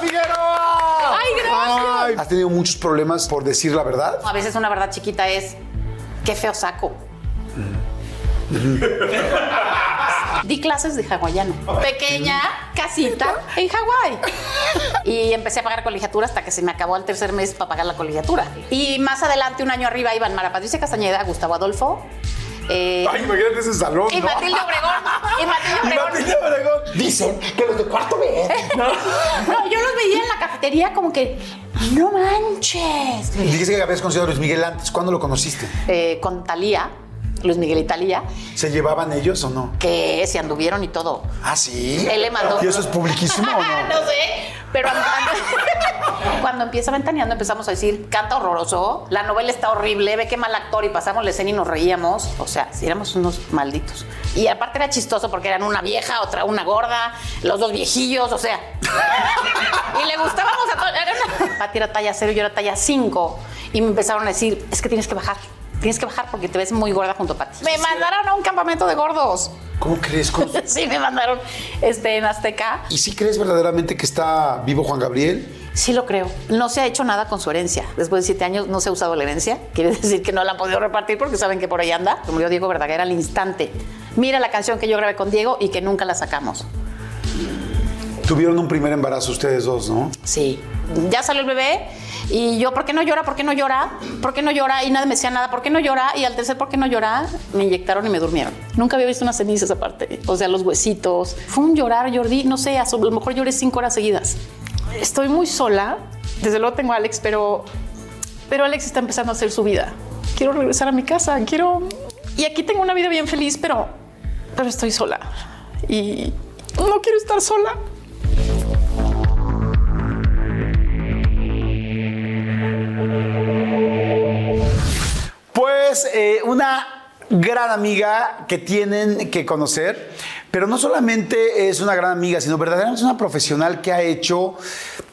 Figueroa! ¡Ay, gracias! ¿Has tenido muchos problemas por decir la verdad? A veces una verdad chiquita es, qué feo saco. Di clases de hawaiano. Pequeña casita en Hawái. Y empecé a pagar colegiatura hasta que se me acabó el tercer mes para pagar la colegiatura. Y más adelante, un año arriba, iban Mara Patricia Castañeda, Gustavo Adolfo. Eh, Ay, imagínate ese salón. y ¿no? Matilde Obregón. Y Matilde Y Obregón. Matilde Obregón. Dicen que los de cuarto B. No, yo los veía en la cafetería como que, no manches. Dijiste que habías conocido a Luis Miguel antes. ¿Cuándo lo conociste? Eh, con Talía, Luis Miguel y Talía, ¿Se llevaban ellos o no? que se anduvieron y todo. Ah, sí. Él le mandó. ¿Y eso es publiquísimo o no? no sé, pero an- an- cuando empieza ventaneando empezamos a decir, canta horroroso, la novela está horrible, ve qué mal actor y pasamos la escena y nos reíamos. O sea, si éramos unos malditos. Y aparte era chistoso porque eran una vieja, otra una gorda, los dos viejillos, o sea. y le gustábamos a todos. Era una- Pati era talla cero, yo era talla 5. Y me empezaron a decir, es que tienes que bajar. Tienes que bajar porque te ves muy gorda junto a Pati. Me mandaron a un campamento de gordos. ¿Cómo crees? ¿Cómo- Sí, me mandaron este, en Azteca. ¿Y si crees verdaderamente que está vivo Juan Gabriel? Sí lo creo. No se ha hecho nada con su herencia. Después de siete años no se ha usado la herencia. Quiere decir que no la han podido repartir porque saben que por ahí anda. Como murió Diego Verdaguer al instante. Mira la canción que yo grabé con Diego y que nunca la sacamos. Tuvieron un primer embarazo ustedes dos, ¿no? Sí. Ya salió el bebé y yo, ¿por qué no llora? ¿Por qué no llora? ¿Por qué no llora? Y nadie me decía nada. ¿Por qué no llora? Y al tercer, ¿por qué no llora? Me inyectaron y me durmieron. Nunca había visto unas cenizas aparte. O sea, los huesitos. Fue un llorar, Jordi. No sé, a lo mejor lloré cinco horas seguidas. Estoy muy sola. Desde luego tengo a Alex, pero, pero Alex está empezando a hacer su vida. Quiero regresar a mi casa. Quiero... Y aquí tengo una vida bien feliz, pero, pero estoy sola. Y no quiero estar sola. Pues eh, una gran amiga que tienen que conocer, pero no solamente es una gran amiga, sino verdaderamente es una profesional que ha hecho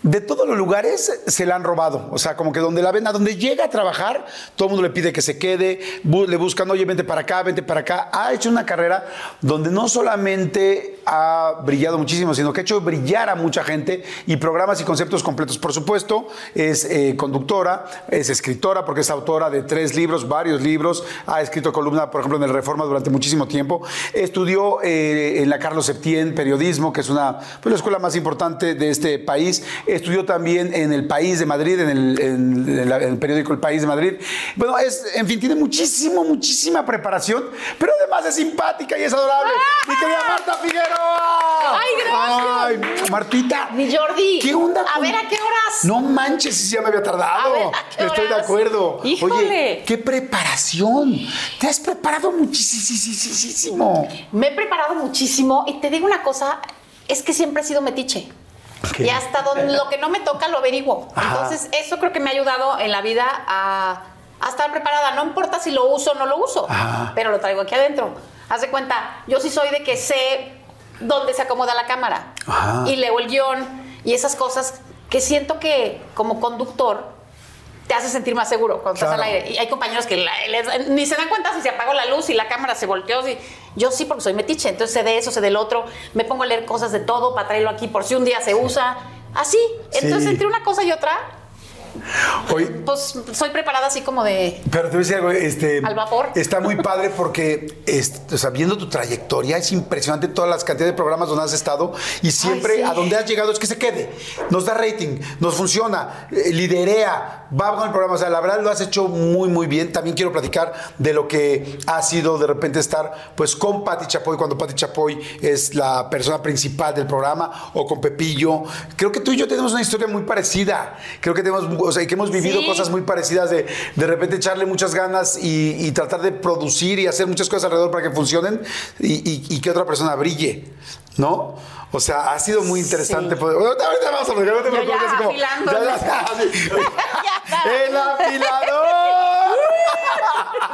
de todos los lugares se la han robado. O sea, como que donde la ven, a donde llega a trabajar, todo el mundo le pide que se quede, le buscan, oye, vente para acá, vente para acá. Ha hecho una carrera donde no solamente ha brillado muchísimo, sino que ha hecho brillar a mucha gente y programas y conceptos completos. Por supuesto, es eh, conductora, es escritora, porque es autora de tres libros, varios libros. Ha escrito columna, por ejemplo, en el Reforma durante muchísimo tiempo. Estudió eh, en la Carlos Septién periodismo, que es una pues, la escuela más importante de este país. Estudió también en el País de Madrid, en el, en- el periódico El País de Madrid. Bueno, es, en fin, tiene muchísimo, muchísima preparación, pero además es simpática y es adorable. Mi querida Marta Figueroa. ¡Ay, gracias! Ay, Martita. Mi Jordi. ¿Qué onda? A ver, ¿a qué horas? No manches, si ya me había tardado. A ver, ¿a qué Estoy de acuerdo. Híjole. Oye, qué preparación. Te has preparado muchísimo. Me he preparado muchísimo y te digo una cosa, es que siempre he sido metiche. Y hasta donde lo que no me toca lo averiguo. Ajá. Entonces, eso creo que me ha ayudado en la vida a, a estar preparada. No importa si lo uso o no lo uso, Ajá. pero lo traigo aquí adentro. Haz de cuenta, yo sí soy de que sé dónde se acomoda la cámara Ajá. y leo el guion y esas cosas que siento que como conductor te hace sentir más seguro cuando estás Claro. al aire. Y hay compañeros que la- les- ni se dan cuenta si se apagó la luz y la cámara se volteó. si- yo sí, porque soy metiche, entonces sé de eso, sé del otro. Me pongo a leer cosas de todo para traerlo aquí por si un día se usa. Así. Entonces, entre una cosa y otra, Pues soy preparada así como de. Pero te voy a decir algo, este, Al vapor. Está muy padre porque, o sea, viendo tu trayectoria, es impresionante todas las cantidades de programas donde has estado y siempre sí. a donde has llegado es que se quede. Nos da rating, nos funciona, eh, liderea, va con el programa. O sea, la verdad lo has hecho muy, muy bien. También quiero platicar de lo que ha sido de repente estar pues con Patti Chapoy, cuando Patti Chapoy es la persona principal del programa, o con Pepillo. Creo que tú y yo tenemos una historia muy parecida. Creo que tenemos, o sea, que hemos vivido Sí. cosas muy parecidas de de repente echarle muchas ganas y, y tratar de producir y hacer muchas cosas alrededor para que funcionen y, y- y que otra persona brille, ¿no? O sea, ha sido muy interesante. Sí. poder- Ahorita, ahorita vamos a platicar, no te preocupes, ya así como- ya, ya, así. ¡El afilador!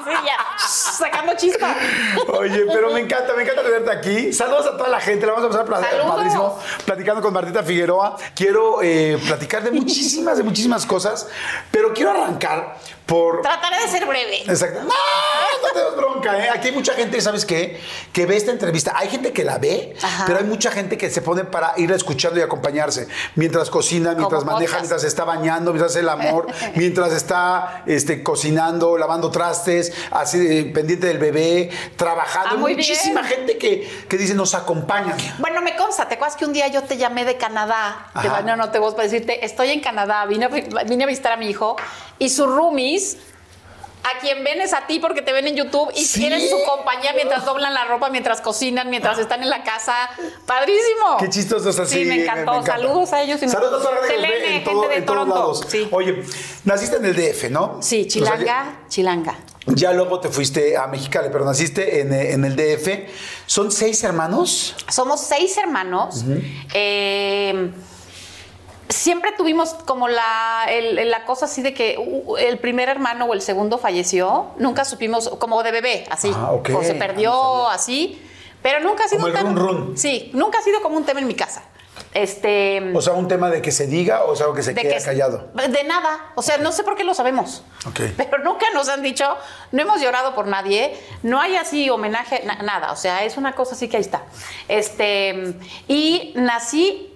Sí, ya. Sacando chispa. Oye, pero me encanta, me encanta tenerte aquí. Saludos a toda la gente. La vamos a Saludos. padrísimo. Platicando con Martita Figueroa. Quiero eh, platicar de muchísimas, de muchísimas cosas, pero quiero arrancar por. Trataré de ser breve. Exacto. No, no te des bronca, ¿eh? Aquí hay mucha gente, ¿sabes qué? Que ve esta entrevista. Hay gente que la ve, Ajá. pero hay mucha gente que se pone para ir escuchando y acompañarse. Mientras cocina, mientras Como maneja, podcast. mientras está bañando, mientras hace el amor, mientras está este, cocinando, lavando trastes, así de- pendiente del bebé, trabajando. Ah, muy muchísima bien. gente que, que dice nos acompañan. Bueno, me consta, ¿te acuerdas que un día yo te llamé de Canadá? Te no, no te voy para decirte, estoy en Canadá, vine a, vine a visitar a mi hijo y sus roomies, a quien ven es a ti porque te ven en YouTube y Sí. quieren su compañía mientras doblan la ropa, mientras cocinan, mientras están en la casa. ¡Padrísimo! Qué chistosos así. Sí, me encantó. Saludos a ellos. y Saludos a Selene, en, todo- gente de en todos Toronto. lados. Sí. Oye, naciste en el DF, ¿no? Sí, O sea, ya- Chilanga, Chilanga. Ya luego te fuiste a Mexicali, pero naciste en, eh, en el DF. ¿Son seis hermanos? Somos seis hermanos. Eh, siempre tuvimos como la, el- la cosa así de que uh, el primer hermano o el segundo falleció. Nunca supimos, como de bebé, así. Ah, ok. O se Ah, no perdió, sabía. así. Pero nunca ha sido Como un tema. run run. Sí, nunca ha sido como un tema en mi casa. Este. O sea, un tema de que se diga o sea, algo que se de quede que- callado. De nada. O sea, no sé por qué lo sabemos. Ok. Pero nunca nos han dicho, no hemos llorado por nadie, no hay así homenaje, na- nada. O sea, es una cosa así que ahí está. Este, y nací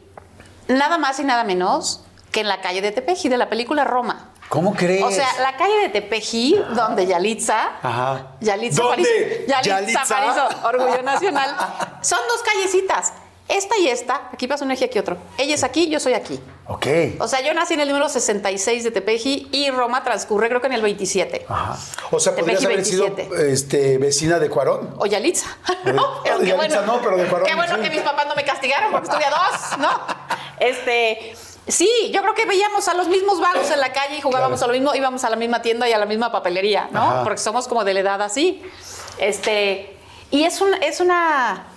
nada más y nada menos que en la calle de Tepeji, de la película Roma. ¿Cómo crees? O sea, la calle de Tepeji, donde Yalitza, Ajá. Yalitza, ¿Dónde? Aparicio- Yalitza, Yalitza. Aparicio, Orgullo Nacional, son dos callecitas. Esta y esta, aquí pasa un eje, aquí otro. Ella es aquí, yo soy aquí. Ok. O sea, yo nací en el número 66 de Tepeji y Roma transcurre creo que en el 27. Ajá. O sea, podrías Tepeji haber sido 27. este, vecina de Cuarón. O Yalitza. de Yalitza no, pero de Cuarón Qué bueno sí. que mis papás no me castigaron porque estuve a dos, ¿no? Este, sí, yo creo que veíamos a los mismos vagos en la calle y jugábamos Claro. a lo mismo, íbamos a la misma tienda y a la misma papelería, ¿no? Ajá. Porque somos como de la edad así. Este, y es un, es una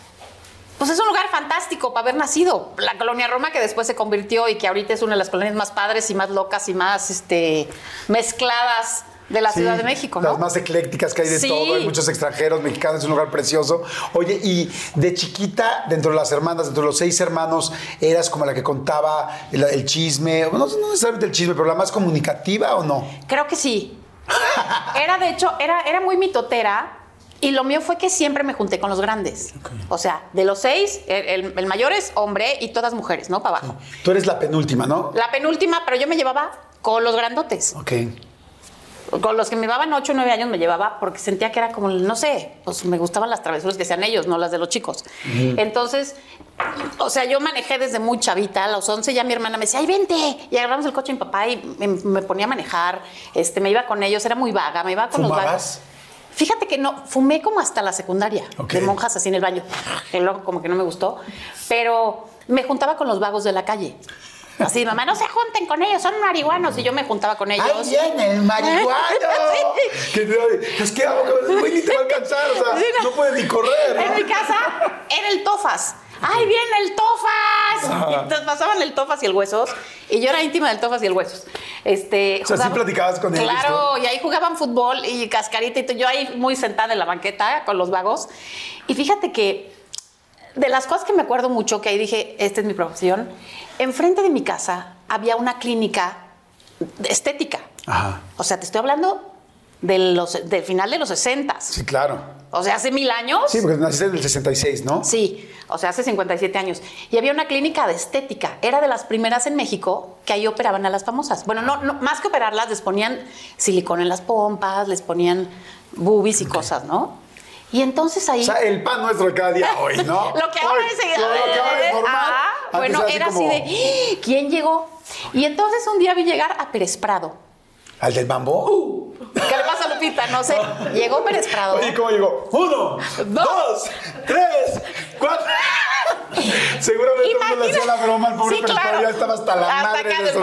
pues es un lugar fantástico para haber nacido. La colonia Roma que después se convirtió y que ahorita es una de las colonias más padres y más locas y más este, mezcladas de la Sí, Ciudad de México, ¿no? Las más eclécticas que hay de Sí. todo, hay muchos extranjeros, mexicanos, es un lugar precioso. Oye, y de chiquita, dentro de las hermanas, dentro de los seis hermanos, eras como la que contaba el, el chisme, no, no necesariamente el chisme, pero la más comunicativa o no? Creo que sí. Era, de hecho, era, era muy mitotera. Y lo mío fue que siempre me junté con los grandes. O sea, de los seis, el, el- el mayor es hombre y todas mujeres, ¿no? Para abajo. Tú eres la penúltima, ¿no? La penúltima, pero yo me llevaba con los grandotes. Ok. Con los que me llevaban 8 o 9 años me llevaba porque sentía que era como, no sé, pues me gustaban las travesuras que hacían ellos, no las de los chicos. Entonces, o sea, yo manejé desde muy chavita, a los 11 ya mi hermana me decía, ay, vente. Y agarramos el coche de mi papá y me, me ponía a manejar, este, me iba con ellos, era muy vaga, me iba con los ¿Fumabas? vagos. Fíjate que no, fumé como hasta la secundaria, de monjas así en el baño, que luego como que no me gustó, pero me juntaba con los vagos de la calle. Así, mamá, no se junten con ellos, son marihuanos. Y yo me juntaba con ellos. ¡Ay, viene el marihuano! Sí. Que es que hago que güey, ni te va a alcanzar, o sea, Sí, no puedes ni correr. En mi casa era el tofas. ¡Ay, viene el tofas! Ajá. Y entonces pasaban el tofas y el huesos. Y yo era íntima del tofas y el huesos. Este, O sea, ¿sí platicabas con ellos, Claro, y ahí jugaban fútbol y cascarita y todo. Yo ahí muy sentada en la banqueta con los vagos. Y fíjate que de las cosas que me acuerdo mucho, que ahí dije, esta es mi profesión, enfrente de mi casa había una clínica estética. Ajá. O sea, te estoy hablando de los, del final de los 60 Sí, claro. O sea, hace mil años. Sí, porque naciste en el 66, ¿no? Sí, o sea, hace 57 años. Y había una clínica de estética. Era de las primeras en México que ahí operaban a las famosas. Bueno, no, no más que operarlas, les ponían silicón en las pompas, les ponían boobies y cosas, ¿no? Y entonces ahí. O sea, el pan nuestro de cada día hoy, ¿no? lo que ahora es, lo, lo que ahora es normal. Ah, bueno, era así como de. "¡Ah! ¿Quién llegó? Y entonces un día vi llegar a Pérez Prado. ¿Al del mambo? ¿Qué le pasa a Lupita? No sé. Llegó Pérez Prado. Oye, ¿cómo llegó? Uno, dos, tres, cuatro. Seguramente no le hacía la broma al pobre Sí, pero claro. ya estaba hasta la Hasta madre de.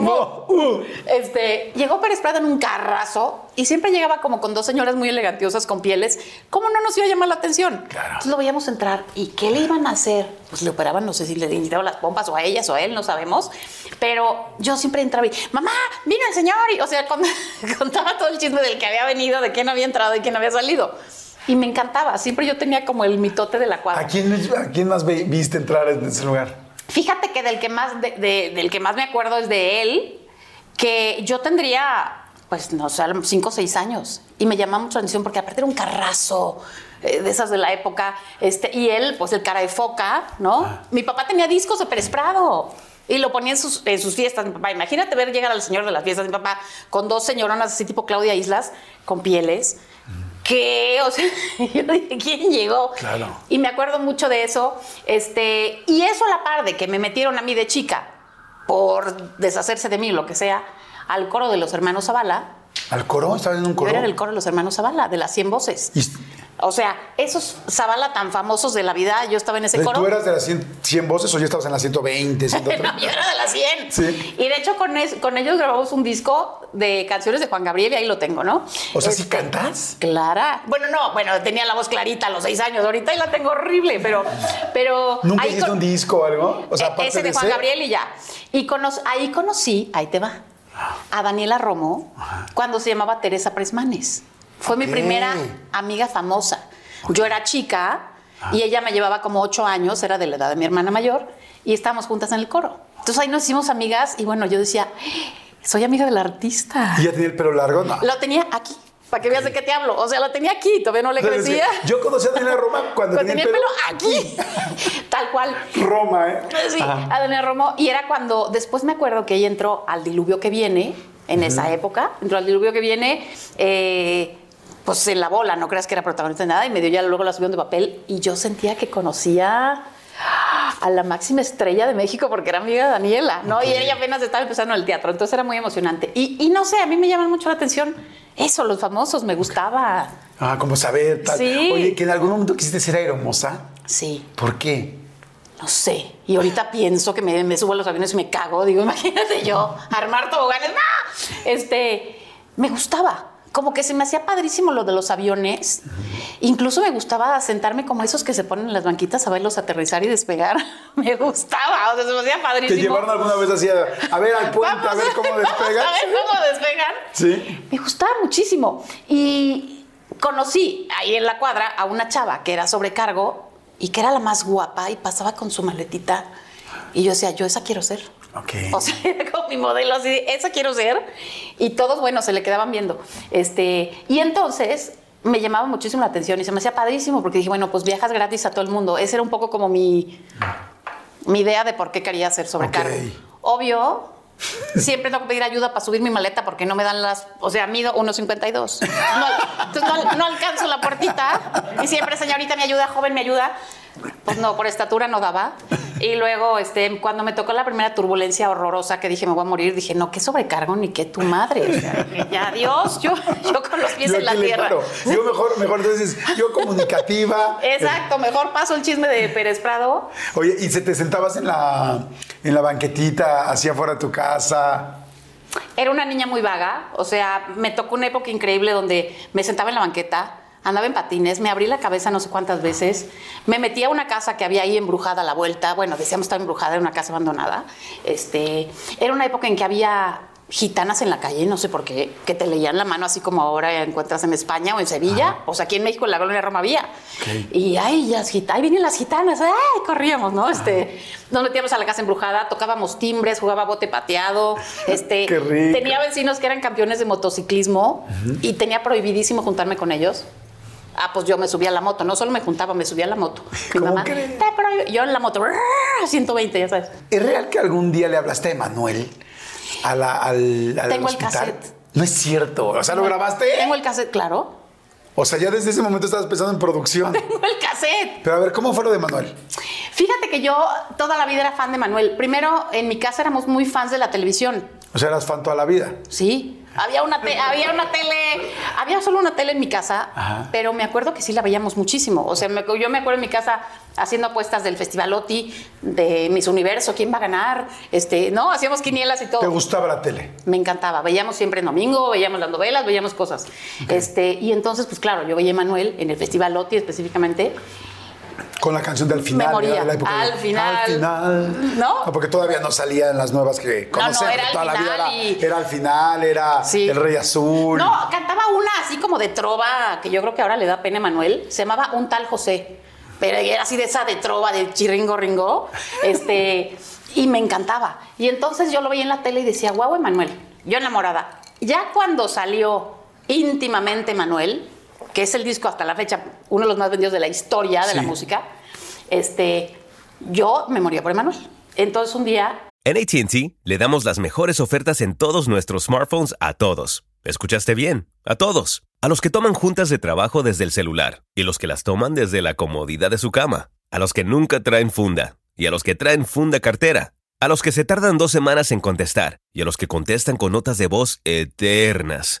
No, uh. Este, llegó Pérez Prado en un carrazo y siempre llegaba como con dos señoras muy elegantiosas con pieles. ¿Cómo no nos iba a llamar la atención? Entonces lo veíamos entrar y ¿qué le iban a hacer? Pues le operaban, no sé si le quitaban las pompas o a ellas o a él, no sabemos. Pero yo siempre entraba y, mamá, vino el señor. Y, o sea, con- contaba todo el chisme del que había venido, de quién había entrado y quién había salido. Y me encantaba. Siempre yo tenía como el mitote de la cuadra. ¿A quién, ¿A quién más viste entrar en ese lugar? Fíjate que del que más de- de- del que más me acuerdo es de él, que yo tendría, pues no sé, cinco o seis años. Y me llamaba mucho la atención porque aparte era un carrazo eh, de esas de la época. Este, y él, pues el cara de foca, ¿no? Mi papá tenía discos de Pérez Prado. Y lo ponía en sus, en sus fiestas. Mi papá, imagínate ver llegar al señor de las fiestas de mi papá con dos señoronas así tipo Claudia Islas, con pieles. Que, o sea, yo dije, ¿quién llegó? Claro. Y me acuerdo mucho de eso. Este, y eso a la par de que me metieron a mí de chica por deshacerse de mí, lo que sea, al coro de los hermanos Zavala. ¿Al coro? ¿Estabas en un Yo coro? era del coro de los hermanos Zavala, de las 100 voces. Y- O sea, esos Zavala tan famosos de la vida, yo estaba en ese coro. ¿Tú eras de las 100, 100 voces o ya estabas en las 120, 130? No, yo era de las 100. Sí. Y de hecho con, es- con ellos grabamos un disco de canciones de Juan Gabriel y ahí lo tengo, ¿no? O sea, ¿sí Este, cantas? Clara. Bueno, no, bueno, tenía la voz clarita a los seis años. Ahorita y la tengo horrible, pero. pero ¿Nunca hiciste con- un disco o algo? O sea, Eh, aparte ese de, de Juan ese. Gabriel y ya. Y cono- ahí conocí, ahí te va, a Daniela Romo cuando se llamaba Teresa Presmanes. Fue mi primera amiga famosa. Yo era chica y ella me llevaba como ocho años, era de la edad de mi hermana mayor, y estábamos juntas en el coro. Entonces ahí nos hicimos amigas y bueno, yo decía, soy amiga del artista. ¿Y ya tenía el pelo largo? No. Lo tenía aquí, para que veas de qué te hablo. O sea, lo tenía aquí, todavía no le Entonces, crecía. Yo conocí a Daniela Roma cuando, Cuando tenía el pelo, aquí. Tal cual. Roma, ¿eh? Sí, Ajá. a Daniela Romo. Y era cuando, después me acuerdo que ella entró al diluvio que viene, en esa época, entró al diluvio que viene, eh, pues en la bola, no creas que era protagonista de nada, y me dio ya luego la subieron de papel, y yo sentía que conocía a la máxima estrella de México porque era amiga de Daniela, ¿no? Y ella apenas estaba empezando en el teatro, entonces era muy emocionante. Y, y no sé, a mí me llaman mucho la atención eso, los famosos, me gustaba. Ah, como saber tal. Sí. Oye, que en algún momento quisiste ser aeromoza. Sí. ¿Por qué? No sé. Y ahorita pienso que me, me subo a los aviones y me cago. Digo, imagínate yo, armar toboganes. ¡No! Este, me gustaba. Como que se me hacía padrísimo lo de los aviones. Incluso me gustaba sentarme como esos que se ponen en las banquitas a verlos aterrizar y despegar. me gustaba. O sea, se me hacía ¿Te padrísimo. llevaron alguna vez así a, a ver al puente, a ver cómo despegas? A ver cómo despegan. Sí. Me gustaba muchísimo. Y conocí ahí en la cuadra a una chava que era sobrecargo y que era la más guapa y pasaba con su maletita. Y yo decía, yo esa quiero ser. Ok. O sea, era como mi modelo así, esa quiero ser. Y todos, bueno, se le quedaban viendo. Este, y entonces me llamaba muchísimo la atención y se me hacía padrísimo porque dije, bueno, pues viajas gratis a todo el mundo. Esa era un poco como mi, mi idea de por qué quería ser sobrecargo. Ok. Obvio, siempre tengo que pedir ayuda para subir mi maleta porque no me dan las. O sea, mido 1,52. No, entonces no, no alcanzo la puertita. Y siempre, señorita, me ayuda, joven, me ayuda. Pues no, por estatura no daba. Y luego, este, cuando me tocó la primera turbulencia horrorosa que dije me voy a morir, dije, no, qué sobrecargo ni qué tu madre. O sea, ya, Dios, yo, yo con los pies Yo en la tierra. paro. Yo mejor, mejor entonces, yo comunicativa. Exacto, mejor paso el chisme de Pérez Prado. Oye, ¿y se te sentabas en la, en la banquetita, hacia afuera de tu casa? Era una niña muy vaga, o sea, me tocó una época increíble donde me sentaba en la banqueta, andaba en patines, me abrí la cabeza no sé cuántas veces, me metí a una casa que había ahí embrujada a la vuelta, bueno, decíamos estaba embrujada, era una casa abandonada, este, era una época en que había gitanas en la calle, no sé por qué, que te leían la mano así como ahora encuentras en España o en Sevilla, o sea, aquí en México en la colonia Roma había. Y ay, las gitanas, ahí vienen las gitanas, ay, corríamos, ¿no? Este, nos metíamos a la casa embrujada, tocábamos timbres, jugaba bote pateado, este, Qué rico. tenía vecinos que eran campeones de motociclismo y tenía prohibidísimo juntarme con ellos. Ah, pues yo me subía a la moto, no solo me juntaba, me subía a la moto. Mi ¿Cómo mamá, crees? "Te prohíbo". yo en la moto, 120, ya sabes. ¿Es real que algún día le hablaste de Manuel a la- al, al Tengo el hospital? cassette. No es cierto. O sea, ¿lo grabaste? Tengo el cassette, claro. O sea, ya desde ese momento estabas pensando en producción. Tengo el cassette. Pero a ver, ¿cómo fue lo de Manuel? Fíjate que yo toda la vida era fan de Manuel. Primero, en mi casa éramos muy fans de la televisión. O sea, eras fan toda la vida. Sí. Había una, te- había una tele, había solo una tele en mi casa, Ajá. pero me acuerdo que sí la veíamos muchísimo. O sea, me- yo me acuerdo en mi casa haciendo apuestas del Festival OTI, de Miss Universo, quién va a ganar, este, no, hacíamos quinielas y todo. ¿Te gustaba la tele? Me encantaba. Veíamos siempre en domingo, veíamos las novelas, veíamos cosas. Este, y entonces, pues claro, yo veía a Manuel en el Festival OTI específicamente. Con la canción de Al Final. Me moría. era de la época de- Al final. Al final. ¿No? porque todavía no salían las nuevas que No, no, conocemos. era Al toda la vida Final era, y- era Al Final, era Sí. El Rey Azul. No, cantaba una así como de trova, que yo creo que ahora le da pena a Manuel. Se llamaba Un tal José. Pero era así de esa de trova, de chiringo ringo. Este, y me encantaba. Y entonces yo lo veía en la tele y decía, guau, Manuel. Yo enamorada. Ya cuando salió íntimamente Manuel, que es el disco hasta la fecha, uno de los más vendidos de la historia de la música, este, yo me moría por Manuel. Entonces un día En ATT le damos las mejores ofertas en todos nuestros smartphones a todos. ¿Escuchaste bien? A todos. A los que toman juntas de trabajo desde el celular y los que las toman desde la comodidad de su cama. A los que nunca traen funda y a los que traen funda cartera. A los que se tardan dos semanas en contestar y a los que contestan con notas de voz eternas.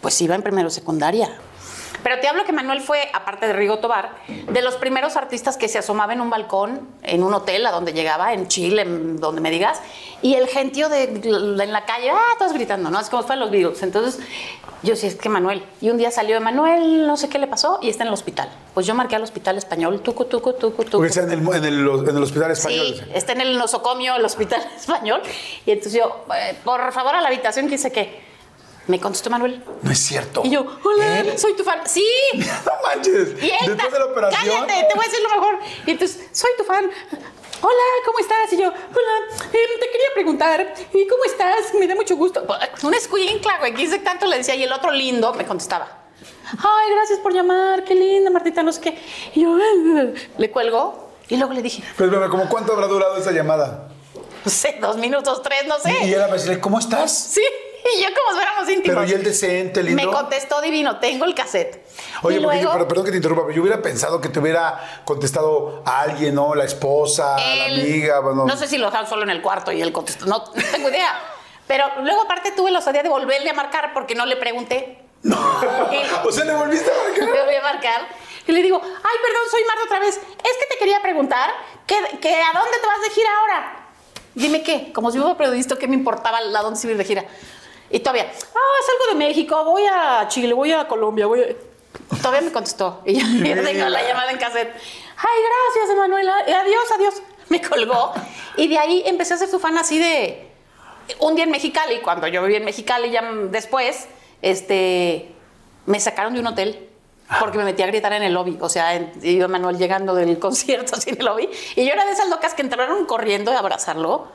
Pues iba en primero secundaria. Pero te hablo que Manuel fue, aparte de Rigo Tobar, de los primeros artistas que se asomaba en un balcón, en un hotel a donde llegaba, en Chile, en donde me digas, y el gentío de, de- en la calle, ah, todos gritando, ¿no? Es como fueron los Beatles. Entonces, yo sí, es que Manuel. Y un día salió Manuel, no sé qué le pasó, y está en el hospital. Pues yo marqué al hospital español, tucu, tucu, tucu, tucu. Porque está en el, en el- en el hospital español. Sí, está en el nosocomio, el hospital español. Y entonces yo, eh, por favor, a la habitación, quién sé qué. Me contestó Manuel. No es cierto. Y yo, hola, ¿Eh? soy tu fan. Sí. No manches. Y él Después de la operación. Cállate, te voy a decir lo mejor. Y entonces, soy tu fan. Hola, ¿cómo estás? Y yo, hola, em, te quería preguntar, ¿y cómo estás? Me da mucho gusto. Un escuincla, güey, quise tanto le decía, y el otro lindo me contestaba. Ay, gracias por llamar, qué linda, Martita, no sé qué. Y yo, "Ah", le cuelgo, y luego le dije, Pues, pero, ¿cómo cuánto habrá durado esa llamada? no sé, dos minutos, tres, no sé. Y, y él va a decirle, ¿cómo estás? Sí, y yo como si fuéramos íntimos. Pero y él decente, lindo. Me contestó divino, tengo el cassette. Oye, porque yo- luego, pero, perdón que te interrumpa, pero yo hubiera pensado que te hubiera contestado a alguien, ¿no? La esposa, la amiga, bueno. No sé si lo dejaron solo en el cuarto y él contestó, no, no tengo idea. Pero luego aparte tuve la osadía de volverle a marcar porque no le pregunté. o sea, le volviste a Le marcar. volví a marcar y le digo, ay, perdón, soy Marta otra vez. Es que te quería preguntar que, que a dónde te vas de gira ahora. Dime qué, como si fuera periodista, ¿qué me importaba a dónde se iba de gira? Y todavía, ah, salgo de México, voy a Chile, voy a Colombia, voy a... Todavía me contestó. Y ya ya tengo la llamada en cassette. Ay, gracias, Emanuela. Adiós, adiós. Me colgó. Y de ahí empecé a ser su fan así de... Un día en Mexicali, cuando yo viví en Mexicali, ya después, este, me sacaron de un hotel porque me metí a gritar en el lobby. O sea, en- iba Manuel llegando del concierto así en el lobby. Y yo era de esas locas que entraron corriendo a abrazarlo.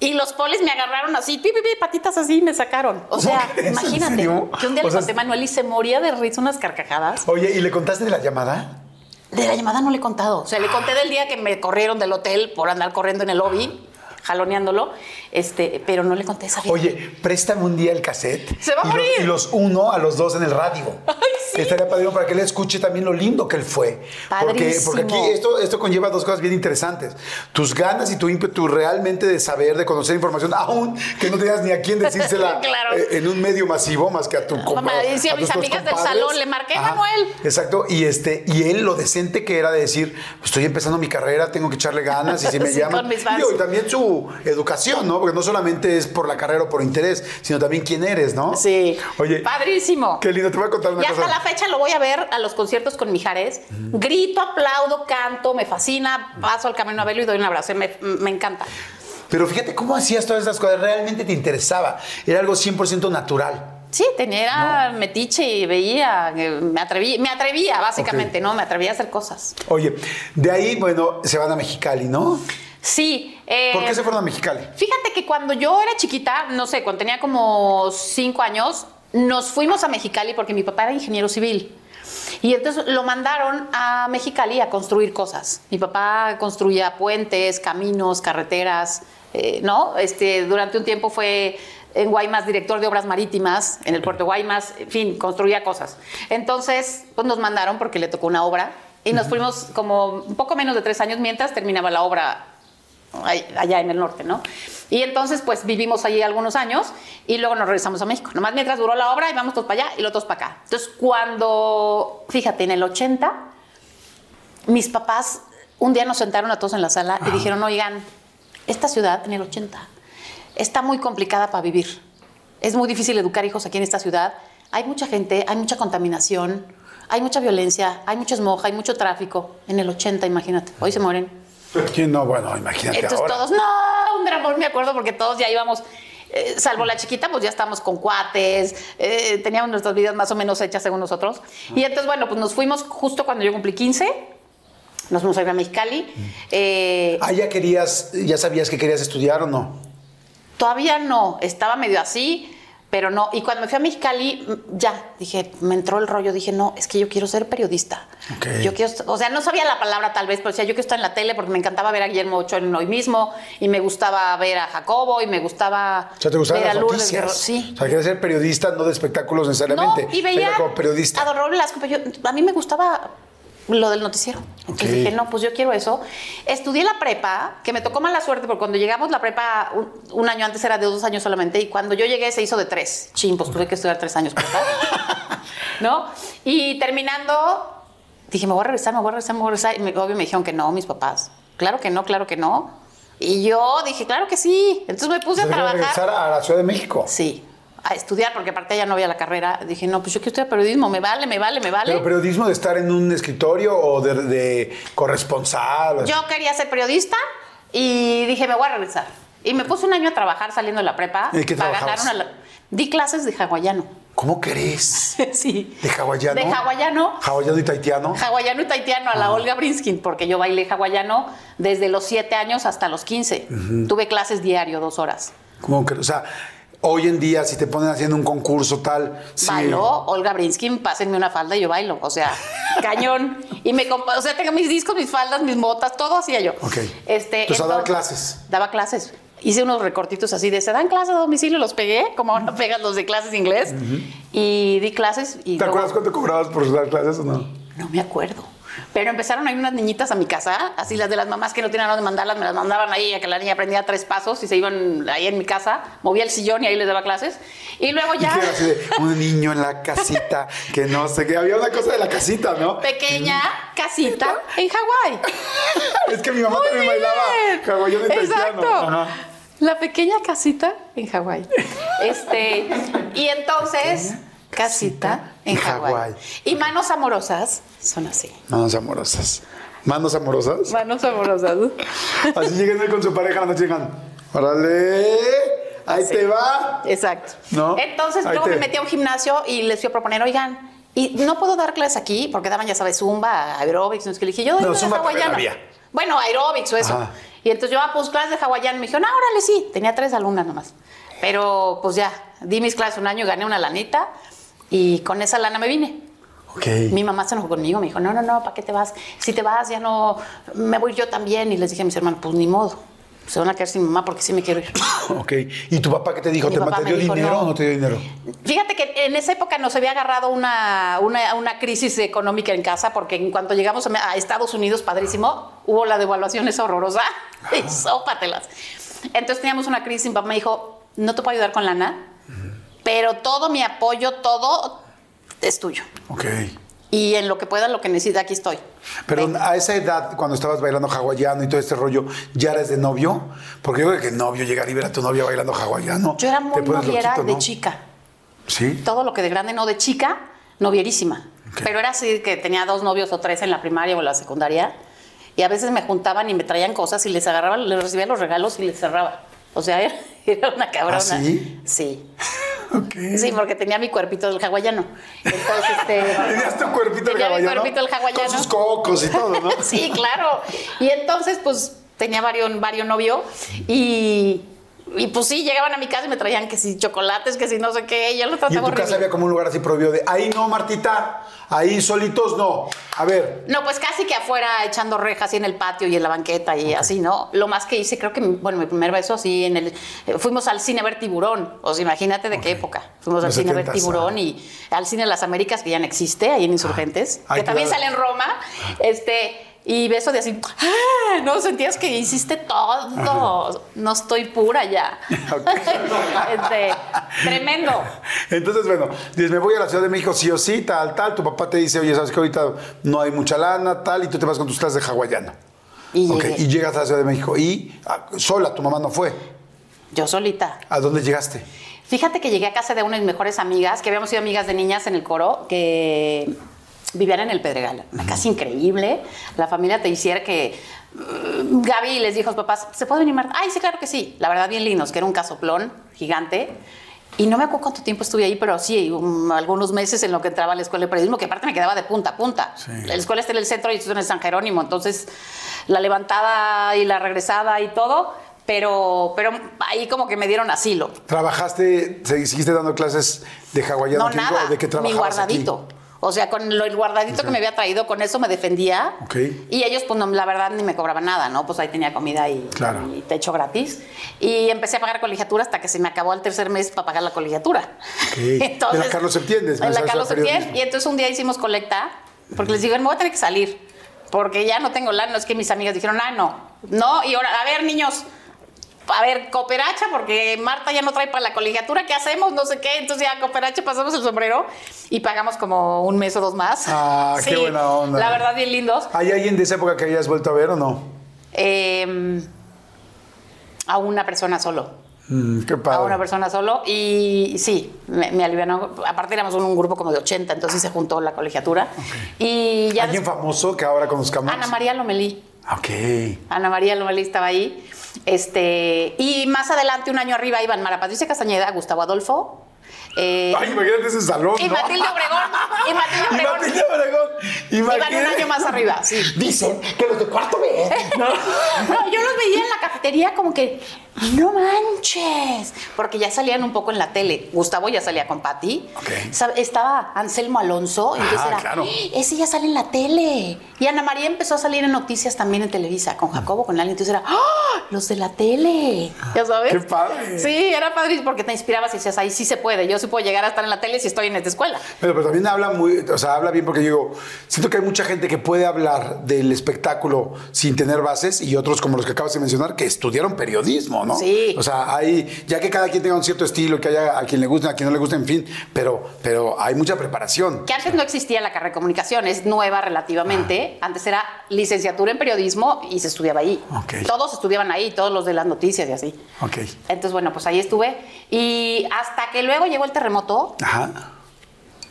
Y los polis me agarraron así, pi, pi, pi, patitas así, y me sacaron. O sea, imagínate que un día O le conté a Manuel y se moría de risa unas carcajadas. Oye, ¿y le contaste de la llamada? De la llamada no le he contado. O sea, le conté del día que me corrieron del hotel por andar corriendo en el lobby, jaloneándolo, este, pero no le conté esa vida. Oye, préstame un día el cassette. Se va a y los- morir. y los uno a los dos en el radio. Ay, sí. Estaría padrino para que él escuche también lo lindo que él fue. Porque, porque aquí Padrísimo. esto, esto conlleva dos cosas bien interesantes. Tus ganas y tu ímpetu realmente de saber, de conocer información, aún que no tenías ni a quién decírsela Claro. eh, en un medio masivo más que a tu compa- Mamá, decía a mis amigas del salón, le marqué, Manuel. Exacto. Y este, y él lo decente que era de decir, pues, estoy empezando mi carrera, tengo que echarle ganas y si me Sí, llaman. y también su educación, ¿no? Porque no solamente es por la carrera o por interés, sino también quién eres, ¿no? Sí. Oye. Padrísimo. Qué lindo, te voy a contar una Y cosa. hasta la fecha lo voy a ver a los conciertos con Mijares. Grito, aplaudo, canto, me fascina, paso al camino a verlo y doy un abrazo. Me, me encanta. Pero fíjate cómo hacías todas esas cosas, realmente te interesaba. Era algo 100% natural. Sí, tenía metiche y veía, eh, me atrevía, me atrevía básicamente. ¿no? Me atrevía a hacer cosas. Oye, de ahí, bueno, se van a Mexicali, ¿no? Sí. Eh, ¿Por qué se fueron a Mexicali? Fíjate que cuando yo era chiquita, no sé, cuando tenía como cinco años, nos fuimos a Mexicali porque mi papá era ingeniero civil. Y entonces lo mandaron a Mexicali a construir cosas. Mi papá construía puentes, caminos, carreteras, eh, ¿no? Este, durante un tiempo fue en Guaymas director de obras marítimas, en el puerto de Guaymas, en fin, construía cosas. Entonces, pues nos mandaron porque le tocó una obra y nos fuimos como un poco menos de tres años mientras terminaba la obra allá en el norte, ¿no? Y entonces, pues vivimos allí algunos años y luego nos regresamos a México. Nomás mientras duró la obra, íbamos todos para allá y los otros para acá. Entonces, cuando, fíjate, en el 80, mis papás un día nos sentaron a todos en la sala y dijeron, oigan, esta ciudad en el 80 está muy complicada para vivir. Es muy difícil educar hijos aquí en esta ciudad. Hay mucha gente, hay mucha contaminación, hay mucha violencia, hay mucho smog, hay mucho tráfico. En el 80, imagínate, hoy se mueren. ¿Quién no? Bueno, imagínate Entonces ahora. todos, no, un dramón, me acuerdo, porque todos ya íbamos, eh, salvo la chiquita, pues ya estábamos con cuates, eh, teníamos nuestras vidas más o menos hechas según nosotros. Y entonces, bueno, pues nos fuimos justo cuando yo cumplí 15, nos fuimos a ir a Mexicali. Eh, Ah, ya querías, ya sabías que querías estudiar o no. Todavía no, estaba medio así, pero no. Y cuando me fui a Mexicali, mm, ya, dije, me entró el rollo, dije, no, es que yo quiero ser periodista. Ok. Yo quiero, o sea, no sabía la palabra tal vez, pero decía, yo quiero estar en la tele porque me encantaba ver a Guillermo Ochoa en hoy mismo, y me gustaba ver a Jacobo, y me gustaba O sea, te gustaban ver las a Lourdes noticias. Guerrero. Sí. O sea, querías ser periodista, no de espectáculos necesariamente. No, y veía Era como periodista. a Don pero yo- a mí me gustaba lo del noticiero. Entonces dije, no, pues yo quiero eso. Estudié la prepa, que me tocó mala suerte, porque cuando llegamos la prepa, un, un año antes era de dos años solamente, y cuando yo llegué se hizo de tres. Chin, pues tuve que estudiar tres años. ¿No? Y terminando, dije, me voy a regresar, me voy a regresar, me voy a regresar. Y me, obvio me dijeron que no, mis papás. Claro que no, claro que no. Y yo dije, claro que sí. Entonces me puse a trabajar. regresar a la Ciudad de México. Sí, a estudiar, porque aparte ya no había la carrera. Dije, no, pues yo quiero estudiar periodismo, me vale, me vale, me vale. Pero periodismo de estar en un escritorio o de, de corresponsal. Yo quería ser periodista y dije, me voy a regresar. Y me puse un año a trabajar saliendo de la prepa. ¿Y qué para ganar. Di clases de hawaiano. ¿Cómo crees? sí. ¿De hawaiano? De hawaiano. Hawaiano y taitiano. Hawaiano y taitiano a Ah. la Olga Brinskin, porque yo bailé hawaiano desde los 7 años hasta los 15. Tuve clases diario, dos horas. ¿Cómo que- o sea, hoy en día, si te ponen haciendo un concurso tal. sí. Bailó Olga Brinskin, pásenme una falda y yo bailo. O sea, cañón. Y me o sea, tengo mis discos, mis faldas, mis botas, todo hacía yo. Ok. Este, Entonces, a dar entonces, clases. Daba clases. Hice unos recortitos así de se dan clases a domicilio, los pegué, como ahora pegan los de clases de inglés. Y di clases y ¿Te luego- acuerdas cuánto cobrabas por dar clases o no? no me acuerdo. Pero empezaron a ir unas niñitas a mi casa, así las de las mamás que no tenían a dónde mandarlas, me las mandaban ahí a que la niña aprendía tres pasos y se iban ahí en mi casa, movía el sillón y ahí les daba clases. Y luego ya, un niño en la casita, que no sé qué. Había una cosa de la casita, ¿no? pequeña casita en Hawái. Es que mi mamá también Muy bailaba bien. hawaiano y taitiano. Exacto. Ajá. La pequeña casita en Hawái. Este, y entonces, casita en en Hawái. Y manos amorosas son así. Manos amorosas. Manos amorosas. Manos amorosas. Así llegan con su pareja, noche llegan. Órale, ahí Así. te va. Exacto. ¿No? Entonces, Ahí luego te- me metí a un gimnasio y les fui a proponer, oigan, y no puedo dar clases aquí porque daban, ya sabes, zumba, aerobics, no es que le dije, yo doy No, zumba había. Bueno, aerobics o eso. Ajá. Y entonces yo, ah, pues clases de hawaiano. Me dijeron, ah, órale, sí. Tenía tres alumnas nomás. Pero pues ya, di mis clases un año, gané una lanita y con esa lana me vine. Ok. Mi mamá se enojó conmigo, me dijo, no, no, no, ¿para qué te vas? Si te vas, ya no, me voy yo también. Y les dije a mis hermanos, pues ni modo, se van a quedar sin mamá porque sí me quiero ir. Ok. ¿Y tu papá qué te dijo? Mi ¿Te, papá dio dijo, dinero no. o no te dio dinero? Fíjate que en esa época nos había agarrado una, una, una crisis económica en casa porque en cuanto llegamos a a Estados Unidos, padrísimo, hubo la devaluación esa horrorosa y sópatelas. Entonces teníamos una crisis y mi papá me dijo, no te puedo ayudar con lana, pero todo mi apoyo, todo es tuyo. Ok. Y en lo que pueda, lo que necesita, aquí estoy. Pero Ven. a esa edad, cuando estabas bailando hawaiano y todo este rollo, ¿ya eres de novio? Porque yo creo que novio, llegar y ver a tu novia bailando hawaiano. Yo era muy noviera loquito, de ¿no? chica. ¿Sí? todo lo que de grande no, de chica, novierísima. Ok. Pero era así que tenía dos novios o tres en la primaria o la secundaria. Y a veces me juntaban y me traían cosas y les agarraba, les recibía los regalos y les cerraba. O sea, era, una cabrona. ¿Ah, sí? Sí. Sí, porque tenía mi cuerpito del hawaiano. Entonces, este. Tenías tu cuerpito del tenía mi hawaiano. cuerpito del hawaiano. Con sus cocos y todo, ¿no? sí, claro. Y entonces, pues, tenía varios, varios novios y. Y pues sí, llegaban a mi casa y me traían que si chocolates, que si no sé qué, y yo lo Y en trataba tu casa había como un lugar así prohibido de ahí no, Martita, ahí solitos no. A ver, No, pues casi que afuera echando rejas y en el patio y en la banqueta y así, ¿no? Lo más que hice, creo que, bueno, mi primer beso así en el... eh, fuimos al cine a ver Tiburón, o sea, imagínate de qué época. Fuimos al cine a ver 70s, Tiburón ah. y al cine de las Américas, que ya no existe, ahí en Insurgentes, Ay, que también sale en Roma, este... Y beso de así, ¡ah! No, sentías que hiciste todo. No estoy pura ya. Este, tremendo. entonces bueno, dices, me voy a la Ciudad de México sí o sí, tal, tal. Tu papá te dice, oye, sabes que ahorita no hay mucha lana, tal, y tú te vas con tus clases de. Y llegué. y llegas a la Ciudad de México. Y ah, sola, tu mamá no fue. Yo solita. ¿A dónde llegaste? Fíjate que llegué a casa de una de mis mejores amigas, que habíamos sido amigas de niñas en el coro, que vivían en el Pedregal. Una casa increíble. La familia te hiciera que. mm, Gaby les dijo a sus papás: ¿se puede venir Marta? Ay, sí, claro que sí. La verdad, bien lindos, que era un casoplón gigante. Y no me acuerdo cuánto tiempo estuve ahí, pero sí, um, algunos meses en lo que entraba a la escuela de periodismo, que aparte me quedaba de punta a punta. La escuela está en el centro y estoy en el San Jerónimo, entonces la levantada y la regresada y todo, pero, pero ahí como que me dieron asilo. ¿Trabajaste, seguiste dando clases de hawaiano? No, nada. ¿O de qué Mi trabajabas guardadito. aquí? O sea, con lo, el guardadito que me había traído, con eso me defendía. Ok. Y ellos, pues, no, la verdad, ni me cobraban nada, ¿no? Pues ahí tenía comida y, Claro. y techo gratis. Y empecé a pagar colegiatura hasta que se me acabó el tercer mes para pagar la colegiatura. Ok. De la Carlos Septién, de En la Carlos Septién. Y entonces un día hicimos colecta, porque les digo, me voy a tener que salir. Porque ya no tengo lana. Es que mis amigas dijeron, ah, no. No, y ahora, a ver, niños, a ver, cooperacha, porque Marta ya no trae para la colegiatura, ¿qué hacemos? No sé qué. Entonces ya cooperacha, pasamos el sombrero y pagamos como un mes o dos más. Ah, qué buena onda. La verdad, bien lindos. ¿Hay alguien de esa época que hayas vuelto a ver o no? Eh, a una persona solo. Mm, qué A una padre. persona solo y sí, me, me alivianó. Aparte éramos un, un grupo como de 80, entonces se juntó la colegiatura. Y ya ¿Alguien famoso que ahora conozcamos? Ana María Lomelí. Ok. Ana María Lomelí estaba ahí. Este, y más adelante, un año arriba, iban Mara Patricia Castañeda, Gustavo Adolfo. eh, Ay, imagínate ese salón, y ¿no? Matilde Obregón. Y Matilde Y Obregón. Matilde Obregón. Iban un Imagínate. año más arriba, sí. Dicen que los de cuarto B. ¿no? No, yo los veía en la cafetería como que, no manches, porque ya salían un poco en la tele. Gustavo ya salía con Patti. Ok. Sab- Estaba Anselmo Alonso, entonces Ah, era, claro. ese ya sale en la tele. Y Ana María empezó a salir en noticias también en Televisa, con Jacobo, con alguien. Entonces era, ¡ah! Los de la tele. ¿Ya sabes? Qué padre. Sí, era padre porque te inspirabas y decías, ahí sí se puede. Yo sí puedo llegar a estar en la tele si estoy en esta escuela. Pero, pero también habla muy, o sea, habla bien porque yo digo, siento que hay mucha gente que puede hablar del espectáculo sin tener bases y otros como los que acabas de mencionar que estudiaron periodismo, ¿no? Sí. O sea, hay, ya que cada quien tenga un cierto estilo, que haya a quien le guste, a quien no le guste, en fin, pero, pero hay mucha preparación. Que antes no existía la carrera de comunicación, es nueva relativamente. Antes era licenciatura en periodismo y se estudiaba ahí. Ok. Todos estudiaban ahí, todos los de las noticias y así. Ok. Entonces, bueno, pues ahí estuve. Y hasta que luego llegó el terremoto Ajá.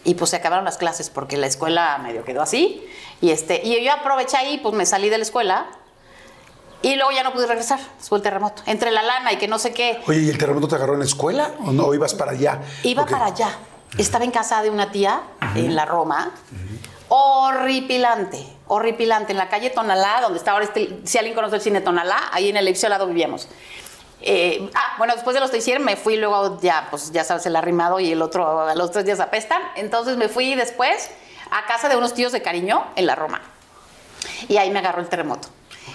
y pues se acabaron las clases porque la escuela medio quedó así. Y, este, y yo aproveché ahí, pues me salí de la escuela y luego ya no pude regresar después del terremoto. Entre la lana y que no sé qué. Oye, ¿y el terremoto te agarró en la escuela o no? ¿O ibas para allá? Iba Porque- para allá. Estaba en casa de una tía en la Roma. Horripilante, horripilante. En la calle Tonalá, donde está ahora este, si alguien conoce el cine Tonalá, ahí en el edificio al lado vivíamos. Eh, ah, bueno, después de los Teixier me fui luego ya, pues ya sabes, el arrimado y el otro a los tres días apestan. Entonces me fui después a casa de unos tíos de cariño en la Roma. Y ahí me agarró el terremoto.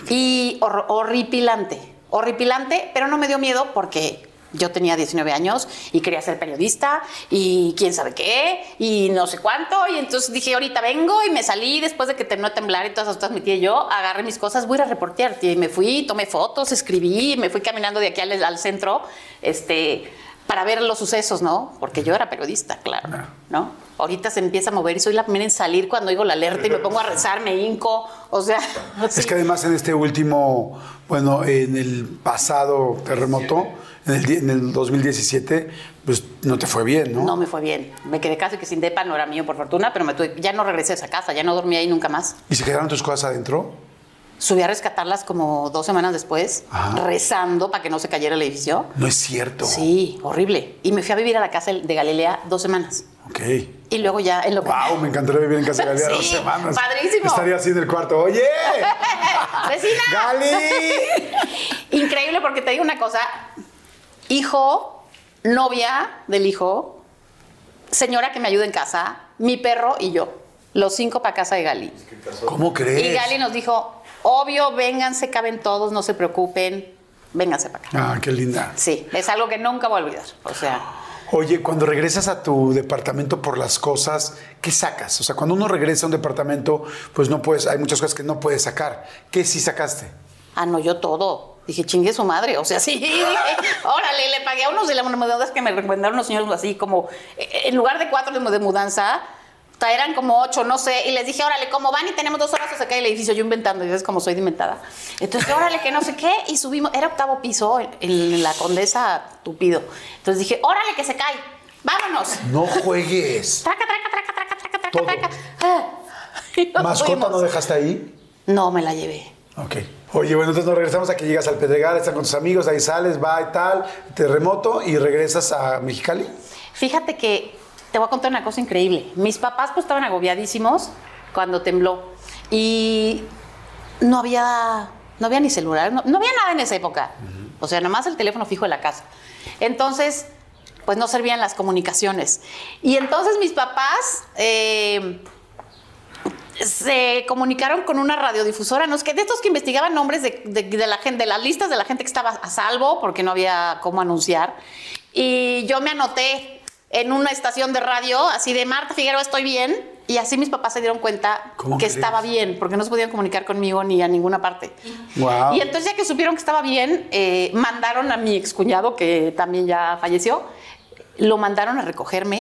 Y hor- horripilante, horripilante, pero no me dio miedo porque yo tenía 19 años y quería ser periodista y quién sabe qué y no sé cuánto. Y entonces dije, ahorita vengo y me salí después de que terminó de temblar y todas esas cosas, mi tía y yo, agarré mis cosas, voy a ir a reportear, tía. Y me fui, tomé fotos, escribí, me fui caminando de aquí al, al centro, este para ver los sucesos, ¿no? Porque yo era periodista, claro, ¿no? Ahorita se empieza a mover y soy la primera en salir cuando oigo la alerta y me pongo a rezar, me hinco, o sea... Es sí. que además en este último, bueno, en el pasado terremoto, en el, en el 2017, pues no te fue bien, ¿no? No me fue bien. Me quedé casi que sin depa, no era mío por fortuna, pero me tuve- ya no regresé a esa casa, ya no dormí ahí nunca más. ¿Y se quedaron tus cosas adentro? Subí a rescatarlas como dos semanas después, Ajá. rezando para que no se cayera el edificio. No es cierto. Sí, horrible. Y me fui a vivir a la casa de Galilea dos semanas. Ok. Y luego ya en lo que... Wow, me encantaría vivir en casa de Galilea dos semanas. padrísimo. Estaría así en el cuarto. Oye, ¡Vecina! Gali. Increíble porque te digo una cosa. Hijo, novia del hijo, señora que me ayuda en casa, mi perro y yo. Los cinco para casa de Gali. ¿Cómo crees? Y Gali nos dijo, obvio, vénganse, caben todos, no se preocupen, vénganse para acá. Ah, qué linda. Sí, es algo que nunca voy a olvidar. O sea, Oye, cuando regresas a tu departamento por las cosas, ¿qué sacas? O sea, cuando uno regresa a un departamento, pues no puedes, hay muchas cosas que no puedes sacar. ¿Qué sí sacaste? ah, no, yo todo. Dije, chingue su madre. O sea, sí, dije, órale, le pagué a unos de las mudanzas que me recomendaron unos señores así, como, eh, en lugar de cuatro de de mudanza, eran como ocho, no sé, y les dije, órale, como van y tenemos dos horas a sacar el edificio, yo inventando, y es como soy de inventada. Entonces, órale, que no sé qué, y subimos, era octavo piso, en, en la condesa Tupido. Entonces dije, órale, que se cae, vámonos. No juegues. Traca, traca, traca, traca, traca, traca, Todo. traca. Ah. ¿Mascota fuimos. no dejaste ahí? No, me la llevé. Ok. Oye, bueno, entonces nos regresamos a que llegas al Pedregal, estás con tus amigos, ahí sales, va y tal, terremoto y regresas a Mexicali. Fíjate que te voy a contar una cosa increíble. Mis papás pues estaban agobiadísimos cuando tembló y no había, no había ni celular, no, no había nada en esa época. O sea, nomás el teléfono fijo de la casa. Entonces, pues no servían las comunicaciones. Y entonces mis papás eh, se comunicaron con una radiodifusora, ¿no? Es que de estos que investigaban nombres de, de- de la gente, de las listas de la gente que estaba a salvo, porque no había cómo anunciar. Y yo me anoté en una estación de radio, así de Marta Figueroa, estoy bien. Y así mis papás se dieron cuenta ¿Cómo que crees? estaba bien, porque no se podían comunicar conmigo ni a ninguna parte. Wow. Y entonces ya que supieron que estaba bien, eh, mandaron a mi excuñado, que también ya falleció, lo mandaron a recogerme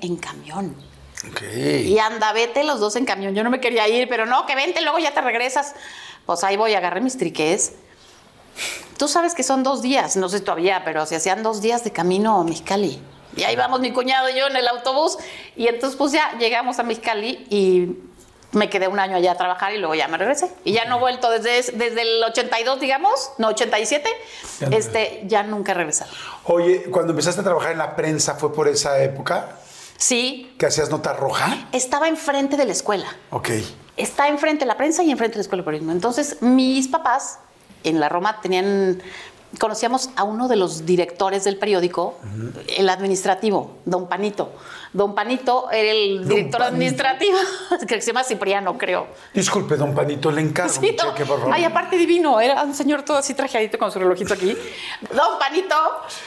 En camión. Ok. Y anda, vete los dos en camión. Yo no me quería ir, pero no, que vente, luego ya te regresas. Pues ahí voy, agarré mis triqués. Tú sabes que son dos días, no sé todavía, pero se hacían dos días de camino a Mexicali. Y ahí vamos mi cuñado y yo en el autobús. Y entonces pues ya llegamos a Mexicali y me quedé un año allá a trabajar y luego ya me regresé. Y ya no he vuelto desde, desde el 82, digamos, no, 87. Ya no. Este, ya nunca he regresado. Oye, cuando empezaste a trabajar en la prensa, ¿fue por esa época? Sí, ¿Que hacías nota roja? estaba enfrente de la escuela. Ok. está enfrente de la prensa y enfrente de la escuela de periodismo. Entonces, mis papás en la Roma tenían, conocíamos a uno de los directores del periódico, el administrativo, don Panito. Don Panito era el director Panito. administrativo, que se llama Cipriano, creo. Disculpe, don Panito, le encargo Sí, no. cheque, por favor. Ay, aparte divino, era un señor todo así trajeadito con su relojito aquí. Don Panito,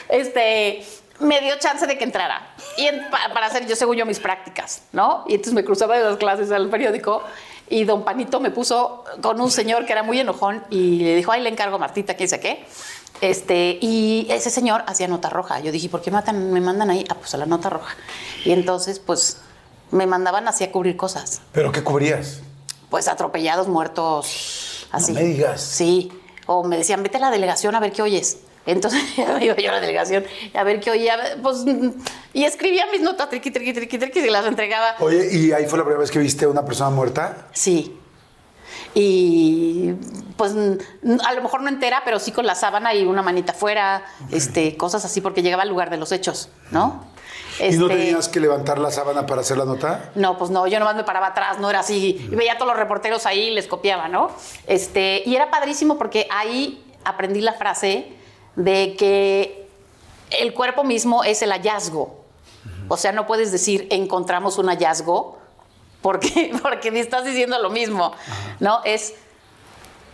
este, me dio chance de que entrara. Y en- pa- para hacer yo, según yo, mis prácticas, ¿no? Y entonces me cruzaba de las clases al periódico y don Panito me puso con un señor que era muy enojón y le dijo, ay, le encargo a Martita, quién sé qué. Este, y ese señor hacía nota roja. Yo dije, ¿por qué matan, me mandan ahí? Ah, pues a la nota roja. Y entonces, pues, me mandaban así a cubrir cosas. ¿Pero qué cubrías? Pues atropellados, muertos, así. me digas. Sí. O me decían, vete a la delegación a ver qué oyes. Entonces iba yo a la delegación a ver qué oía. Pues, y escribía mis notas, triqui, triqui, triqui, triqui, y las entregaba. Oye, ¿y ahí fue la primera vez que viste a una persona muerta? Sí. Y pues a lo mejor no entera, pero sí con la sábana y una manita afuera, este, cosas así, porque llegaba al lugar de los hechos, ¿no? ¿Y no Este, tenías que levantar la sábana para hacer la nota? No, pues no, yo nomás me paraba atrás, no era así. Y veía a todos los reporteros ahí y les copiaba, ¿no? Este, y era padrísimo porque ahí aprendí la frase de que el cuerpo mismo es el hallazgo. O sea, no puedes decir encontramos un hallazgo porque, porque ni estás diciendo lo mismo, ¿no? Es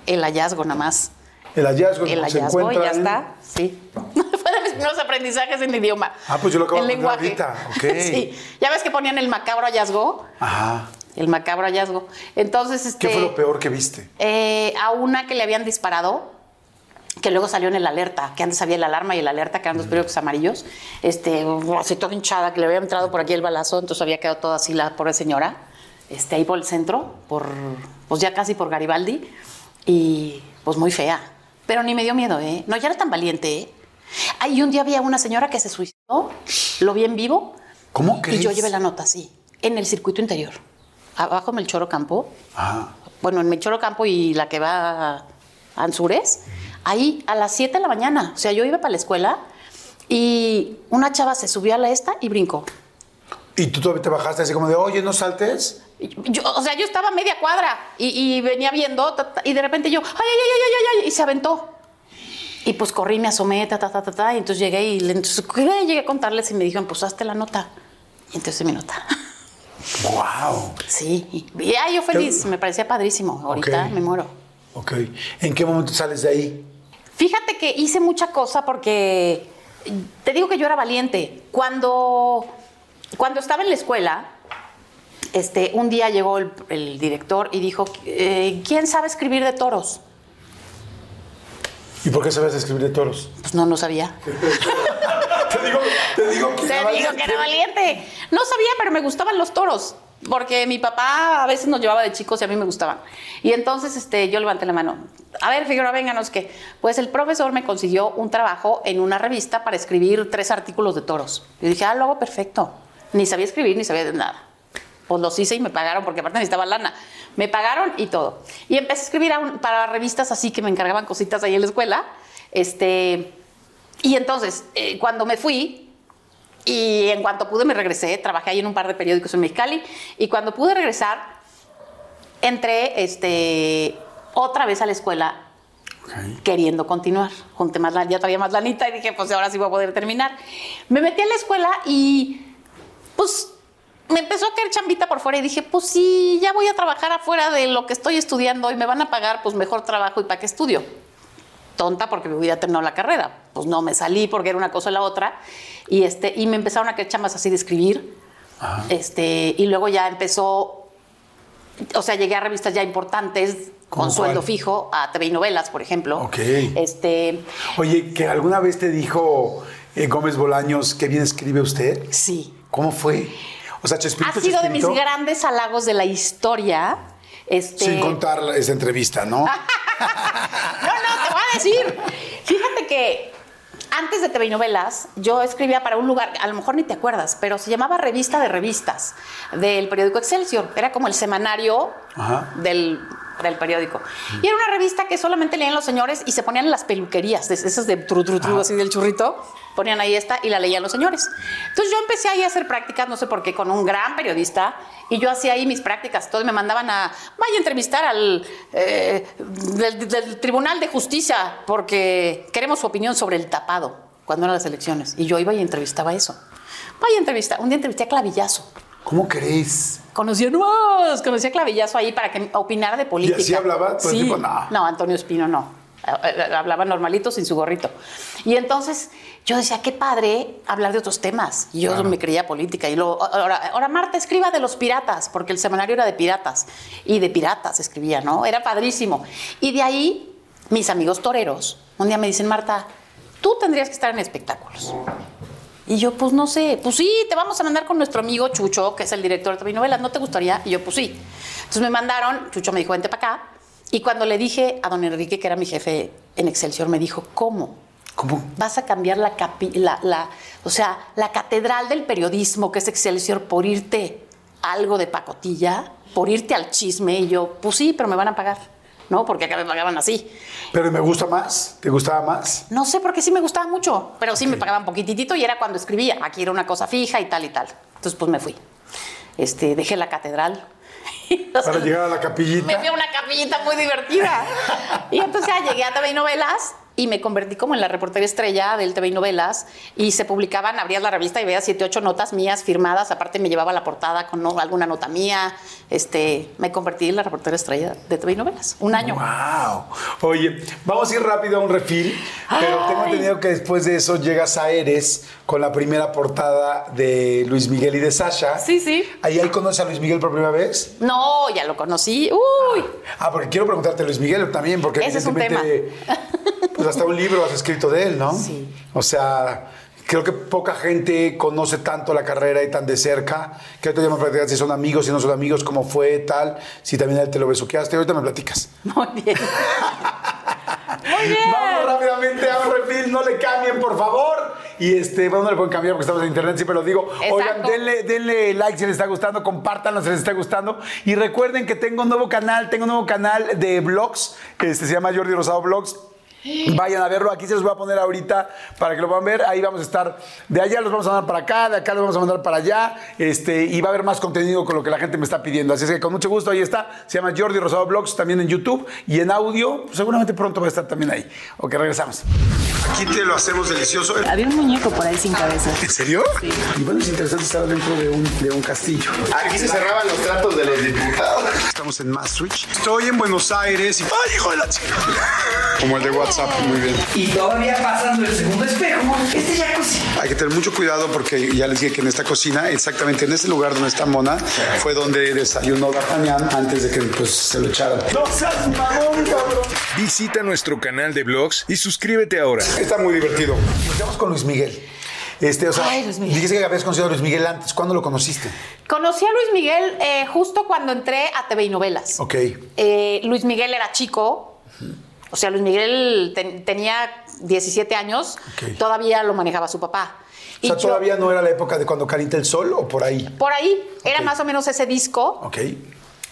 el hallazgo nada más. El hallazgo El se hallazgo y ya en- está, sí. Fue de mis primeros aprendizajes en idioma. Ah, pues yo lo acabo El de lenguaje. ahorita, ok. sí. Ya ves que ponían el macabro hallazgo. Ajá. El macabro hallazgo. Entonces, este. ¿Qué fue lo peor que viste? eh, a una que le habían disparado, que luego salió en el alerta, que antes había el alarma y el alerta, que eran dos periódicos amarillos, este, así toda hinchada, que le había entrado por aquí el balazo, entonces había quedado toda así la pobre señora, este, ahí por el centro, por, pues ya casi por Garibaldi, y pues muy fea. Pero ni me dio miedo, ¿eh? No, ya era tan valiente, ¿eh? Ay, y un día había una señora que se suicidó, lo vi en vivo. ¿Cómo Y crees? yo llevé la nota, sí, en el circuito interior, abajo en el Choro Campo, Ajá. bueno, en Melchoro Campo y la que va a Anzures, ahí a las 7 de la mañana. O sea, yo iba para la escuela y una chava se subió a la esta y brincó. Y tú todavía te bajaste así como de, oye, no saltes. Yo, o sea, yo estaba a media cuadra y, y venía viendo ta, ta, y de repente yo, ay, ay, ay, ay, ay, ay, y se aventó. Y pues corrí, me asomé, ta, ta, ta, ta, ta, y entonces llegué y entonces, llegué a contarles y me dijeron, pues hazte la nota. Y entonces mi nota. ¡Wow! Sí, y ya yo feliz, me parecía padrísimo. Ahorita Ok. me muero. Ok. ¿En qué momento sales de ahí? Fíjate que hice mucha cosa porque te digo que yo era valiente. Cuando, cuando estaba en la escuela, este, un día llegó el, el director y dijo, eh, ¿quién sabe escribir de toros? ¿Y por qué sabes escribir de toros? Pues no, no sabía. te digo, te digo que Te era digo valiente. que era valiente. No sabía, pero me gustaban los toros. Porque mi papá a veces nos llevaba de chicos y a mí me gustaban. Y entonces este, yo levanté la mano. A ver, Figueroa, vénganos que. Pues el profesor me consiguió un trabajo en una revista para escribir tres artículos de toros. Y dije, ah, lo hago perfecto. Ni sabía escribir, ni sabía de nada. Pues los hice y me pagaron porque aparte necesitaba lana. Me pagaron y todo. Y empecé a escribir para revistas así que me encargaban cositas ahí en la escuela. Este, y entonces, eh, cuando me fui, y en cuanto pude me regresé, trabajé ahí en un par de periódicos en Mexicali, y cuando pude regresar, entré este, otra vez a la escuela queriendo continuar. Junté más la- ya traía más lanita y dije, pues ahora sí voy a poder terminar. Me metí a la escuela y pues me empezó a caer chambita por fuera y dije, pues sí, ya voy a trabajar afuera de lo que estoy estudiando y me van a pagar, pues mejor trabajo y para qué estudio tonta porque me hubiera terminado la carrera. Pues no, me salí porque era una cosa y la otra. Y, este, y me empezaron a caer chamas así de escribir. Este, y luego ya empezó, o sea, llegué a revistas ya importantes ¿Cómo con sueldo cuál? fijo, a TV y Novelas, por ejemplo. Ok. Este, Oye, que alguna vez te dijo eh, Gómez Bolaños que bien escribe usted. sí. ¿Cómo fue? O sea, Ha Chespirito, sido de mis Chespirito, grandes halagos de la historia. Este, Sin contar esa entrevista, ¿no? No, no, te voy a decir. Fíjate que antes de TV y Novelas, yo escribía para un lugar, a lo mejor ni te acuerdas, pero se llamaba Revista de Revistas, del periódico Excelsior. Era como el semanario del, del periódico. Y era una revista que solamente leían los señores y se ponían en las peluquerías, esas de tru, tru, tru, así del churrito. Ponían ahí esta y la leían los señores. Entonces yo empecé ahí a hacer prácticas, no sé por qué, con un gran periodista. Y yo hacía ahí mis prácticas. Todos me mandaban a, vaya a entrevistar al eh, del, del Tribunal de Justicia porque queremos su opinión sobre el tapado cuando eran las elecciones. Y yo iba y entrevistaba eso. Vaya a entrevistar. Un día entrevisté a Clavillazo. ¿Cómo crees? Conocía, no, conocí a Clavillazo ahí para que opinara de política. así hablaba el sí. tiempo? No. No, Antonio Espino no. Eh, Hablaba normalito sin su gorrito. Y entonces yo decía, qué padre hablar de otros temas. Y yo me creía política. Y luego, ahora, ahora Marta escriba de los piratas, porque el semanario era de piratas. Y de piratas escribía, ¿no? Era padrísimo. Y de ahí, mis amigos toreros, un día me dicen, Marta, tú tendrías que estar en espectáculos. Y yo, pues no sé, pues sí, te vamos a mandar con nuestro amigo Chucho, que es el director de TV novelas, ¿no te gustaría? Y yo, pues sí. Entonces me mandaron, Chucho me dijo, vente para acá. Y cuando le dije a don Enrique, que era mi jefe en Excelsior, me dijo, ¿cómo? ¿Cómo? Vas a cambiar la, capi- la, la- o sea, la catedral del periodismo, que es Excelsior, por irte algo de pacotilla, por irte al chisme. Y yo, pues sí, pero me van a pagar, ¿no? Porque acá me pagaban así. ¿Pero me gusta más? ¿Te gustaba más? No sé, porque sí me gustaba mucho, pero sí me pagaban poquitito y era cuando escribía. Aquí era una cosa fija y tal y tal. Entonces, pues me fui. Este, dejé la catedral. Para llegar a la Me capillita. fui a una capillita muy divertida. Y entonces ya llegué a TV Novelas y me convertí como en la reportera estrella del TV y Novelas y se publicaban, abrías la revista y veías siete, ocho notas mías firmadas, aparte me llevaba la portada con no- alguna nota mía, este, me convertí en la reportera estrella de TV y Novelas, un año. Wow. Oye, vamos a ir rápido a un refil, pero tengo entendido que después de eso llegas a Eres con la primera portada de Luis Miguel y de Sasha. Sí, sí. ¿Ahí, ahí conoces a Luis Miguel por primera vez? No, ya lo conocí, uy. Ah, porque quiero preguntarte a Luis Miguel también, porque Ese es un evidentemente, pues hasta un libro has escrito de él, ¿no? Sí. O sea, creo que poca gente conoce tanto la carrera y tan de cerca. Que ahorita ya me platicas si son amigos, si no son amigos, cómo fue, tal, si también a él te lo besuqueaste. Ahorita me platicas. Muy bien. Muy bien. Vamos rápidamente a un refil, no le cambien, por favor. Y este, bueno, no le pueden cambiar porque estamos en internet, siempre lo digo. Oigan, denle, denle like si les está gustando, compártanlo si les está gustando. Y recuerden que tengo un nuevo canal, tengo un nuevo canal de vlogs, este se llama Jordi Rosado Vlogs. Vayan a verlo, aquí se los voy a poner ahorita para que lo puedan ver. Ahí vamos a estar, de allá los vamos a mandar para acá, de acá los vamos a mandar para allá. Este, y va a haber más contenido con lo que la gente me está pidiendo. Así es que con mucho gusto ahí está. Se llama Jordi Rosado Vlogs también en YouTube y en audio. Seguramente pronto va a estar también ahí. Ok, regresamos. Aquí te lo hacemos delicioso. Había un muñeco por ahí sin cabeza. ¿En serio? Y bueno, es interesante estar dentro de un, de un castillo. Aquí se cerraban los tratos de los diputados. Estamos en Maastricht. Estoy en Buenos Aires y... ¡Ay, hijo de la chica! Como el de WhatsApp, muy bien. Y todavía pasando el segundo espejo, este jacuzzi. Hay que tener mucho cuidado porque ya les dije que en esta cocina, exactamente en ese lugar donde está Mona, fue donde desayunó D'Artagnan antes de que pues, se lo echaran. ¡No seas mamón, cabrón! Visita nuestro canal de blogs y suscríbete ahora. Está muy divertido. Nos vemos con Luis Miguel. Este, o sea, Ay, Luis Miguel. dijiste que habías conocido a Luis Miguel antes. ¿Cuándo lo conociste? Conocí a Luis Miguel eh, justo cuando entré a TV y Novelas. Ok. Eh, Luis Miguel era chico, o sea, Luis Miguel ten- tenía 17 años, todavía lo manejaba su papá. O sea, todavía no era la época de cuando calienta el sol o por ahí. Por ahí, era más o menos ese disco. Ok.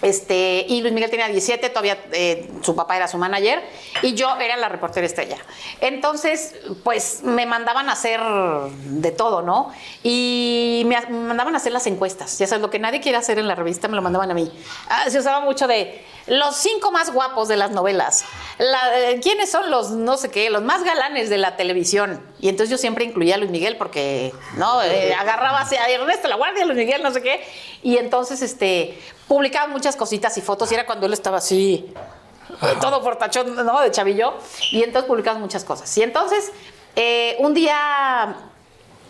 Este, y Luis Miguel tenía 17, todavía eh, su papá era su manager y yo era la reportera estrella. Entonces, pues me mandaban a hacer de todo, ¿no? Y me, a- mandaban a hacer las encuestas. Ya sabes, lo que nadie quiere hacer en la revista me lo mandaban a mí. Ah, se usaba mucho de los cinco más guapos de las novelas. La- eh, ¿Quiénes son los no sé qué, los más galanes de la televisión? Y entonces yo siempre incluía a Luis Miguel porque, ¿no? Eh, agarraba hacia Ernesto La Guardia, Luis Miguel, no sé qué. Y entonces, este, publicaba muchas cositas y fotos y era cuando él estaba así, eh, todo portachón, ¿no? De chavillo. Y entonces publicaba muchas cosas. Y entonces, eh, un día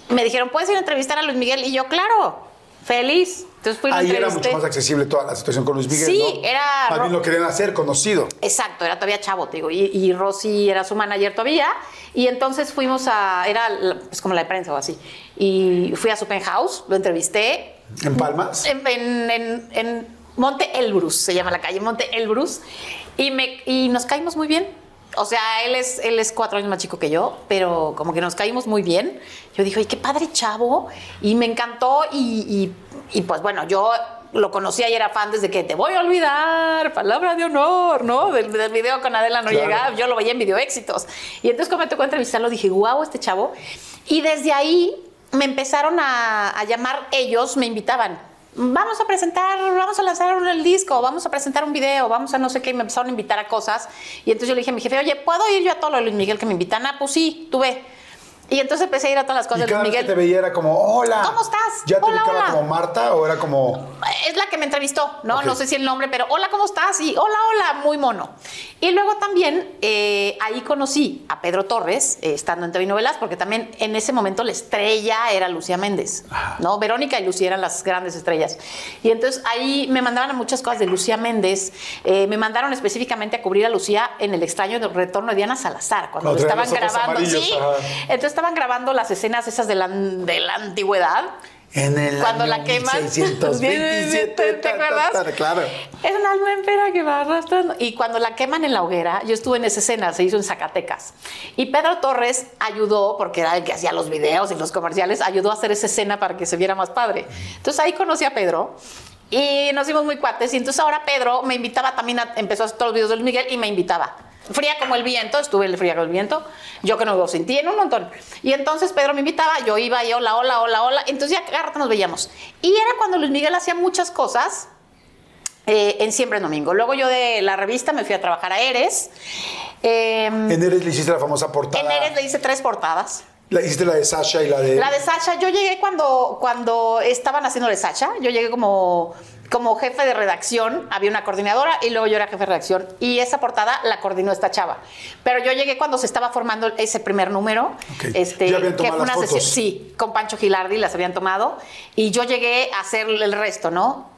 me dijeron, ¿puedes ir a entrevistar a Luis Miguel? Y yo, claro, feliz. Entonces fui Ahí era mucho más accesible toda la situación con Luis Miguel. Sí, ¿no? era- bien lo querían hacer conocido. Exacto, era todavía chavo, te digo, y, y Rosy era su manager todavía, y entonces fuimos a, era pues como la de prensa o así, y fui a su penthouse, lo entrevisté, ¿En Palmas? en, en- en- en Monte Elbrus, se llama la calle, Monte Elbrus, y, me, y nos caímos muy bien. O sea, él es, él es cuatro años más chico que yo, pero como que nos caímos muy bien. Yo dije, ay, qué padre chavo, y me encantó, y, y- y, pues bueno, yo lo conocía y era fan desde que te voy a olvidar, palabra de honor, ¿no? Del, del video con Adela no Claro. llegaba, yo lo veía en video éxitos. Y entonces cuando me tocó entrevistarlo dije, guau, este chavo. Y desde ahí me empezaron a, llamar ellos, me invitaban. Vamos a presentar, vamos a lanzar el disco, vamos a presentar un video, vamos a no sé qué, me empezaron a invitar a cosas. Y entonces yo le dije a mi jefe, oye, ¿puedo ir yo a todo lo de Luis Miguel que me invitan? Ah, pues sí, tú ve. Y entonces empecé a ir a todas las Y cosas de vez que te Miguel. veía era como, hola. ¿Cómo estás? ¿Ya te Hola, ubicaba hola. como Marta o era como... Es la que me entrevistó, ¿no? Ok. No sé si el nombre, pero hola, ¿cómo estás? Y hola, hola, muy mono. Y luego también eh, ahí conocí a Pedro Torres, eh, estando en TV Novelas, porque también en ese momento la estrella era Lucía Méndez, ¿no? Verónica y Lucía eran las grandes estrellas. Y entonces ahí me mandaban a muchas cosas de Lucía Méndez. eh, me mandaron específicamente a cubrir a Lucía en el extraño retorno de Diana Salazar, cuando Cuando lo estaban grabando. Sí. ajá. Entonces estaban grabando las escenas esas de la, de la antigüedad. En el Cuando año la queman. 1627, ¿Te ta, ta, acuerdas? ta, Claro. Es un alma en pena que va arrastrando. Y cuando la queman en la hoguera, yo estuve en esa escena, se hizo en Zacatecas. Y Pedro Torres ayudó, porque era el que hacía los videos y los comerciales, ayudó a hacer esa escena para que se viera más padre. Entonces ahí conocí a Pedro. Y nos hicimos muy cuates. Y entonces ahora Pedro me invitaba también, a, empezó a hacer todos los videos de Luis Miguel y me invitaba. Fría como el viento, estuve fría como el viento, yo que no lo sentí en un montón. Y entonces Pedro me invitaba, yo iba y hola, hola, hola, hola. Entonces ya cada rato nos veíamos. Y era cuando Luis Miguel hacía muchas cosas eh, en Siempre en Domingo. Luego yo de la revista me fui a trabajar a Eres. Eh, En Eres le hiciste la famosa portada. en Eres le hice tres portadas. La hiciste la de Sasha y la de... La de Sasha, yo llegué cuando, cuando estaban haciendo de Sasha, yo llegué como, como jefe de redacción, había una coordinadora y luego yo era jefe de redacción y esa portada la coordinó esta chava. Pero yo llegué cuando se estaba formando ese primer número, Ok. este, Ya habían que tomado fue las una sesión, sí, con Pancho Gilardi las habían tomado y yo llegué a hacer el resto, ¿no?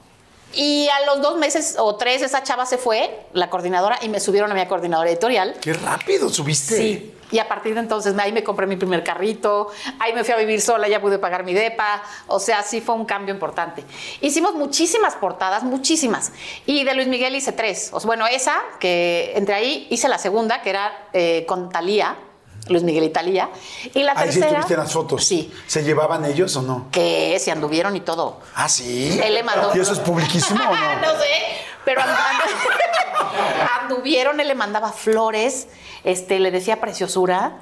Y a los dos meses o tres esa chava se fue, la coordinadora, y me subieron a mi coordinadora editorial. Qué rápido subiste. Sí. Y a partir de entonces ahí me compré mi primer carrito, ahí me fui a vivir sola, ya pude pagar mi depa. O sea, sí fue un cambio importante. Hicimos muchísimas portadas, muchísimas. Y de Luis Miguel hice tres. Bueno, esa, que entre ahí hice la segunda, que era eh, con Talía, Luis Miguel y Talía. Y la Ahí sí tercera. estuviste en las fotos. Sí. ¿Se llevaban ellos o no? Que se anduvieron y todo. Ah, sí. Él le mandó. ¿Y eso es publiquísimo o no? no sé, pero and- and- anduvieron, él le mandaba flores, este, le decía preciosura.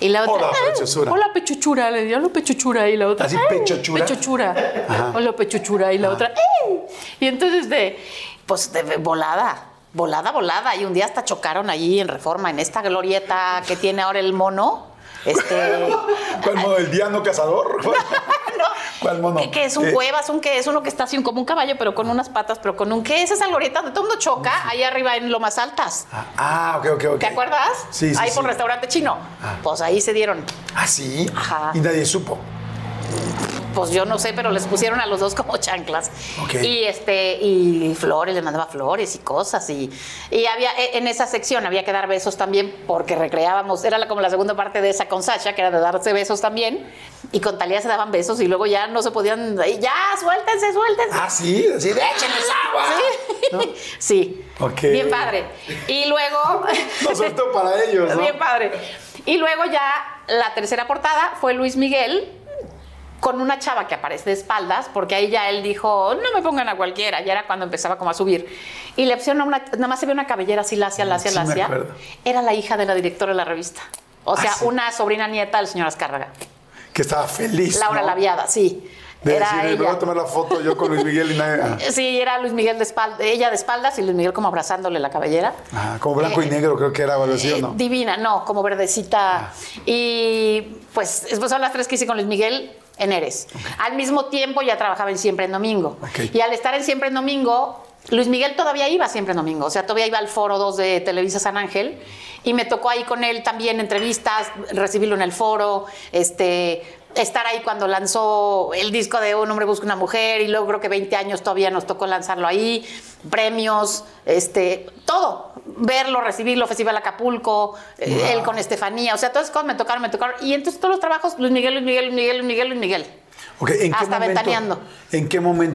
Y la otra, Hola, "Ah, preciosura". Hola, pechuchura, le decía, hola, pechuchura. Y la otra, ¿Así, "Ay, pechochura? Pechochura. Ajá. Hola, pechuchura. Y la otra, "Ay". Y entonces, de, pues, de volada. Volada, volada. Y un día hasta chocaron allí en Reforma, en esta glorieta que tiene ahora el mono. Este, ¿Cuál mono? ¿El Diano Cazador? ¿Cuál mono? Que es un Eh, cuevas, un que es uno que está así como un caballo, pero con unas patas, pero con un que es esa glorieta donde todo el mundo choca, ahí arriba en lo más altas. Ah, ok, ok, ok. ¿Te acuerdas? Sí, sí, Ahí sí. por restaurante chino. Pues ahí se dieron. Ah, sí. Ajá. Y nadie supo. Pues yo no sé, pero les pusieron a los dos como chanclas. Y este, y flores, les mandaba flores y cosas. Y, y había, e- en esa sección había que dar besos también, porque recreábamos, era como la segunda parte de esa con Sasha, que era de darse besos también. Y con Talía se daban besos y luego ya no se podían. y Ya, suéltense, suéltense. Ah, sí. Así échenles agua. Sí. Bien padre. Y luego. No, todo para ellos, ¿no? Bien padre. Y luego ya la tercera portada fue Luis Miguel con una chava que aparece de espaldas, porque ahí ya él dijo, no me pongan a cualquiera, ya era cuando empezaba como a subir. Y le pusieron una, nada más se ve una cabellera así lacia, lacia, Sí lacia. Era la hija de la directora de la revista. O Ah, sea, sí. una sobrina nieta del señor Azcárraga. Que estaba feliz. Laura ¿no? Laviada, sí. De era decir, me voy ella. a tomar la foto yo con Luis Miguel y nadie. ah. Sí, era Luis Miguel de espaldas, ella de espaldas y Luis Miguel como abrazándole la cabellera. Ah, como blanco y negro creo que era algo así, ¿o Eh, no? Divina, no, como verdecita. Y pues, son las tres que hice con Luis Miguel en Eres. Al mismo tiempo ya trabajaba en Siempre en Domingo. Y al estar en Siempre en Domingo, Luis Miguel todavía iba siempre en Domingo. O sea, todavía iba al foro 2 de Televisa San Ángel. Y me tocó ahí con él también entrevistas, recibirlo en el foro, este estar ahí cuando lanzó el disco de Un hombre busca una mujer y luego creo que 20 años todavía nos tocó lanzarlo ahí, premios, este, todo, verlo, recibirlo, Festival Acapulco, eh, él con Estefanía, o sea, todas esas cosas me tocaron, me tocaron. Y entonces todos los trabajos, Luis Miguel, Luis Miguel, Luis Miguel, Luis Miguel, Luis Miguel. ¿en qué Hasta momento? ventaneando. ¿En qué momento?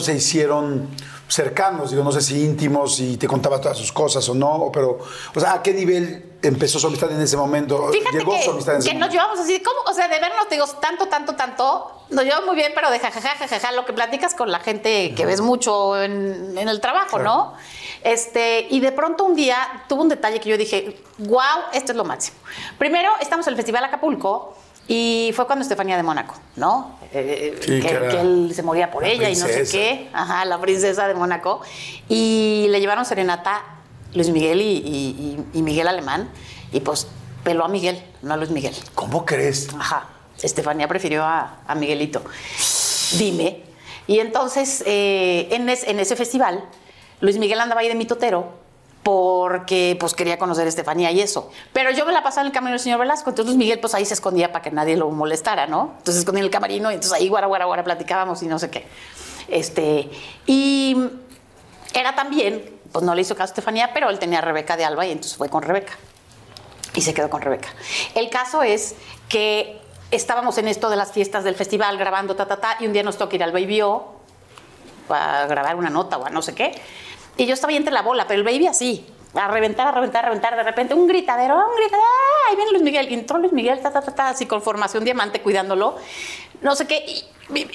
Se hicieron cercanos, digo, no sé si íntimos y te contaba todas sus cosas o no, pero, o sea, ¿a qué nivel empezó su amistad en ese momento? Fíjate Llegó que, su amistad en ese que nos llevamos así, ¿cómo? O sea, de vernos, te digo, tanto, tanto, tanto, nos llevamos muy bien, pero de jajaja, jajaja, lo que platicas con la gente que ves mucho en, en el trabajo, ¿no? Este, y de pronto un día tuvo un detalle que yo dije, wow, esto es lo máximo. Primero, estamos en el Festival Acapulco y fue cuando Estefanía de Mónaco, ¿no? Eh, Sí, que, él se moría por la ella y no sé qué. Ajá, la princesa de Mónaco. Y le llevaron serenata Luis Miguel y, y- y- y Miguel Alemán. Y pues peló a Miguel, no a Luis Miguel. ¿Cómo crees? Ajá. Estefanía prefirió a, a Miguelito. Dime. Y entonces, eh, en, es- en ese festival, Luis Miguel andaba ahí de mitotero porque pues quería conocer a Estefanía y eso. Pero yo me la pasaba en el camino del señor Velasco, entonces Miguel pues ahí se escondía para que nadie lo molestara, ¿no? Entonces escondía en el camarino y entonces ahí guara, guara, guara platicábamos y no sé qué. Este, y era también, pues no le hizo caso a Estefanía, pero él tenía a Rebeca de Alba y entonces fue con Rebeca y se quedó con Rebeca. El caso es que estábamos en esto de las fiestas del festival grabando, ta, ta, ta, y un día nos toca ir al Baby O a grabar una nota o a no sé qué. Y yo estaba ahí entre la bola, pero el Baby así, a reventar, a reventar, a reventar. De repente un gritadero, un gritadero, ¡ah! ahí viene Luis Miguel. Y entró Luis Miguel, ta, ta, ta, ta, así con formación diamante cuidándolo, no sé qué. Y,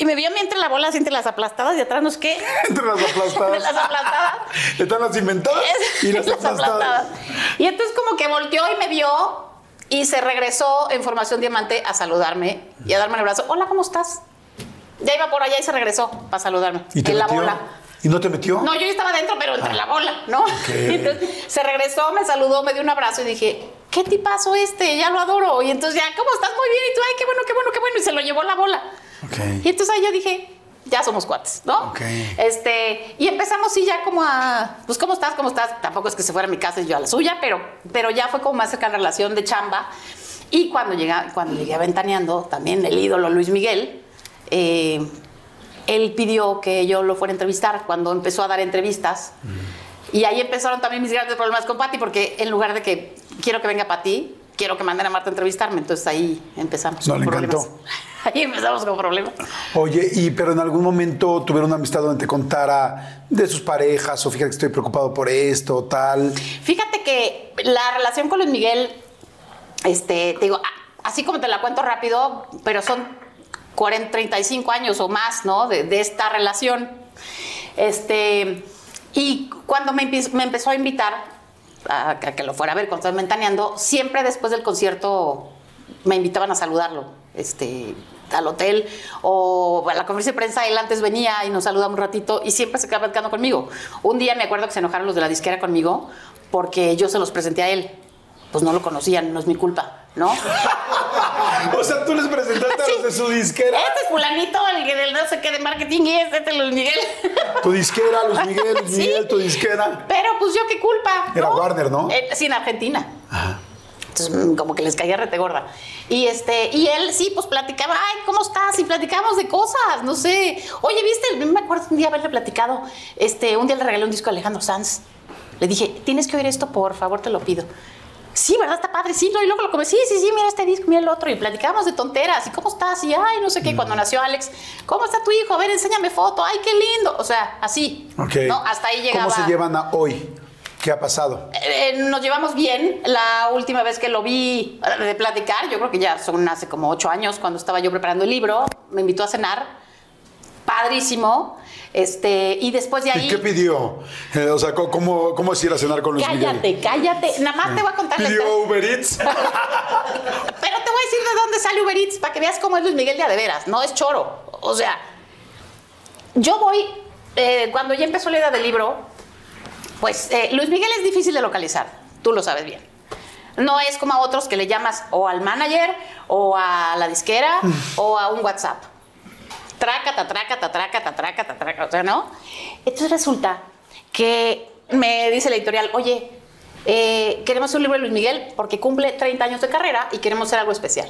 y me vio a mí entre la bola, así entre las aplastadas y atrás, no sé qué. Entre las aplastadas. De las aplastadas. Están las inventadas y las, Las aplastadas. aplastadas. Y entonces como que volteó y me vio y se regresó en formación diamante a saludarme y a darme el abrazo. Hola, ¿cómo estás? Ya iba por allá y se regresó para saludarme. ¿Y te en la bola. ¿Y no te metió? No, yo ya estaba dentro, pero entre la bola, ¿no? Y entonces se regresó, me saludó, me dio un abrazo y dije, ¿qué tipazo este? Ya lo adoro. Y entonces ya, ¿cómo estás? Muy bien. Y tú, ay, qué bueno, qué bueno, qué bueno. Y se lo llevó la bola. Ok. Y entonces ahí yo dije, ya somos cuates, ¿no? Ok. Este, y empezamos sí ya como a, pues, ¿cómo estás? ¿Cómo estás? Tampoco es que se fuera a mi casa y yo a la suya, pero, pero ya fue como más cerca la relación de chamba. Y cuando, llega, cuando llegué a Ventaneando, también el ídolo Luis Miguel, eh, él pidió que yo lo fuera a entrevistar cuando empezó a dar entrevistas. Y ahí empezaron también mis grandes problemas con Pati, porque en lugar de que quiero que venga Pati, quiero que manden a Marta a entrevistarme. Entonces ahí empezamos. No, con le problemas. encantó. Ahí empezamos con problemas. Oye, y pero en algún momento tuvieron una amistad donde te contara de sus parejas o fíjate que estoy preocupado por esto, tal. Fíjate que la relación con Luis Miguel, este, te digo, así como te la cuento rápido, pero son 40, 35 años o más, ¿no? De, esta relación. Este, y cuando me, me empezó a invitar a, que lo fuera a ver cuando estaba mentaneando, siempre después del concierto me invitaban a saludarlo. Este, al hotel o a la conferencia de prensa, él antes venía y nos saludaba un ratito y siempre se quedaba platicando conmigo. Un día me acuerdo que se enojaron los de la disquera conmigo porque yo se los presenté a él. Pues no lo conocían, no es mi culpa, ¿no? O sea, tú les presentaste a los de su disquera. Este es fulanito, el que del no sé qué de marketing y este, es Luis Miguel. Tu disquera, Luis Miguel, Luis Sí. Miguel, tu disquera. Pero pues yo qué culpa. Era Warner, ¿no? Eh, sí, en Argentina. Entonces, mm, como que les caía rete gorda. Y este, y él sí, pues platicaba, ay, ¿cómo estás? Y platicábamos de cosas, no sé. Oye, ¿viste? Me acuerdo un día haberle platicado. Este, un día le regalé un disco a Alejandro Sanz. Le dije, tienes que oír esto, por favor, te lo pido. Sí, ¿verdad? Está padre, sí, ¿no? Y luego lo come, sí, sí, sí, mira este disco, mira el otro. Y platicábamos de tonteras. ¿Y cómo estás? Y ay, no sé qué. Cuando nació Alex, ¿cómo está tu hijo? A ver, enséñame foto. Ay, qué lindo. O sea, así. Ok. ¿no? Hasta ahí llegaba. ¿Cómo se llevan a hoy? ¿Qué ha pasado? Eh, nos llevamos bien. La última vez que lo vi eh, de platicar, yo creo que ya son hace como ocho años, cuando estaba yo preparando el libro, me invitó a cenar. Padrísimo. Este, y después de ahí. ¿Y qué pidió? Eh, o sea, ¿cómo- ¿cómo, es ir a cenar con Luis cállate, Miguel? cállate. Nada más te voy a contar ¿Pidió historia. Uber Eats? Pero te voy a decir de dónde sale Uber Eats para que veas cómo es Luis Miguel de a de veras. No es choro. O sea, yo voy, eh, cuando ya empezó la idea del libro, pues eh, Luis Miguel es difícil de localizar. Tú lo sabes bien. No es como a otros que le llamas o al manager, o a la disquera, o a un WhatsApp. Trácata, trácata, trácata, trácata, trácata, o sea, ¿no? Entonces resulta que me dice la editorial, oye, eh, queremos un libro de Luis Miguel porque cumple 30 años de carrera y queremos hacer algo especial.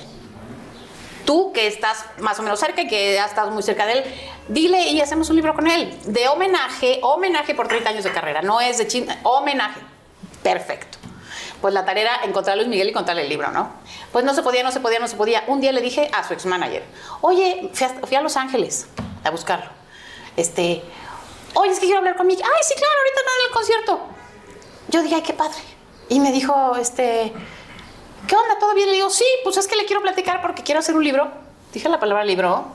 Tú que estás más o menos cerca y que ya estás muy cerca de él, dile y hacemos un libro con él. De homenaje, homenaje por 30 años de carrera, no es de chin, homenaje. Perfecto. Pues la tarea era encontrar a Luis Miguel y contarle el libro, ¿no? Pues no se podía, no se podía, no se podía. Un día le dije a su ex manager, oye, fui a, Los Ángeles a buscarlo. Este, oye, es que quiero hablar con Miki. Ay, sí, claro, ahorita está en el concierto. Yo dije, ay, qué padre. Y me dijo, este, ¿qué onda? ¿Todo bien? Le digo, sí, pues es que le quiero platicar porque quiero hacer un libro. Dije la palabra libro.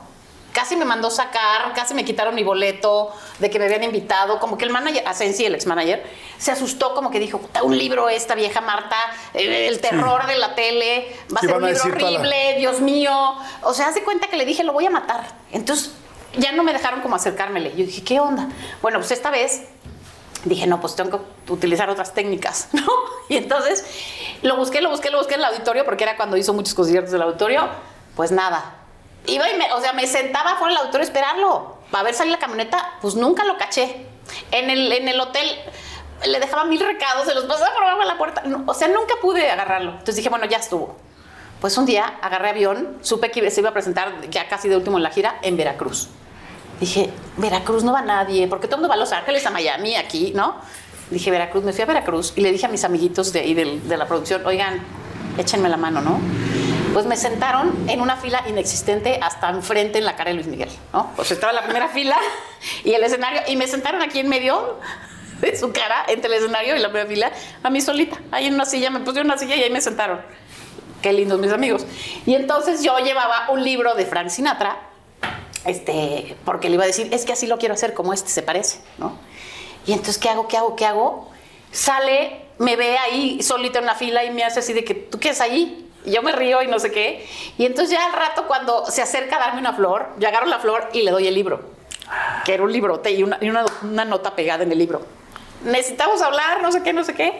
Casi me mandó sacar, casi me quitaron mi boleto de que me habían invitado. Como que el manager, Asensi, el ex manager, se asustó, como que dijo, "Puta, un libro esta vieja Marta, eh, el terror de la tele, va a ser un libro horrible, Dios mío. O sea, hace cuenta que le dije, lo voy a matar. Entonces, ya no me dejaron como acercármele. Yo dije, ¿qué onda? Bueno, pues esta vez dije, no, pues tengo que utilizar otras técnicas, ¿no? Y entonces lo busqué, lo busqué, lo busqué en el auditorio, porque era cuando hizo muchos conciertos del auditorio. Pues nada. Iba y me, o sea, me sentaba fuera del auditorio a esperarlo. A ver salir la camioneta, pues nunca lo caché. En el, en el hotel le dejaba mil recados, se los pasaba por abajo de la puerta. No, o sea, nunca pude agarrarlo. Entonces dije, bueno, ya estuvo. Pues un día agarré avión, supe que se iba a presentar ya casi de último en la gira en Veracruz. Dije, Veracruz no va nadie, porque todo el mundo va a Los Ángeles, a Miami, aquí, ¿no? Dije, Veracruz, me fui a Veracruz y le dije a mis amiguitos de ahí del- de, la producción, oigan, échenme la mano, ¿no? Pues me sentaron en una fila inexistente hasta enfrente en la cara de Luis Miguel, ¿no? Pues estaba en la primera fila y el escenario, y me sentaron aquí en medio de su cara, entre el escenario y la primera fila, a mí solita, ahí en una silla, me pusieron una silla y ahí me sentaron. Qué lindos mis amigos. Y entonces yo llevaba un libro de Frank Sinatra, este, porque le iba a decir, es que así lo quiero hacer, como este se parece, ¿no? Y entonces, ¿qué hago? ¿Qué hago? ¿Qué hago? Sale, me ve ahí solito en la fila y me hace así de que, ¿tú qué es ahí? Y yo me río y no sé qué. Y entonces ya al rato cuando se acerca a darme una flor, yo agarro la flor y le doy el libro, que era un librote y una, y una, una nota pegada en el libro. Necesitamos hablar, no sé qué, no sé qué.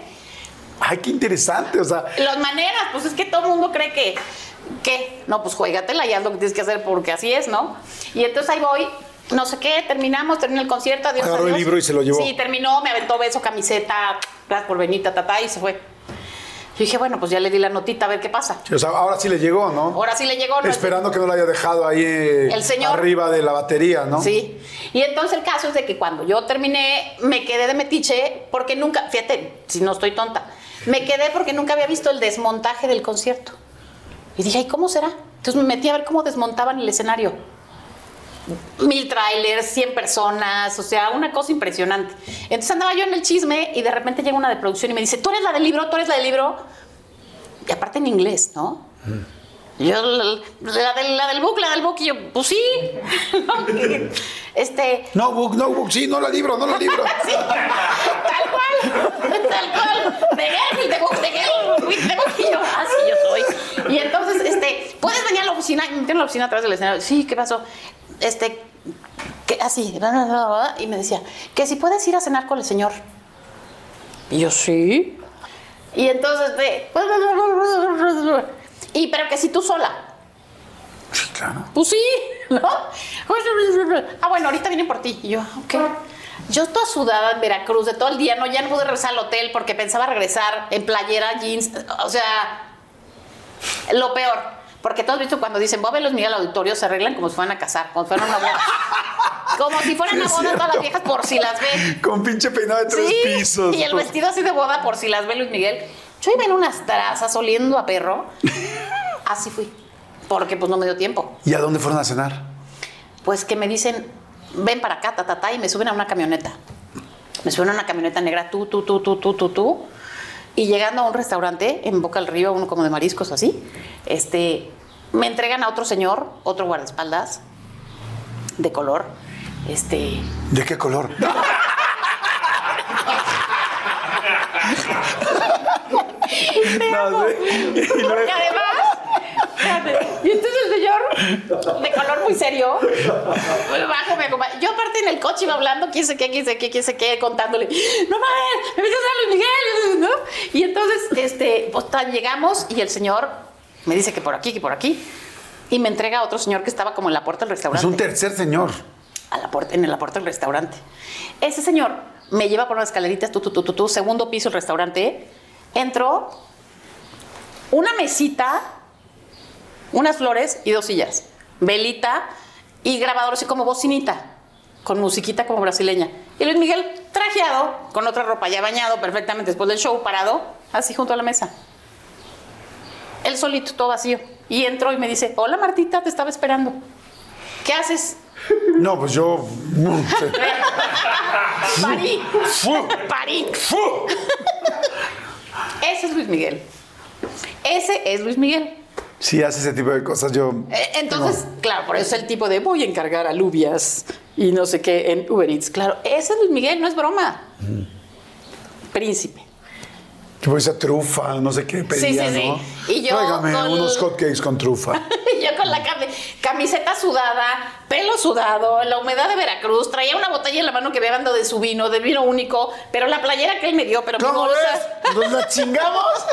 Ay, qué interesante. O sea, Las maneras, pues es que todo el mundo cree que, ¿qué? No, pues juégatela y haz lo que tienes que hacer porque así es, ¿no? Y entonces ahí voy, no sé qué, terminamos, terminó el concierto, adiós, Agarró el adiós. libro y se lo llevó. Sí, terminó, me aventó beso, camiseta, gracias por venir, ta, ta, ta, y se fue. Yo dije, bueno, pues ya le di la notita a ver qué pasa. o sea, ahora sí le llegó, ¿no? Ahora sí le llegó. ¿no? Esperando que no lo haya dejado ahí El señor. arriba de la batería, ¿no? Sí. Y entonces el caso es de que cuando yo terminé, me quedé de metiche porque nunca, fíjate, si no estoy tonta, me quedé porque nunca había visto el desmontaje del concierto. Y dije, ¿y cómo será? Entonces me metí a ver cómo desmontaban el escenario. Mil trailers, 100 personas, o sea, una cosa impresionante. Entonces andaba yo en el chisme y de repente llega una de producción y me dice, ¿tú eres la del libro? ¿Tú eres la del libro? Y aparte en inglés, ¿no? Yo, la, la del, la del book, la del book, y yo, pues sí. este, No, book, no, book, sí, no la libro, no la libro. sí, tal cual, tal cual. De Gerl, de book, de with the book, y yo, ah, sí, yo soy. Y entonces, este, ¿puedes venir a la oficina? Y a la oficina atrás del escenario. Sí, ¿qué pasó? Este, que así, y me decía, que si puedes ir a cenar con el señor. Y yo, sí. Y entonces, este, y pero que si tú sola. Sí, claro. Pues sí, ¿no? Ah, bueno, ahorita vienen por ti. Y yo, ok. Yo toda sudada en Veracruz de todo el día, no, ya no pude regresar al hotel porque pensaba regresar en playera, jeans, o sea, lo peor. Porque todos visto cuando dicen, voy a ver los Miguel al auditorio, se arreglan como si fueran a casar, como si fueran a una boda. Como si fueran Sí, a boda todas las viejas por si las ven. Con pinche peinado de tres Sí, pisos. Y el pues. vestido así de boda por si las ve Luis Miguel. Yo iba en unas trazas oliendo a perro. Así fui. Porque pues no me dio tiempo. ¿Y a dónde fueron a cenar? Pues que me dicen, ven para acá, ta, ta, ta, y me suben a una camioneta. Me suben a una camioneta negra, tú, tú, tú, tú, tú, tú, tú. Y llegando a un restaurante en Boca del Río, uno como de mariscos así, este, me entregan a otro señor, otro guardaespaldas, de color. Este, ¿De qué color? No Porque además, fíjate, y entonces el señor, de color muy serio, bajo me acompaña. Yo aparte en el coche iba hablando, quién sé qué, quién sé qué, quién sé qué, contándole, no mames, me viste a Luis Miguel, ¿no? Y entonces, este, pues ta- llegamos y el señor me dice que por aquí, que por aquí, y me entrega a otro señor que estaba como en la puerta del Es restaurante un tercer señor. a la puerta, en la puerta del restaurante. Ese señor me lleva por unas escaleritas, tú, tú, tú, tú, tú, segundo piso del restaurante, Entró una mesita, unas flores y dos sillas. Velita y grabador así como bocinita, con musiquita como brasileña. Y Luis Miguel trajeado, con otra ropa ya bañado perfectamente después del show, parado, así junto a la mesa. Él solito, todo vacío. Y entró y me dice, hola Martita, te estaba esperando. ¿Qué haces? No, pues yo. Parí. Fu. Parí. ¡Fu! Ese es Luis Miguel. Ese es Luis Miguel. Si hace ese tipo de cosas, yo. Eh, Entonces, claro, por eso el tipo de voy a encargar alubias y no sé qué en Uber Eats. Claro, ese es Luis Miguel, no es broma. Príncipe. Que a trufa, no sé qué pedía, sí, sí. ¿no? Y yo Tráigame con- unos hotcakes con trufa. Yo con la cami- camiseta sudada, pelo sudado, la humedad de Veracruz, traía una botella en la mano que había dando de su vino, del vino único, pero la playera que él me dio, pero mi ¿Cómo bolsa. ves? ¿Nos la chingamos?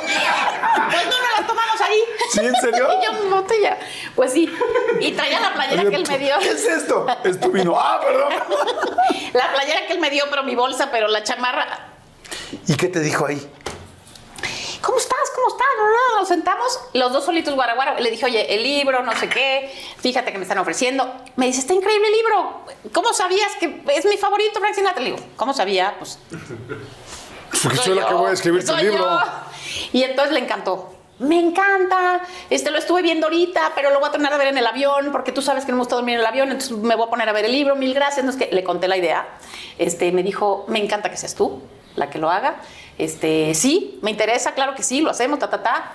Pues no, no la tomamos ahí. ¿Sí, en serio? Y yo mi botella. Pues sí. Y traía la playera que él me dio. ¿Qué es esto? Es tu vino. Ah, perdón. La playera que él me dio, pero mi bolsa, pero la chamarra. ¿Y qué te dijo ahí? ¿Cómo estás? ¿Cómo estás? Nos sentamos, los dos solitos guaraguara. Le dije, oye, el libro, no sé qué, fíjate que me están ofreciendo. Me dice, está increíble el libro. ¿Cómo sabías que es mi favorito, Frank Sinatra? Le digo, ¿cómo sabía? Pues Porque soy la que voy a escribir tu libro. yo. Y entonces le encantó. Me encanta. Este lo estuve viendo ahorita, pero lo voy a tener a ver en el avión, porque tú sabes que no me gusta dormir en el avión, entonces me voy a poner a ver el libro. Mil gracias. No es que le conté la idea. Este me dijo, me encanta que seas tú la que lo haga. Este, sí, me interesa, claro que sí, lo hacemos, ta, ta, ta.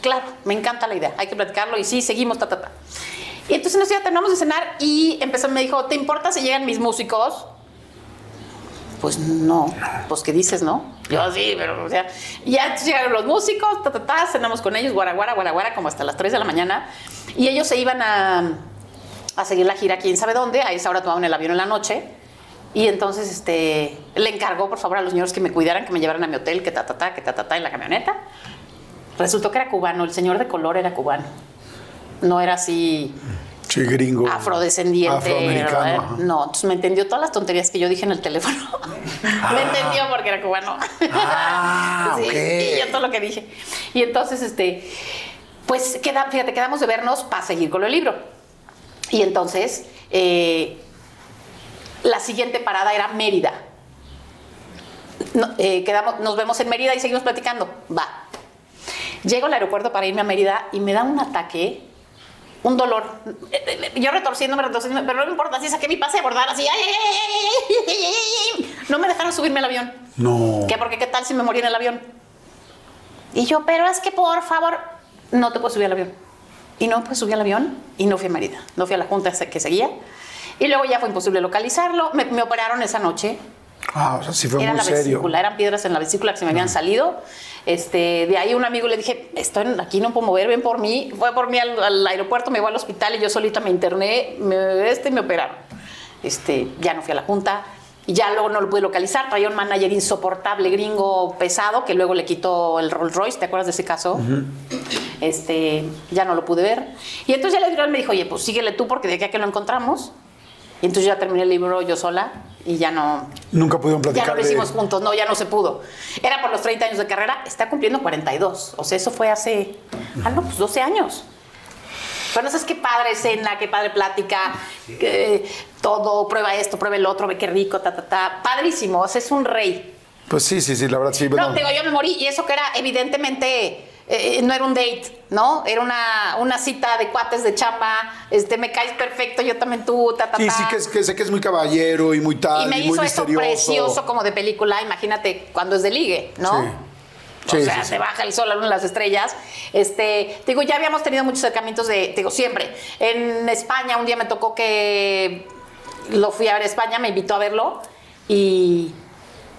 Claro, me encanta la idea, hay que platicarlo y sí, seguimos, ta, ta, ta. Y entonces nos terminamos de cenar y empezó, me dijo, ¿te importa si llegan mis músicos? Pues no, pues ¿qué dices, no? Yo sí, pero, o sea, ya llegaron los músicos, ta, ta, ta, cenamos con ellos, guara, guara, guara, guara, como hasta las 3 de la mañana, y ellos se iban a, a seguir la gira quién sabe dónde, a esa hora tomaban el avión en la noche, y entonces este, le encargó, por favor, a los señores que me cuidaran, que me llevaran a mi hotel, que ta, ta, ta, que ta, ta, ta, en la camioneta. Resultó que era cubano, el señor de color era cubano. No era así Sí, gringo. afrodescendiente. No, entonces me entendió todas las tonterías que yo dije en el teléfono. me entendió porque era cubano. Ah, Sí. Y yo todo lo que dije. Y entonces, este, pues, queda, fíjate, quedamos de vernos para seguir con el libro. Y entonces, eh, la siguiente parada era Mérida. No, eh, quedamos, nos vemos en Mérida y seguimos platicando. Va. Llego al aeropuerto para irme a Mérida y me da un ataque, un dolor. Eh, eh, Yo retorciéndome, retorciéndome, pero no me importa, así saqué mi pase de bordar, así. ay, ay, ay. No me dejaron subirme al avión. No. ¿Qué? Porque qué tal si me moría en el avión. Y yo, pero es que por favor, no te puedo subir al avión. Y no pude subir al avión y no fui a Mérida. No fui a la junta que seguía. Y luego ya fue imposible localizarlo. Me, me operaron esa noche. Ah, o sea, sí fue Era muy la serio. vesícula, eran piedras en la vesícula que se me habían salido. Este, de ahí un amigo le dije, estoy aquí, no puedo mover, ven por mí. Fue por mí al, al aeropuerto, me voy al hospital y yo solita me interné, me, este, me operaron. Este, ya no fui a la junta. Y ya luego no lo pude localizar. Traía un manager insoportable, gringo, pesado, que luego le quitó el Rolls Royce. ¿Te acuerdas de ese caso? Este, ya no lo pude ver. Y entonces ya el editorial me dijo, oye, pues síguele tú porque de aquí a que lo encontramos. Y entonces ya terminé el libro yo sola y ya no, Nunca pudieron ya platicar no lo de- hicimos juntos, no, ya no se pudo. Era por los 30 años de carrera, está cumpliendo 42. O sea, eso fue hace, ah, no, pues 12 años. Pero no sabes qué padre escena, qué padre plática, que todo, prueba esto, prueba el otro, ve qué rico, ta, ta, ta. Padrísimo, o sea, es un rey. Pues sí, sí, sí, la verdad sí. No, bueno. te digo, yo me morí y eso que era evidentemente, eh, no era un date, ¿no? Era una, una cita de cuates de chamba, este, me caes perfecto, yo también tú, ta, ta, Sí, ta. sí, que, es, que sé que es muy caballero y muy tal, Y me hizo misterioso. precioso como de película, imagínate cuando es de ligue, ¿no? Sí. Sí, o sea, sí, sí. se baja el sol, la luna, las estrellas. Este, te digo, ya habíamos tenido muchos acercamientos de, digo, siempre. En España un día me tocó que lo fui a ver a España, me invitó a verlo y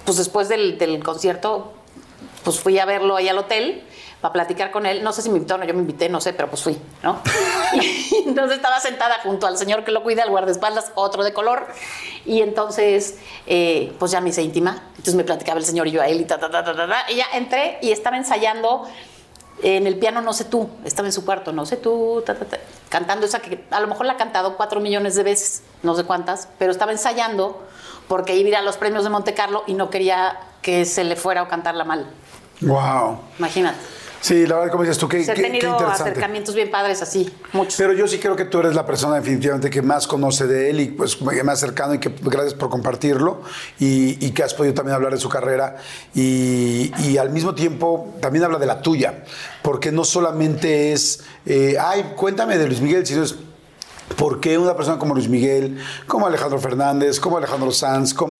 pues después del, del concierto, pues fui a verlo ahí al hotel para platicar con él. No sé si me invitó o no, yo me invité, no sé, pero pues fui, ¿no? Y entonces estaba sentada junto al señor que lo cuida, al guardaespaldas, otro de color. Y entonces, eh, pues ya me hice íntima. Entonces me platicaba el señor y yo a él y ta, ta, ta, ta, ta, ta. Y ya entré y estaba ensayando en el piano No sé tú. Estaba en su cuarto, No sé tú, ta, ta, ta, cantando esa que a lo mejor la ha cantado cuatro millones de veces, no sé cuántas, pero estaba ensayando porque iba a ir a los premios de Monte Carlo y no quería que se le fuera a cantarla mal. Wow. Imagínate. Sí, la verdad, como dices tú, qué, Se he qué- tenido acercamientos bien padres así, muchos. Pero yo sí creo que tú eres la persona definitivamente que más conoce de él y pues más cercano y que gracias por compartirlo y, y que has podido también hablar de su carrera y, y al mismo tiempo también habla de la tuya, porque no solamente es, eh, ay, cuéntame de Luis Miguel, sino es por qué una persona como Luis Miguel, como Alejandro Fernández, como Alejandro Sanz, como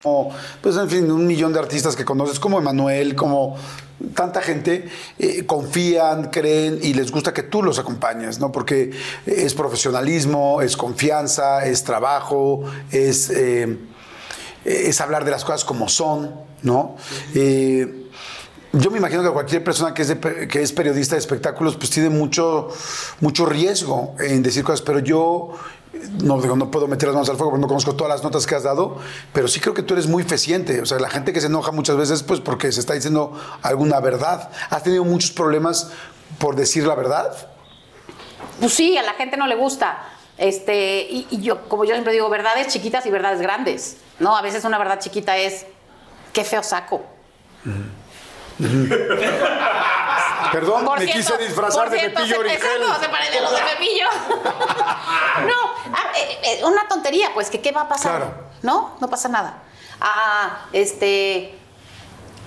Como, pues en fin, un millón de artistas que conoces, como Emanuel, como tanta gente, eh, confían, creen y les gusta que tú los acompañes, ¿no? Porque es profesionalismo, es confianza, es trabajo, es, eh, es hablar de las cosas como son, ¿no? Eh, yo me imagino que cualquier persona que es, de que es periodista de espectáculos pues tiene mucho, mucho riesgo en decir cosas, pero yo no, digo, no puedo meter las manos al fuego porque no conozco todas las notas que has dado, pero sí creo que tú eres muy feciente. O sea, la gente que se enoja muchas veces pues porque se está diciendo alguna verdad. ¿Has tenido muchos problemas por decir la verdad? Pues sí, a la gente no le gusta. Este, y, y yo, como yo siempre digo, verdades chiquitas y verdades grandes. ¿No? A veces una verdad chiquita es qué feo saco. Perdón, Por me cierto, quise disfrazar de cierto, Pepillo Origel. Exacto, se parece a los de Pepillo. no, ah, eh, eh, una tontería, pues, que qué va a pasar. Claro. No, no pasa nada. Ah, este,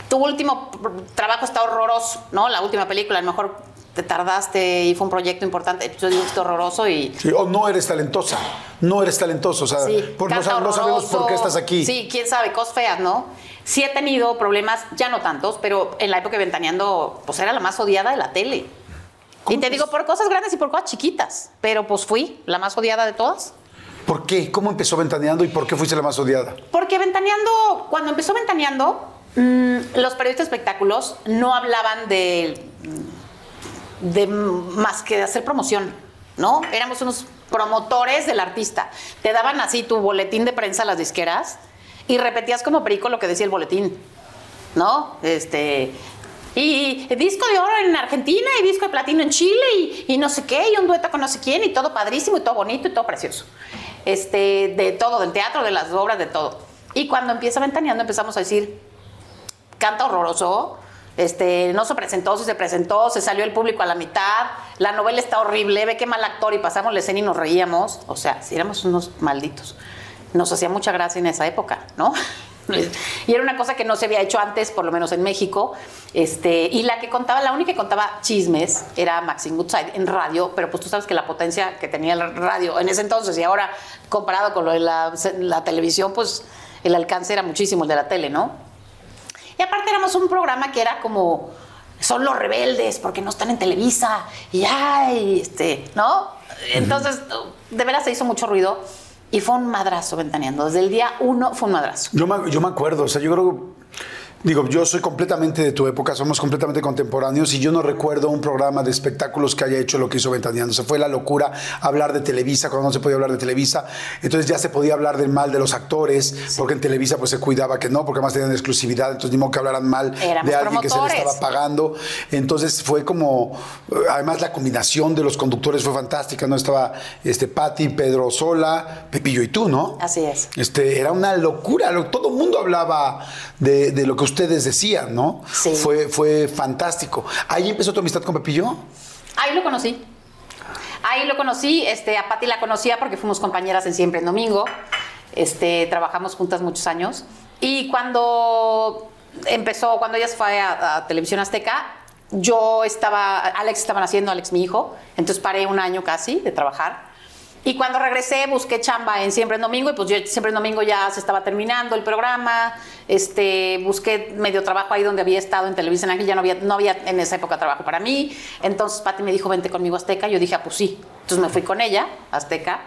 tu último trabajo está horroroso, ¿no? La última película, a lo mejor te tardaste y fue un proyecto importante. Yo digo está horroroso y Sí, o no eres talentosa, no eres talentoso, o sea, Sí, por- no, sabemos por qué estás aquí. Sí, quién sabe, cosas feas, ¿no? Sí he tenido problemas, ya no tantos, pero en la época de Ventaneando, pues era la más odiada de la tele. Y te digo, por cosas grandes y por cosas chiquitas, pero pues fui la más odiada de todas. ¿Por qué? ¿Cómo empezó Ventaneando y por qué fuiste la más odiada? Porque Ventaneando, cuando empezó Ventaneando, mm, los periodistas de espectáculos no hablaban de, de más que de hacer promoción, ¿no? Éramos unos promotores del artista. Te daban así tu boletín de prensa a las disqueras y repetías como perico lo que decía el boletín, ¿no? Este. Y disco de oro en Argentina y disco de platino en Chile y, y no sé qué, y un dueto con no sé quién, y todo padrísimo, y todo bonito, y todo precioso. Este, de todo, del teatro, de las obras, de todo. Y cuando empieza Ventaneando empezamos a decir, canta horroroso, este, no se presentó, si se presentó, se salió el público a la mitad, la novela está horrible, ve qué mal actor y pasamos la escena y nos reíamos, o sea, si éramos unos malditos. Nos hacía mucha gracia en esa época, ¿no? Y era una cosa que no se había hecho antes, por lo menos en México. Este, y la que contaba, la única que contaba chismes era Maxine Goodside en radio, pero pues tú sabes que la potencia que tenía el radio en ese entonces y ahora comparado con lo de la, televisión, pues el alcance era muchísimo el de la tele, ¿no? Y aparte éramos un programa que era como, son los rebeldes porque no están en Televisa, y ay, este, ¿no? Entonces, de veras se hizo mucho ruido y fue un madrazo ventaneando. Desde el día uno fue un madrazo. Yo me, yo me acuerdo, o sea, yo creo, digo, yo soy completamente de tu época, somos completamente contemporáneos y yo no recuerdo un programa de espectáculos que haya hecho lo que hizo Ventaneando. O sea, fue la locura hablar de Televisa cuando no se podía hablar de Televisa. Entonces ya se podía hablar del mal de los actores, porque en Televisa pues se cuidaba que no, porque además tenían exclusividad, entonces ni modo que hablaran mal Éramos de alguien que se le estaba pagando. Entonces fue como, además la combinación de los conductores fue fantástica, ¿no? Estaba este, Patti, Pedro Sola, Pepillo y tú, ¿no? Así es. Este, era una locura, lo- todo el mundo hablaba de, de lo que ustedes decían, ¿no? Sí. Fue, fue fantástico. ¿Ahí empezó tu amistad con Pepillo? Ahí lo conocí. Ahí lo conocí, este, a Patti la conocía porque fuimos compañeras en Siempre en Domingo. Este, trabajamos juntas muchos años. Y cuando empezó cuando ella se fue a, a Televisión Azteca. Yo estaba, Alex estaba naciendo, Alex mi hijo, entonces paré un año casi de trabajar. Y cuando regresé busqué chamba en Siempre en Domingo y pues yo Siempre en Domingo ya se estaba terminando el programa. Este, busqué medio trabajo ahí donde había estado en Televisión Ángel, ya no había, no había en esa época trabajo para mí. Entonces Pati me dijo, vente conmigo a Azteca. Yo dije, ah, pues sí. Entonces me fui con ella a Azteca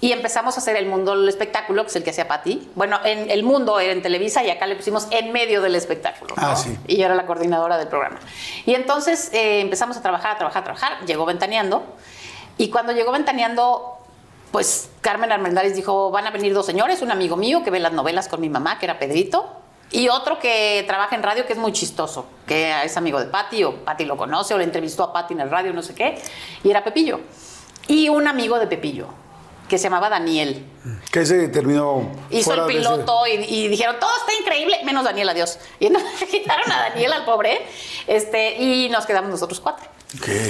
y empezamos a hacer el mundo del espectáculo, que es el que hacía Pati. Bueno, en el mundo era en Televisa y acá le pusimos en medio del espectáculo. Ah, ¿no? sí. Y yo era la coordinadora del programa. Y entonces eh, empezamos a trabajar, a trabajar, a trabajar. Llegó Ventaneando. Y cuando llegó Ventaneando, pues Carmen Armendáriz dijo, van a venir dos señores, un amigo mío que ve las novelas con mi mamá, que era Pedrito, y otro que trabaja en radio, que es muy chistoso, que es amigo de Patti, o Patti lo conoce, o le entrevistó a Patti en el radio, no sé qué, y era Pepillo. Y un amigo de Pepillo, que se llamaba Daniel. Que se terminó. Hizo el de ese- piloto y, y dijeron, todo está increíble, menos Daniel, adiós. Y entonces quitaron a Daniel, al pobre, este, y nos quedamos nosotros cuatro.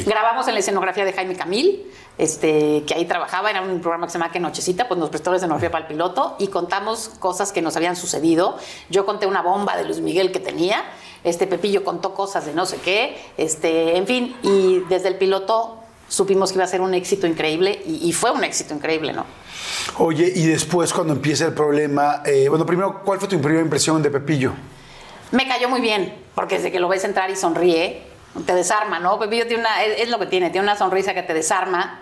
Grabamos en la escenografía de Jaime Camil, este, que ahí trabajaba, era un programa que se llama Que Nochecita, pues nos prestó la escenografía para el piloto y contamos cosas que nos habían sucedido. Yo conté una bomba de Luis Miguel que tenía, este Pepillo contó cosas de no sé qué, este, en fin, y desde el piloto supimos que iba a ser un éxito increíble y, y fue un éxito increíble, ¿no? Oye, y después cuando empieza el problema, eh, bueno, primero, ¿cuál fue tu primera impresión de Pepillo? Me cayó muy bien, porque desde que lo ves entrar y sonríe, te desarma, ¿no? Pepillo tiene una, es, es lo que tiene, tiene una sonrisa que te desarma,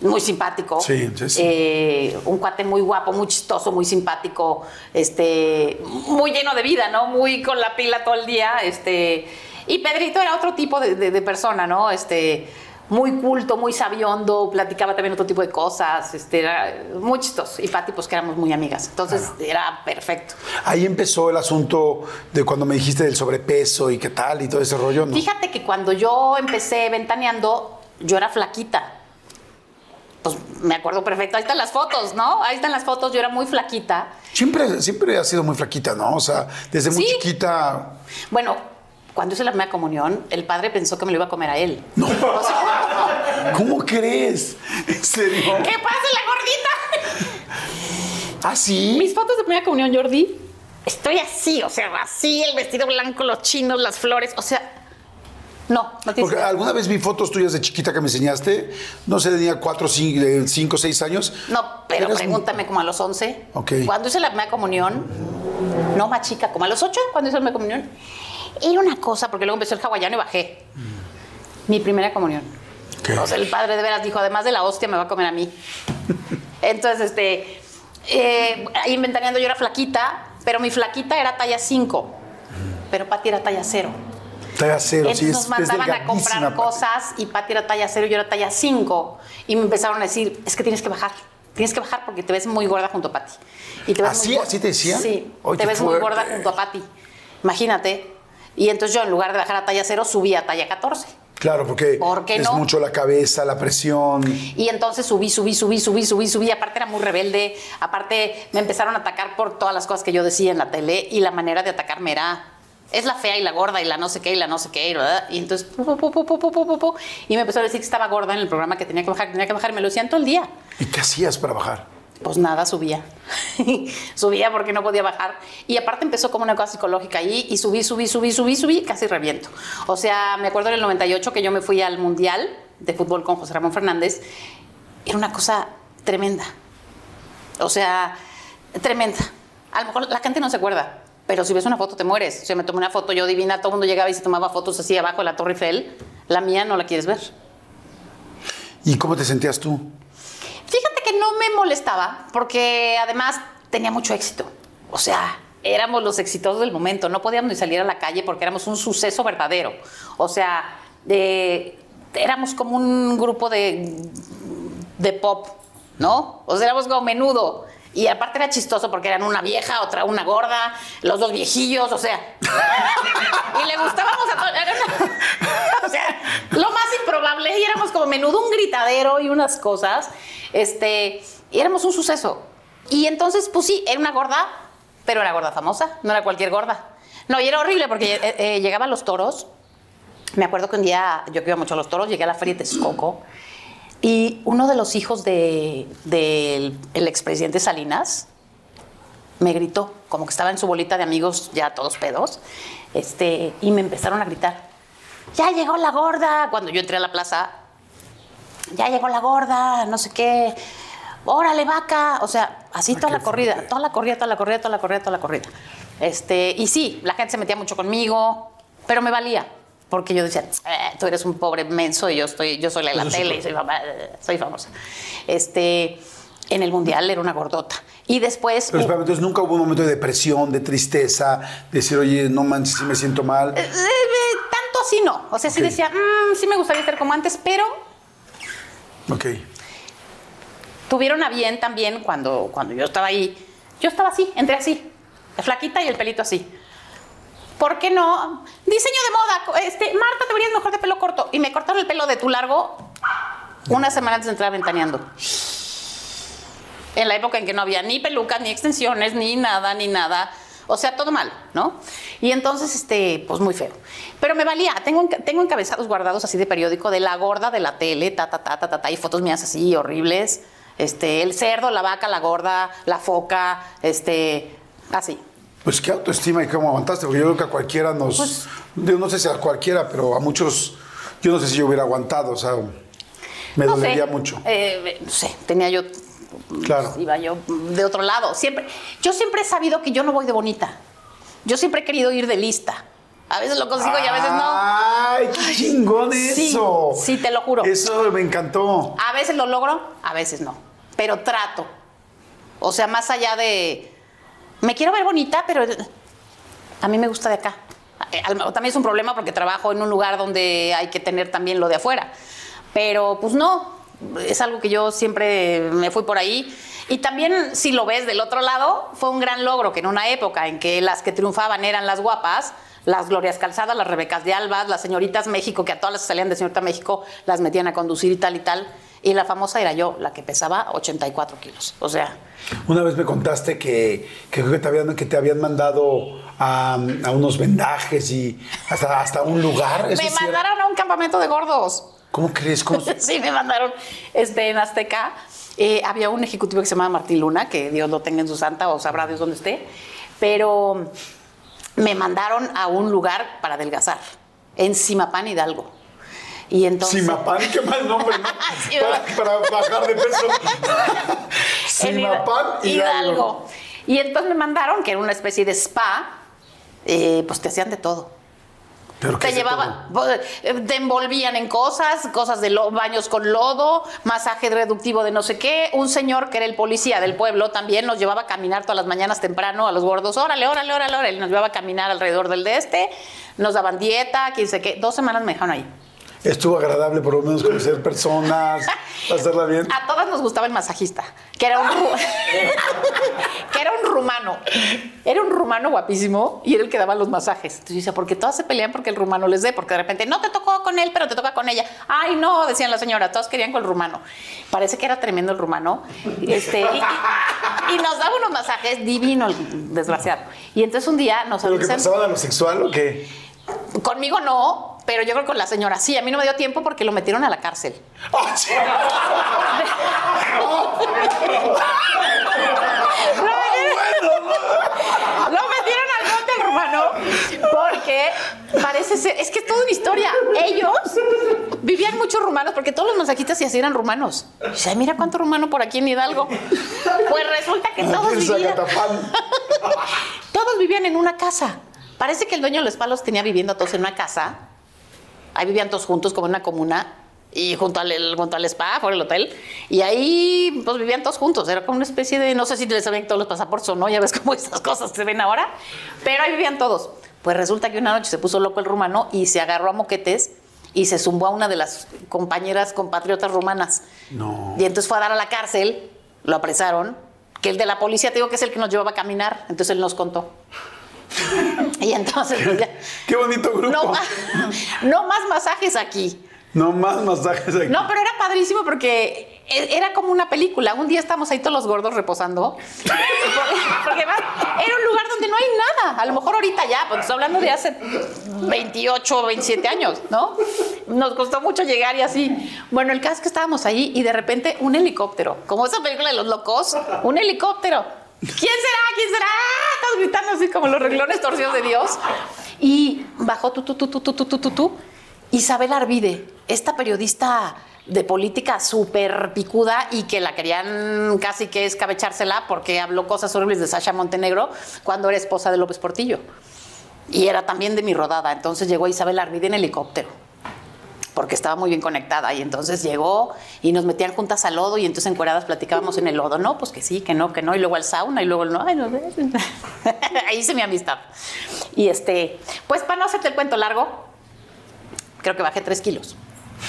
muy simpático. Sí, sí, sí. Eh, un cuate muy guapo, muy chistoso, muy simpático, este, muy lleno de vida, ¿no? Muy con la pila todo el día, este. Y Pedrito era otro tipo de, de- de persona, ¿no? Este, muy culto, muy sabiondo, platicaba también otro tipo de cosas, este, era muy chistoso. Y Pati, pues que éramos muy amigas. Entonces era perfecto. Ahí empezó el asunto de cuando me dijiste del sobrepeso y qué tal y todo ese rollo, ¿no? Fíjate que cuando yo empecé ventaneando, yo era flaquita. Pues me acuerdo perfecto. Ahí están las fotos, ¿no? Ahí están las fotos. Yo era muy flaquita. Siempre, siempre has sido muy flaquita, ¿no? O sea, desde muy Sí. chiquita. Bueno, cuando hice la primera comunión, el padre pensó que me lo iba a comer a él. No. O sea, ¿Cómo crees? ¿En serio? ¿Qué pasa, la gordita? ¿Ah, sí? Mis fotos de primera comunión, Jordi, estoy así, o sea, así, el vestido blanco, los chinos, las flores, o sea, no, no tienes Porque idea. alguna vez vi fotos tuyas de chiquita que me enseñaste. No sé, tenía cuatro, cinco, cinco seis años. No, pero Eras- pregúntame como a los 11. Ok. Cuando hice la primera comunión, no más chica, como a los 8, cuando hice la primera comunión, era una cosa, porque luego empezó el hawaiano y bajé. Mi primera comunión. Ok. O sea, el padre de veras dijo, además de la hostia, me va a comer a mí. Entonces, este, eh, ahí inventaneando yo era flaquita, pero mi flaquita era talla 5, pero Pati era talla 0. Talla cero, Entonces sí, nos es mandaban a comprar cosas y Pati era talla 0 y yo era talla 5. Y me empezaron a decir, es que tienes que bajar. Tienes que bajar porque te ves muy gorda junto a Pati. Y te ves ¿Así- muy así te decían? Sí, te ves muy fuerte. gorda junto a Pati. Imagínate. Y entonces yo en lugar de bajar a talla 0 subí a talla 14. Claro, porque ¿Por es no? mucho la cabeza, la presión. Y entonces subí, subí, subí, subí, subí, subí. Aparte era muy rebelde. Aparte me empezaron a atacar por todas las cosas que yo decía en la tele. Y la manera de atacarme era, es la fea y la gorda y la no sé qué y la no sé qué, ¿verdad? Y entonces, y me empezó a decir que estaba gorda en el programa, que tenía que bajar, tenía que bajar, y me lo decían todo el día. ¿Y qué hacías para bajar? Pues nada, subía. subía porque no podía bajar. Y aparte empezó como una cosa psicológica ahí y subí, subí, subí, subí, subí, casi reviento. O sea, me acuerdo en el 98 que yo me fui al Mundial de Fútbol con José Ramón Fernández. Era una cosa tremenda. O sea, tremenda. A lo mejor la gente no se acuerda, pero si ves una foto te mueres. O sea, me tomé una foto yo divina, todo el mundo llegaba y se tomaba fotos así abajo de la Torre Eiffel. La mía no la quieres ver. ¿Y cómo te sentías tú? Fíjate que no me molestaba, porque además tenía mucho éxito. O sea, éramos los exitosos del momento, no podíamos ni salir a la calle porque éramos un suceso verdadero. O sea, de- éramos como un grupo de, de pop, ¿no? O sea, éramos como menudo. Y aparte era chistoso porque eran una vieja, otra una gorda, los dos viejillos, o sea. y le gustábamos a todos. O sea, lo más improbable. Y éramos como menudo, un gritadero y unas cosas. Este, y éramos un suceso. Y entonces, pues sí, era una gorda, pero era gorda famosa, no era cualquier gorda. No, y era horrible porque eh, eh, llegaban los toros. Me acuerdo que un día, yo que iba mucho a los toros, llegué a la feria de Texcoco y uno de los hijos de- del el expresidente Salinas me gritó, como que estaba en su bolita de amigos ya todos pedos, este, y me empezaron a gritar, ya llegó la gorda, cuando yo entré a la plaza, ya llegó la gorda, no sé qué, órale vaca, o sea, así toda la corrida, toda la corrida, toda la corrida, toda la corrida, toda la corrida. Este, y sí, la gente se metía mucho conmigo, pero me valía. Porque yo decía, "Eh, tú eres un pobre menso y yo, estoy, yo soy la de la tele y soy, fama- soy famosa. Este, en el mundial era una gordota. Y después. Pero espérame, entonces nunca hubo un momento de depresión, de tristeza, de decir, oye, no manches, sí me siento mal. eh, eh, tanto así no. O sea, sí Ok. decía, "Mm, sí me gustaría estar como antes, pero Ok. tuvieron a bien también cuando, cuando yo estaba ahí. Yo estaba así, entré así, flaquita y el pelito así. ¿Por qué no? Diseño de moda. Este, Marta, te verías mejor de pelo corto. Y me cortaron el pelo de tu largo una semana antes de entrar ventaneando. En la época en que no había ni pelucas, ni extensiones, ni nada, ni nada. O sea, todo mal, ¿no? Y entonces, este, pues muy feo. Pero me valía. Tengo, tengo encabezados guardados así de periódico de la gorda de la tele, ta, ta, ta, ta, ta, ta, y fotos mías así horribles. Este, el cerdo, la vaca, la gorda, la foca, este, así. Pues qué autoestima y cómo aguantaste, porque yo creo que a cualquiera nos. Pues- yo no sé si a cualquiera, pero a muchos. Yo no sé si yo hubiera aguantado, o sea. Me No sé, dolería mucho. eh, no sé, tenía yo. Claro. Iba yo de otro lado. Siempre, yo siempre he sabido que yo no voy de bonita. Yo siempre he querido ir de lista. A veces lo consigo y a veces no. ¡Ay, qué chingón eso! sí, te lo juro. Eso me encantó. A veces lo logro, a veces no. Pero trato. O sea, más allá de. Me quiero ver bonita, pero a mí me gusta de acá. Eh, También es un problema porque trabajo en un lugar donde hay que tener también lo de afuera. Pero pues no, es algo que yo siempre me fui por ahí. Y también, si lo ves del otro lado, fue un gran logro que en una época en que las que triunfaban eran las guapas, las Glorias Calzadas, las Rebecas de Albas, las señoritas México, que a todas las que salían de señorita México las metían a conducir y tal y tal. Y la famosa era yo, la que pesaba 84 kilos. O sea, Una vez me contaste que, que te habían, que te habían mandado a, a unos vendajes y hasta, hasta un lugar. ¿Eso me sí era? mandaron a un campamento de gordos. ¿Cómo crees? ¿Cómo sí, me mandaron este, en Azteca. eh, había un ejecutivo que se llamaba Martín Luna, que Dios lo tenga en su santa o sabrá Dios dónde esté, pero me mandaron a un lugar para adelgazar, en Simapán, Hidalgo. Y entonces... Simapán, qué mal nombre, ¿no? Para, para bajar de peso. Simapán, Hidalgo. Y entonces me mandaron, que era una especie de spa, eh, pues te hacían de todo. Pero ¿qué Te llevaban, eh, te envolvían en cosas, cosas de lo- baños con lodo, masaje reductivo de no sé qué. Un señor que era el policía del pueblo también nos llevaba a caminar todas las mañanas temprano a los gordos. Órale, órale, órale, órale. Nos llevaba a caminar alrededor del de este. Nos daban dieta, quién sé qué. Dos semanas me dejaron ahí. Estuvo agradable por lo menos conocer personas, pasarla bien. A todas nos gustaba el masajista, que era un, que era un rumano. Era un rumano guapísimo y era el que daba los masajes. Entonces decía, porque todas se pelean porque el rumano les dé, porque de repente no te tocó con él, pero te toca con ella. Ay, no, decían la señora, todos querían con el rumano. Parece que era tremendo el rumano. Este, y, nos daba unos masajes divino el desgraciado. Y entonces un día nos ¿Pero avisan- pasaba de lo sexual o qué? Conmigo no, pero yo creo que con la señora sí. A mí no me dio tiempo porque lo metieron a la cárcel. ¡Ah, sí! Lo metieron al bote al rumano porque parece ser, es que es toda una historia. Ellos vivían muchos rumanos porque todos los masajistas y así eran rumanos. Y dice, "Ay, mira cuánto rumano por aquí en Hidalgo. Pues resulta que todos vivían, todos vivían en una casa. Parece que el dueño de los palos tenía viviendo a todos en una casa. Ahí vivían todos juntos como en una comuna y junto al, el- junto al spa, por el hotel. Y ahí pues vivían todos juntos. Era como una especie de, no sé si les sabían todos los pasaportes o no, ya ves cómo esas cosas se ven ahora. Pero ahí vivían todos. Pues resulta que una noche se puso loco el rumano y se agarró a moquetes y se zumbó a una de las compañeras compatriotas rumanas. No. Y entonces fue a dar a la cárcel, lo apresaron, que el de la policía, te digo que es el que nos llevaba a caminar, entonces él nos contó. Y entonces, pues ya, Qué bonito grupo. no, más- no más masajes aquí. No más masajes aquí. No, pero era padrísimo porque e- era como una película. Un día estamos ahí todos los gordos reposando. Porque, porque además era un lugar donde no hay nada. A lo mejor ahorita ya, porque estoy hablando de hace 28 o 27 años, ¿no? Nos costó mucho llegar y así. Bueno, el caso es que estábamos ahí y de repente un helicóptero, como esa película de los locos, un helicóptero. ¿Quién será? ¿Quién será? Estás gritando así como los reglones torcidos de Dios. Y bajó tú, tú, tú, tú, tú, tú, tú, tú. Isabel Arvide, esta periodista de política súper picuda y que la querían casi que escabechársela porque habló cosas horribles de Sasha Montenegro cuando era esposa de López Portillo. Y era también de mi rodada. Entonces llegó Isabel Arvide en helicóptero porque estaba muy bien conectada y entonces llegó y nos metían juntas al lodo y entonces encueradas platicábamos en el lodo, no, pues que sí, que no, que no, y luego al sauna y luego no, ay, no, ahí hice mi amistad. Y este, pues para no hacerte el cuento largo, creo que bajé tres kilos.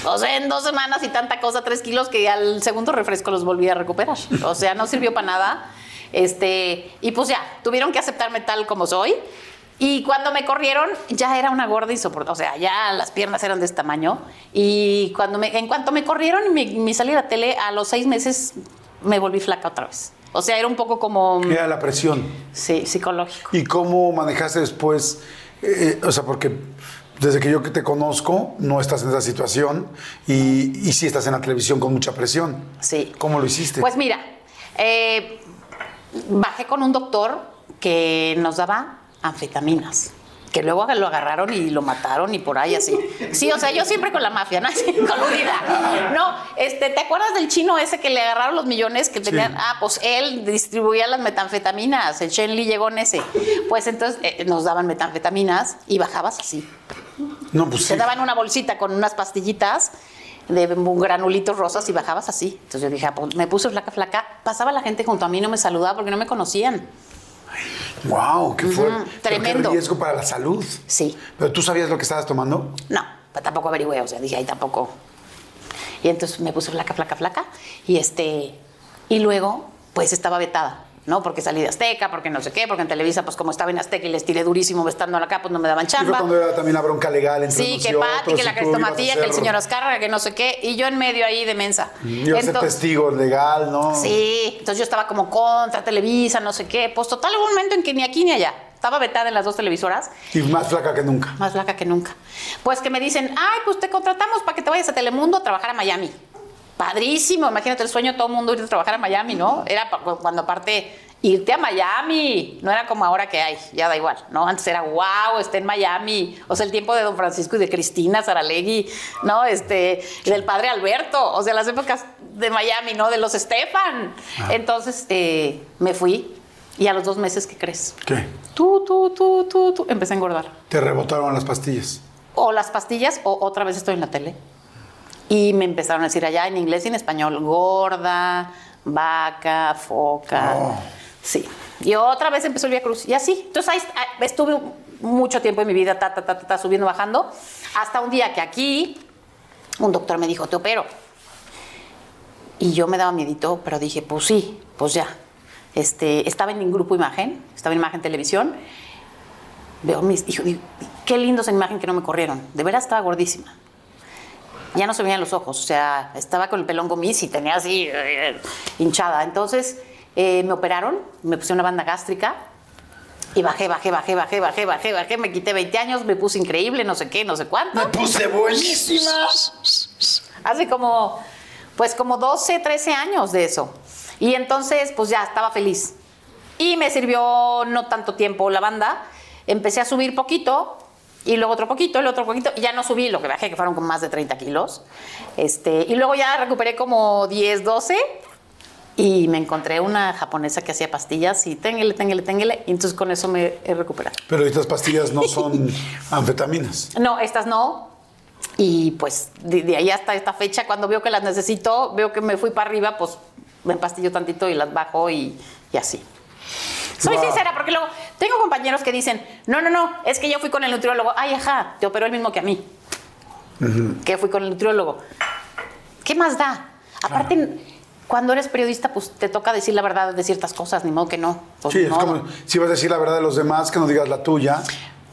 O sea, en dos semanas y tanta cosa, tres kilos, que al segundo refresco los volví a recuperar. O sea, no sirvió para nada. Este, y pues ya, tuvieron que aceptarme tal como soy. Y cuando me corrieron, ya era una gorda y soportable. O sea, ya las piernas eran de este tamaño. Y cuando me, en cuanto me corrieron y me, me salí a la tele, a los seis meses me volví flaca otra vez. O sea, era un poco como. Era la presión. Sí, psicológico. ¿Y cómo manejaste después? Eh, o sea, porque desde que yo que te conozco, no estás en esa situación y, y sí estás en la televisión con mucha presión. Sí. ¿Cómo lo hiciste? Pues mira, eh, bajé con un doctor que nos daba anfetaminas. Que luego lo agarraron y lo mataron y por ahí así. Sí, o sea, yo siempre con la mafia, ¿no? Así, coludida. No, este, ¿te acuerdas del chino ese que le agarraron los millones que tenían? Ah, pues él distribuía las metanfetaminas, el Shen Li llegó en ese. Pues entonces eh, nos daban metanfetaminas y bajabas así. no, pues Te sí. daban una bolsita con unas pastillitas de granulitos rosas y bajabas así. Entonces yo dije, ah, pues, me puse flaca, flaca. Pasaba la gente junto a mí, no me saludaba porque no me conocían. ¡Wow! ¡Qué fuerte! Tremendo. ¡Qué riesgo para la salud! Sí. ¿Pero tú sabías lo que estabas tomando? No, tampoco averigüé, o sea, dije, ahí tampoco. Y entonces me puse flaca, flaca, flaca. Y este, y luego, pues estaba vetada, ¿no? Porque salí de Azteca, porque no sé qué, porque en Televisa, pues como estaba en Azteca y les tiré durísimo estando acá, pues no me daban Y fue chamba. cuando era también la bronca legal entre Sí, que Pati, que la crestomatía, que el señor Oscar, que no sé qué, y yo en medio ahí de mensa. A ser testigo legal, ¿no? Sí, entonces yo estaba como contra Televisa, no sé qué. Pues total, hubo un momento en que ni aquí ni allá. Estaba vetada en las dos televisoras, Y más flaca que nunca. más flaca que nunca. Pues que me dicen, ay, pues te contratamos para que te vayas a Telemundo a trabajar a Miami. Padrísimo, imagínate el sueño de todo el mundo ir a trabajar a Miami, ¿no? Era cuando aparte irte a Miami, no era como ahora que hay, ya da igual, ¿no? Antes era, wow, esté en Miami, o sea, el tiempo de Don Francisco y de Cristina Saralegui, ¿no? Este, del padre Alberto, o sea, las épocas de Miami, ¿no? De los Estefan. Entonces, eh, me fui y a los dos meses, ¿qué crees? ¿Qué? Tú, tú, tú, tú, tú, empecé a engordar Te rebotaron las pastillas. o las pastillas o otra vez estoy en la tele. Y me empezaron a decir allá en inglés y en español, gorda, vaca, foca. Oh. Sí. Y otra vez empezó el Vía Cruz. Y así. Entonces ahí ah, estuve mucho tiempo en mi vida, ta, ta, ta, ta, ta, subiendo, bajando. Hasta un día que aquí un doctor me dijo, te opero. Y yo me daba miedito, pero dije, pues sí, pues ya. Este, estaba en mi grupo Imagen, estaba en Imagen Televisión. Veo mis, dijo, qué lindo esa imagen que no me corrieron. De veras estaba gordísima. Ya no se veían los ojos, o sea, estaba con el pelón gomis y tenía así eh, hinchada. Entonces eh, me operaron, me puse una banda gástrica y bajé, bajé, bajé, bajé, bajé, bajé, bajé. Me quité 20 años, me puse increíble, no sé qué, no sé cuánto. Me puse buenísima. Hace como, pues como 12, 13 años de eso. Y entonces, pues ya estaba feliz. Y me sirvió no tanto tiempo la banda. Empecé a subir poquito, y luego otro poquito, luego otro poquito. Y ya no subí lo que bajé, que fueron como más de 30 kilos. Este, y luego ya recuperé como 10, 12. Y me encontré una japonesa que hacía pastillas y téngele, téngele, téngele. Y entonces con eso me he recuperado. Pero estas pastillas no son anfetaminas. No, estas no. Y pues de, de ahí hasta esta fecha, cuando veo que las necesito, veo que me fui para arriba, pues me empastillo tantito y las bajo y, y así. Soy Wow. sincera, porque luego tengo compañeros que dicen, no, no, no, es que yo fui con el nutriólogo. Ay, ajá, te operó el mismo que a mí. Que fui con el nutriólogo. ¿Qué más da? Aparte, cuando eres periodista, pues te toca decir la verdad de ciertas cosas, ni modo que no. Pues, Sí, es modo. como si vas a decir la verdad de los demás, que no digas la tuya.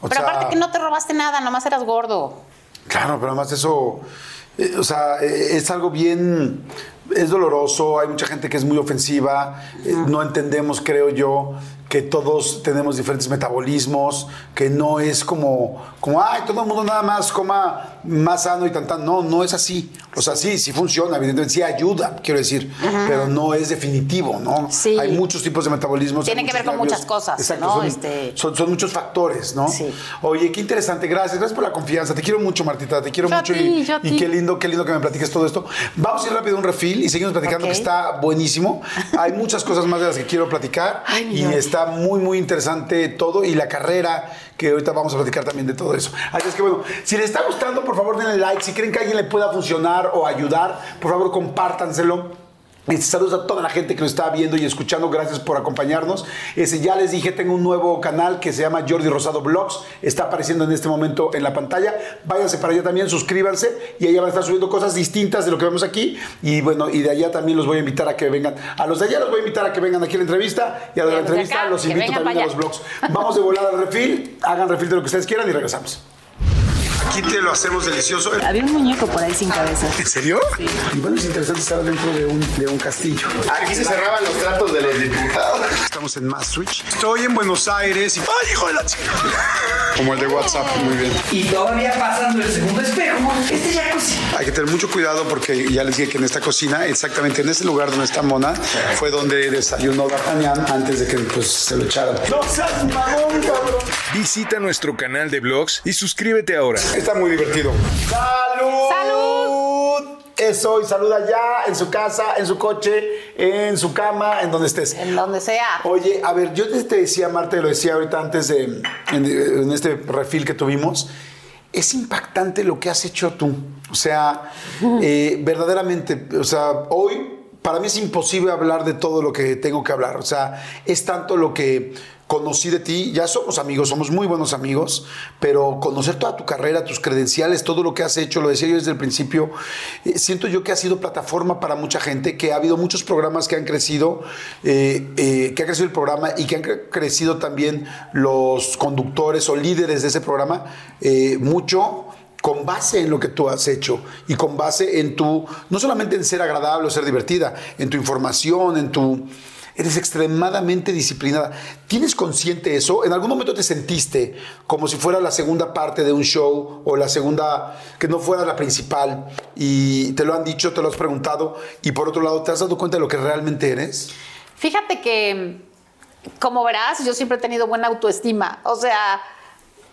O Pero sea, aparte que no te robaste nada, nomás eras gordo. Claro, pero además eso eh, o sea, eh, es algo bien, es doloroso, hay mucha gente que es muy ofensiva, eh, no entendemos, creo yo, que todos tenemos diferentes metabolismos, que no es como, como, ay, todo el mundo nada más coma más sano y tan tan. No, no es así. O sea, sí, sí funciona, evidentemente sí ayuda, quiero decir, pero no es definitivo, ¿no? Sí. Hay muchos tipos de metabolismos. Tiene hay que ver con muchas cosas, Exacto, ¿no? son, Este- son, son muchos factores, ¿no? Sí. Oye, qué interesante, gracias, gracias por la confianza. Te quiero mucho, Martita, te quiero Yo mucho ti, y, y qué lindo, qué lindo que me platiques todo esto. Vamos a ir rápido a un refil y seguimos platicando Ok. que está buenísimo. Hay muchas cosas más de las que quiero platicar Ay, y Dios. está muy, muy interesante todo y la carrera que ahorita vamos a platicar también de todo eso. Así es que bueno, si les está gustando, por favor denle like. Si creen que a alguien le pueda funcionar o ayudar, por favor compártanselo. Este, saludos a toda la gente que nos está viendo y escuchando. Gracias por acompañarnos. Ese, ya les dije, tengo un nuevo canal que se llama Jordi Rosado Blogs. Está apareciendo en este momento en la pantalla. Váyanse para allá también, suscríbanse y allá van a estar subiendo cosas distintas de lo que vemos aquí. Y bueno, y de allá también los voy a invitar a que vengan. A los de allá los voy a invitar a que vengan aquí a la entrevista y a la, Y a de entrevista acá, los invito también a los blogs. Vamos de volada al refil. Hagan refil de lo que ustedes quieran y regresamos. Aquí te lo hacemos delicioso. Había un muñeco por ahí sin cabeza. ¿En serio? Y bueno, es interesante estar dentro de un, de un castillo. Aquí se cerraban los tratos de los diputados. Estamos en Mass Switch. Estoy en Buenos Aires y. ¡Ay, hijo de la chica! Como el de WhatsApp, muy bien. Y todavía pasando el segundo espejo, este jacuzzi. Hay que tener mucho cuidado porque ya les dije que en esta cocina, exactamente en ese lugar donde está Mona, fue donde desayunó D'Artagnan antes de que pues, se lo echaran. ¡No seas mamón, cabrón! Visita nuestro canal de blogs y suscríbete ahora. Está muy divertido. ¡Salud! ¡Salud! Eso, y saluda ya en su casa, en su coche, en su cama, en donde estés. En donde sea. Oye, a ver, yo te decía, Marta, y lo decía ahorita antes de, en, en este refil que tuvimos, es impactante lo que has hecho tú. O sea, eh, verdaderamente, o sea, hoy para mí es imposible hablar de todo lo que tengo que hablar. O sea, es tanto lo que conocí de ti, ya somos amigos, somos muy buenos amigos, pero conocer toda tu carrera, tus credenciales, todo lo que has hecho, lo decía yo desde el principio, eh, siento yo que ha sido plataforma para mucha gente, que ha habido muchos programas que han crecido, eh, eh, que ha crecido el programa y que han cre- crecido también los conductores o líderes de ese programa, mucho con base en lo que tú has hecho y con base en tu, no solamente en ser agradable o ser divertida, en tu información, en tu... Eres extremadamente disciplinada. ¿Tienes consciente eso? ¿En algún momento te sentiste como si fuera la segunda parte de un show o la segunda, que no fuera la principal? Y te lo han dicho, te lo has preguntado. Y por otro lado, ¿te has dado cuenta de lo que realmente eres? Fíjate que, como verás, yo siempre he tenido buena autoestima. O sea,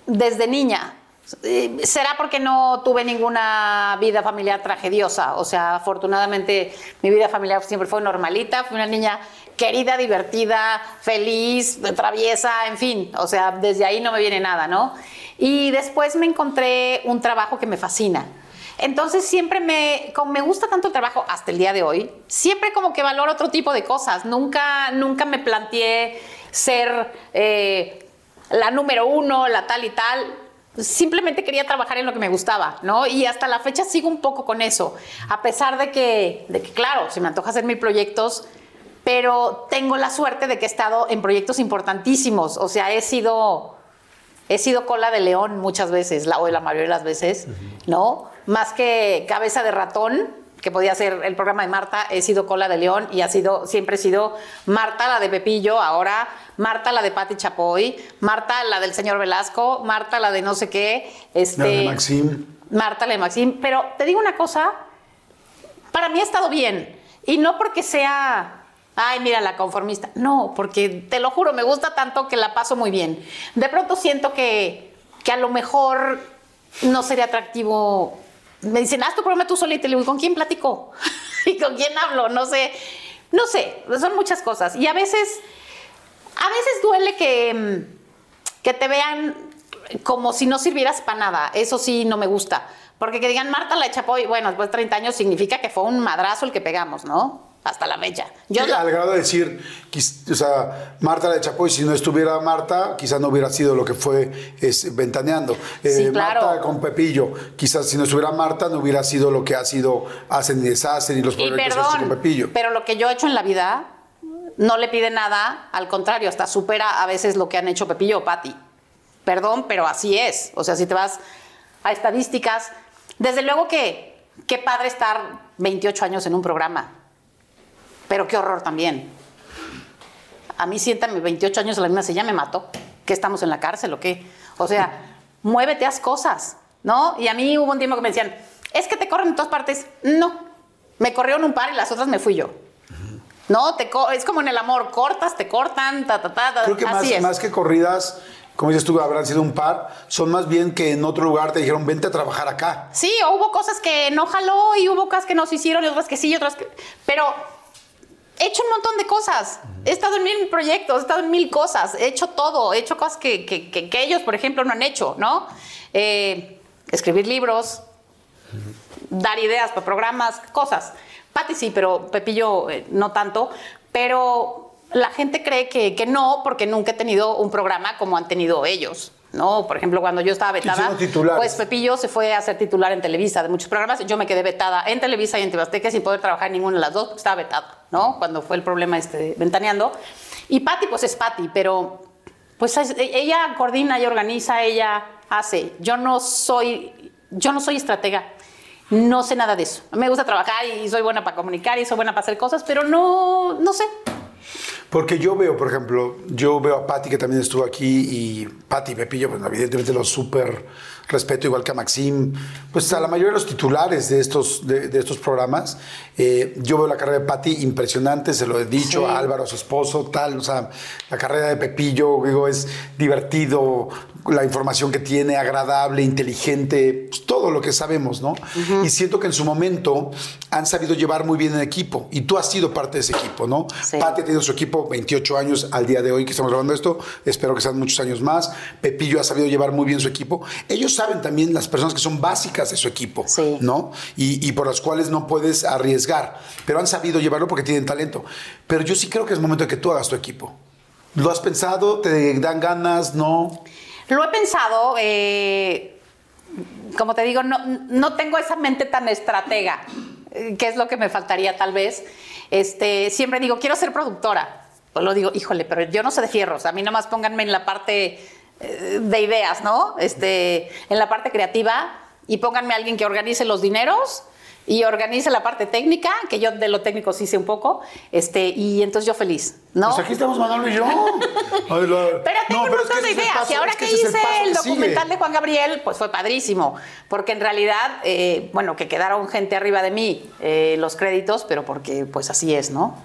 desde niña. Eh, ¿Será porque no tuve ninguna vida familiar tragediosa? O sea, afortunadamente mi vida familiar siempre fue normalita. Fui una niña querida, divertida, feliz, traviesa, en fin. O sea, desde ahí no me viene nada, ¿no? Y después me encontré un trabajo que me fascina. Entonces siempre me, me gusta tanto el trabajo hasta el día de hoy, siempre como que valoro otro tipo de cosas. Nunca, nunca me planteé ser eh, la número uno, la tal y tal. Simplemente quería trabajar en lo que me gustaba, ¿no? Y hasta la fecha sigo un poco con eso. A pesar de que, de que claro, se me antoja hacer mil proyectos, pero tengo la suerte de que he estado en proyectos importantísimos. O sea, he sido he sido cola de león muchas veces, la, o la mayoría de las veces, ¿no? Más que cabeza de ratón, que podía ser el programa de Marta, he sido cola de león y ha sido, siempre he sido Marta la de Pepillo, ahora Marta la de Patti Chapoy, Marta la del señor Velasco, Marta la de no sé qué, este, La de Maxim. Marta la de Maxim. Pero te digo una cosa, para mí ha estado bien. Y no porque sea, ay, mira, la conformista. No, porque te lo juro, me gusta tanto que la paso muy bien. De pronto siento que, que a lo mejor no sería atractivo. Me dicen, haz tu programa tú solita. Y le digo, ¿con quién platico? ¿Y con quién hablo? No sé. No sé, son muchas cosas. Y a veces, a veces duele que, mm, que te vean como si no sirvieras para nada. Eso sí no me gusta. Porque que digan Marta la de Chapoy, bueno, después de 30 años significa que fue un madrazo el que pegamos, ¿no? Hasta la fecha. Yo Sí, al grado de decir, o sea, Marta la de Chapoy, si no estuviera Marta, quizás no hubiera sido lo que fue es, ventaneando. Eh, Sí, claro. Marta con Pepillo, quizás si no estuviera Marta, no hubiera sido lo que ha sido Hacen y Deshacen y los Y proyectos hechos con Pepillo. pero lo que yo he hecho en la vida no le pide nada, al contrario, hasta supera a veces lo que han hecho Pepillo o Patti. Perdón, pero así es. O sea, si te vas a estadísticas, desde luego que qué padre estar 28 años en un programa, pero qué horror también. A mí siéntame 28 años en la misma silla, me mató. ¿Qué estamos en la cárcel o qué? O sea, muévete, haz cosas, ¿no? Y a mí hubo un tiempo que me decían, es que te corren en todas partes. No, me corrieron un par y las otras me fui yo. No, te es como en el amor, cortas, te cortan, ta, ta, ta, ta. Creo que más, es. más que corridas, como dices tú, habrán sido un par, son más bien que en otro lugar te dijeron, vente a trabajar acá. Sí, hubo cosas que no jaló y hubo cosas que no se hicieron y otras que sí y otras que... Pero he hecho un montón de cosas. He estado en mil proyectos, he estado en mil cosas. He hecho todo. He hecho cosas que, que- que- que ellos, por ejemplo, no han hecho, ¿no? Eh, escribir libros, dar ideas para programas, cosas. Pati sí, pero Pepillo eh, no tanto. Pero la gente cree que, que no, porque nunca he tenido un programa como han tenido ellos. ¿no? Por ejemplo, cuando yo estaba vetada, pues Pepillo se fue a ser titular en Televisa de muchos programas. Yo me quedé vetada en Televisa y en Tebasteca sin poder trabajar en ninguna de las dos, porque estaba vetada, ¿no? Cuando fue el problema este ventaneando. Y Patti, pues es Patti, pero pues es- ella coordina y organiza, ella hace. Yo no soy, yo no soy estratega. No sé nada de eso. Me gusta trabajar y soy buena para comunicar y soy buena para hacer cosas, pero no, no sé. Porque yo veo, por ejemplo, yo veo a Patti que también estuvo aquí y Patti y Pepillo, pues evidentemente los súper respeto, igual que a Maxim, pues a la mayoría de los titulares de estos, de, de estos programas. Eh, yo veo la carrera de Patti impresionante, se lo he dicho Sí. a Álvaro, a su esposo, tal, o sea, la carrera de Pepillo, digo, es divertido, la información que tiene, agradable, inteligente, pues, todo lo que sabemos, ¿no? Y siento que en su momento han sabido llevar muy bien el equipo y tú has sido parte de ese equipo, ¿no? Sí. Patti ha tenido su equipo 28 años al día de hoy que estamos grabando esto. Espero que sean muchos años más. Pepillo ha sabido llevar muy bien su equipo. Ellos saben también las personas que son básicas de su equipo, Sí. ¿no? Y, y por las cuales no puedes arriesgar. Pero han sabido llevarlo porque tienen talento. Pero yo sí creo que es momento de que tú hagas tu equipo. ¿Lo has pensado? ¿Te dan ganas? ¿No? Lo he pensado, eh, como te digo, no, no tengo esa mente tan estratega, eh, que es lo que me faltaría tal vez. Este, siempre digo, quiero ser productora. Pues lo digo, híjole, pero yo no sé de fierros. A mí nomás pónganme en la parte eh, de ideas, ¿no? Este, en la parte creativa y pónganme a alguien que organice los dineros y organice la parte técnica, que yo de lo técnico sí sé un poco, este, y entonces yo feliz, ¿no? Pues aquí estamos Manolo y yo. Ay, lo- Pero tengo No, un montón de ideas. paso, y ahora es que hice el sigue. documental de Juan Gabriel, pues fue padrísimo. Porque en realidad, eh, bueno, que quedaron gente arriba de mí eh, los créditos, pero porque pues así es, ¿no?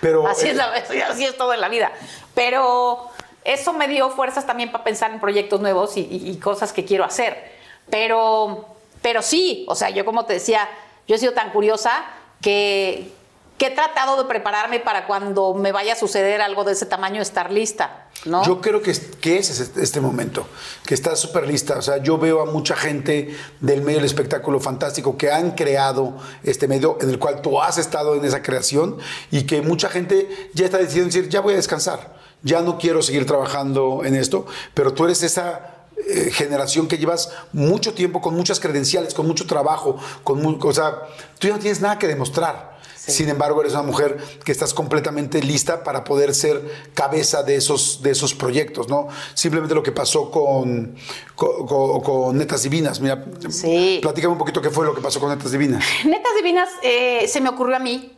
Pero, así, eh, es la- así es todo en la vida. Pero eso me dio fuerzas también para pensar en proyectos nuevos y, y- y cosas que quiero hacer. Pero, pero sí, o sea, yo como te decía, yo he sido tan curiosa que, he tratado de prepararme para cuando me vaya a suceder algo de ese tamaño estar lista, ¿no? Yo creo que, que ese es este momento, que está súper lista. O sea, yo veo a mucha gente del medio del espectáculo fantástico que han creado este medio en el cual tú has estado en esa creación y que mucha gente ya está decidiendo decir, ya voy a descansar, ya no quiero seguir trabajando en esto, pero tú eres esa eh, generación que llevas mucho tiempo con muchas credenciales, con mucho trabajo, con mu- o sea, tú ya no tienes nada que demostrar. Sin embargo, eres una mujer que estás completamente lista para poder ser cabeza de esos, de esos proyectos, ¿no? Simplemente lo que pasó con, con, con- con Netas Divinas. Mira, Sí. platícame un poquito qué fue lo que pasó con Netas Divinas. Netas Divinas eh, se me ocurrió a mí.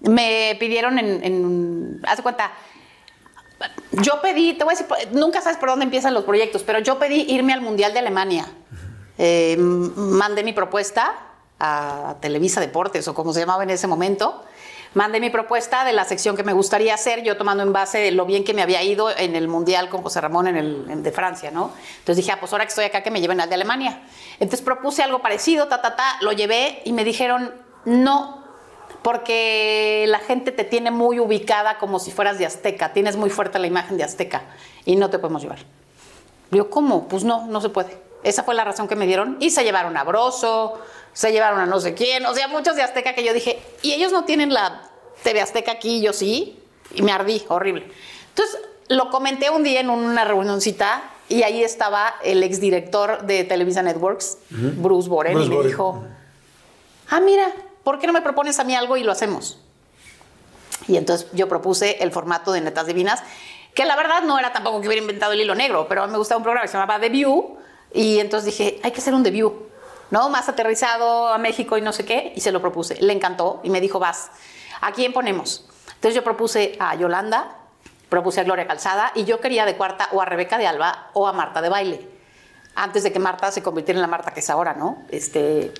Me pidieron en, en- haz de cuenta, yo pedí, te voy a decir, nunca sabes por dónde empiezan los proyectos, pero yo pedí irme al Mundial de Alemania. Eh, mandé mi propuesta a Televisa Deportes o como se llamaba en ese momento. Mandé mi propuesta de la sección que me gustaría hacer, yo tomando en base lo bien que me había ido en el Mundial con José Ramón en el, de Francia, ¿no? Entonces dije, ah, pues ahora que estoy acá, que me lleven al de Alemania. Entonces propuse algo parecido, ta, ta, ta, lo llevé y me dijeron, no, porque la gente te tiene muy ubicada como si fueras de Azteca, tienes muy fuerte la imagen de Azteca y no te podemos llevar. Yo, ¿cómo? Pues no, no se puede. Esa fue la razón que me dieron. Y se llevaron a Broso, se llevaron a no sé quién, o sea, muchos de Azteca que yo dije, y ellos no tienen la TV Azteca aquí, yo sí, y me ardí, horrible. Entonces, lo comenté un día en una reunioncita y ahí estaba el exdirector de Televisa Networks, Bruce Boren, Bruce y me Boren. dijo, ah, mira, ¿por qué no me propones a mí algo y lo hacemos? Y entonces yo propuse el formato de Netas Divinas, que la verdad no era tampoco que hubiera inventado el hilo negro, pero me gustaba un programa que se llamaba The View, y entonces dije, hay que hacer un The. ¿no? Más aterrizado a México y no sé qué, y se lo propuse. Le encantó y me dijo, vas, ¿a quién ponemos? Entonces yo propuse a Yolanda, propuse a Gloria Calzada, y yo quería de cuarta o a Rebeca de Alba o a Marta de Baile, antes de que Marta se convirtiera en la Marta que es ahora, ¿no? Este,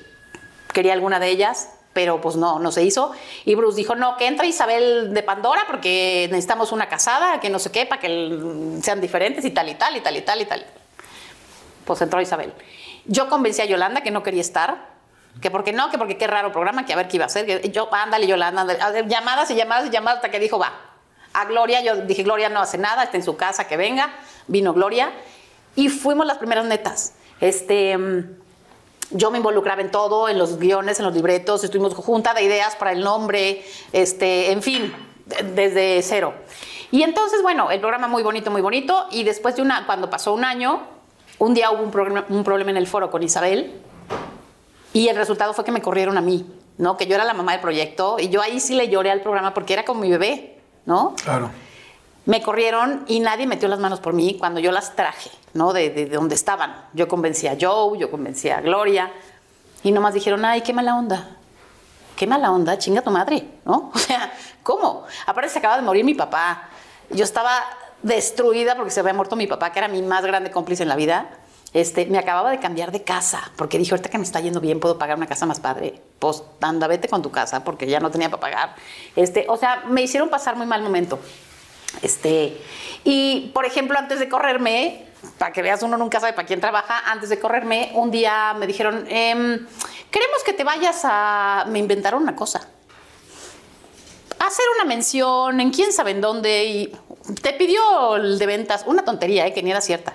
quería alguna de ellas, pero pues no, no se hizo. Y Bruce dijo, no, que entra Isabel de Pandora porque necesitamos una casada, que no sé qué, para que sean diferentes y tal y tal y tal y tal y tal. Pues entró Isabel. Yo convencí a Yolanda que no quería estar, que porque no, que porque qué raro programa, que a ver qué iba a hacer. Que yo, ándale, Yolanda, ándale. llamadas y llamadas y llamadas hasta que dijo, va. A Gloria, yo dije, Gloria no hace nada, está en su casa, que venga. Vino Gloria y fuimos las primeras netas. Este, yo me involucraba en todo, en los guiones, en los libretos, estuvimos junta de ideas para el nombre, este, en fin, desde cero. Y entonces, bueno, el programa muy bonito, muy bonito. Y después de una, cuando pasó un año, un día hubo un, un problema en el foro con Isabel y el resultado fue que me corrieron a mí, ¿no? Que yo era la mamá del proyecto y yo ahí sí le lloré al programa porque era como mi bebé, ¿no? Claro. Me corrieron y nadie metió las manos por mí cuando yo las traje, ¿no? De, de, de donde estaban. Yo convencí a Joe, yo convencí a Gloria y nomás dijeron, ay, qué mala onda. Qué mala onda, chinga tu madre, ¿no? O sea, ¿cómo? Aparte se acaba de morir mi papá. Yo estaba destruida porque se había muerto mi papá, que era mi más grande cómplice en la vida. Este, me acababa de cambiar de casa, porque dije, ahorita que me está yendo bien, puedo pagar una casa más padre. Pues anda, vete con tu casa, porque ya no tenía para pagar. Este, o sea, me hicieron pasar muy mal momento. Este, y, por ejemplo, antes de correrme, para que veas, uno nunca sabe para quién trabaja, antes de correrme, un día me dijeron, em, queremos que te vayas a... Me inventaron una cosa. Hacer una mención en quién sabe en dónde y te pidió el de ventas una tontería, ¿eh? que ni era cierta.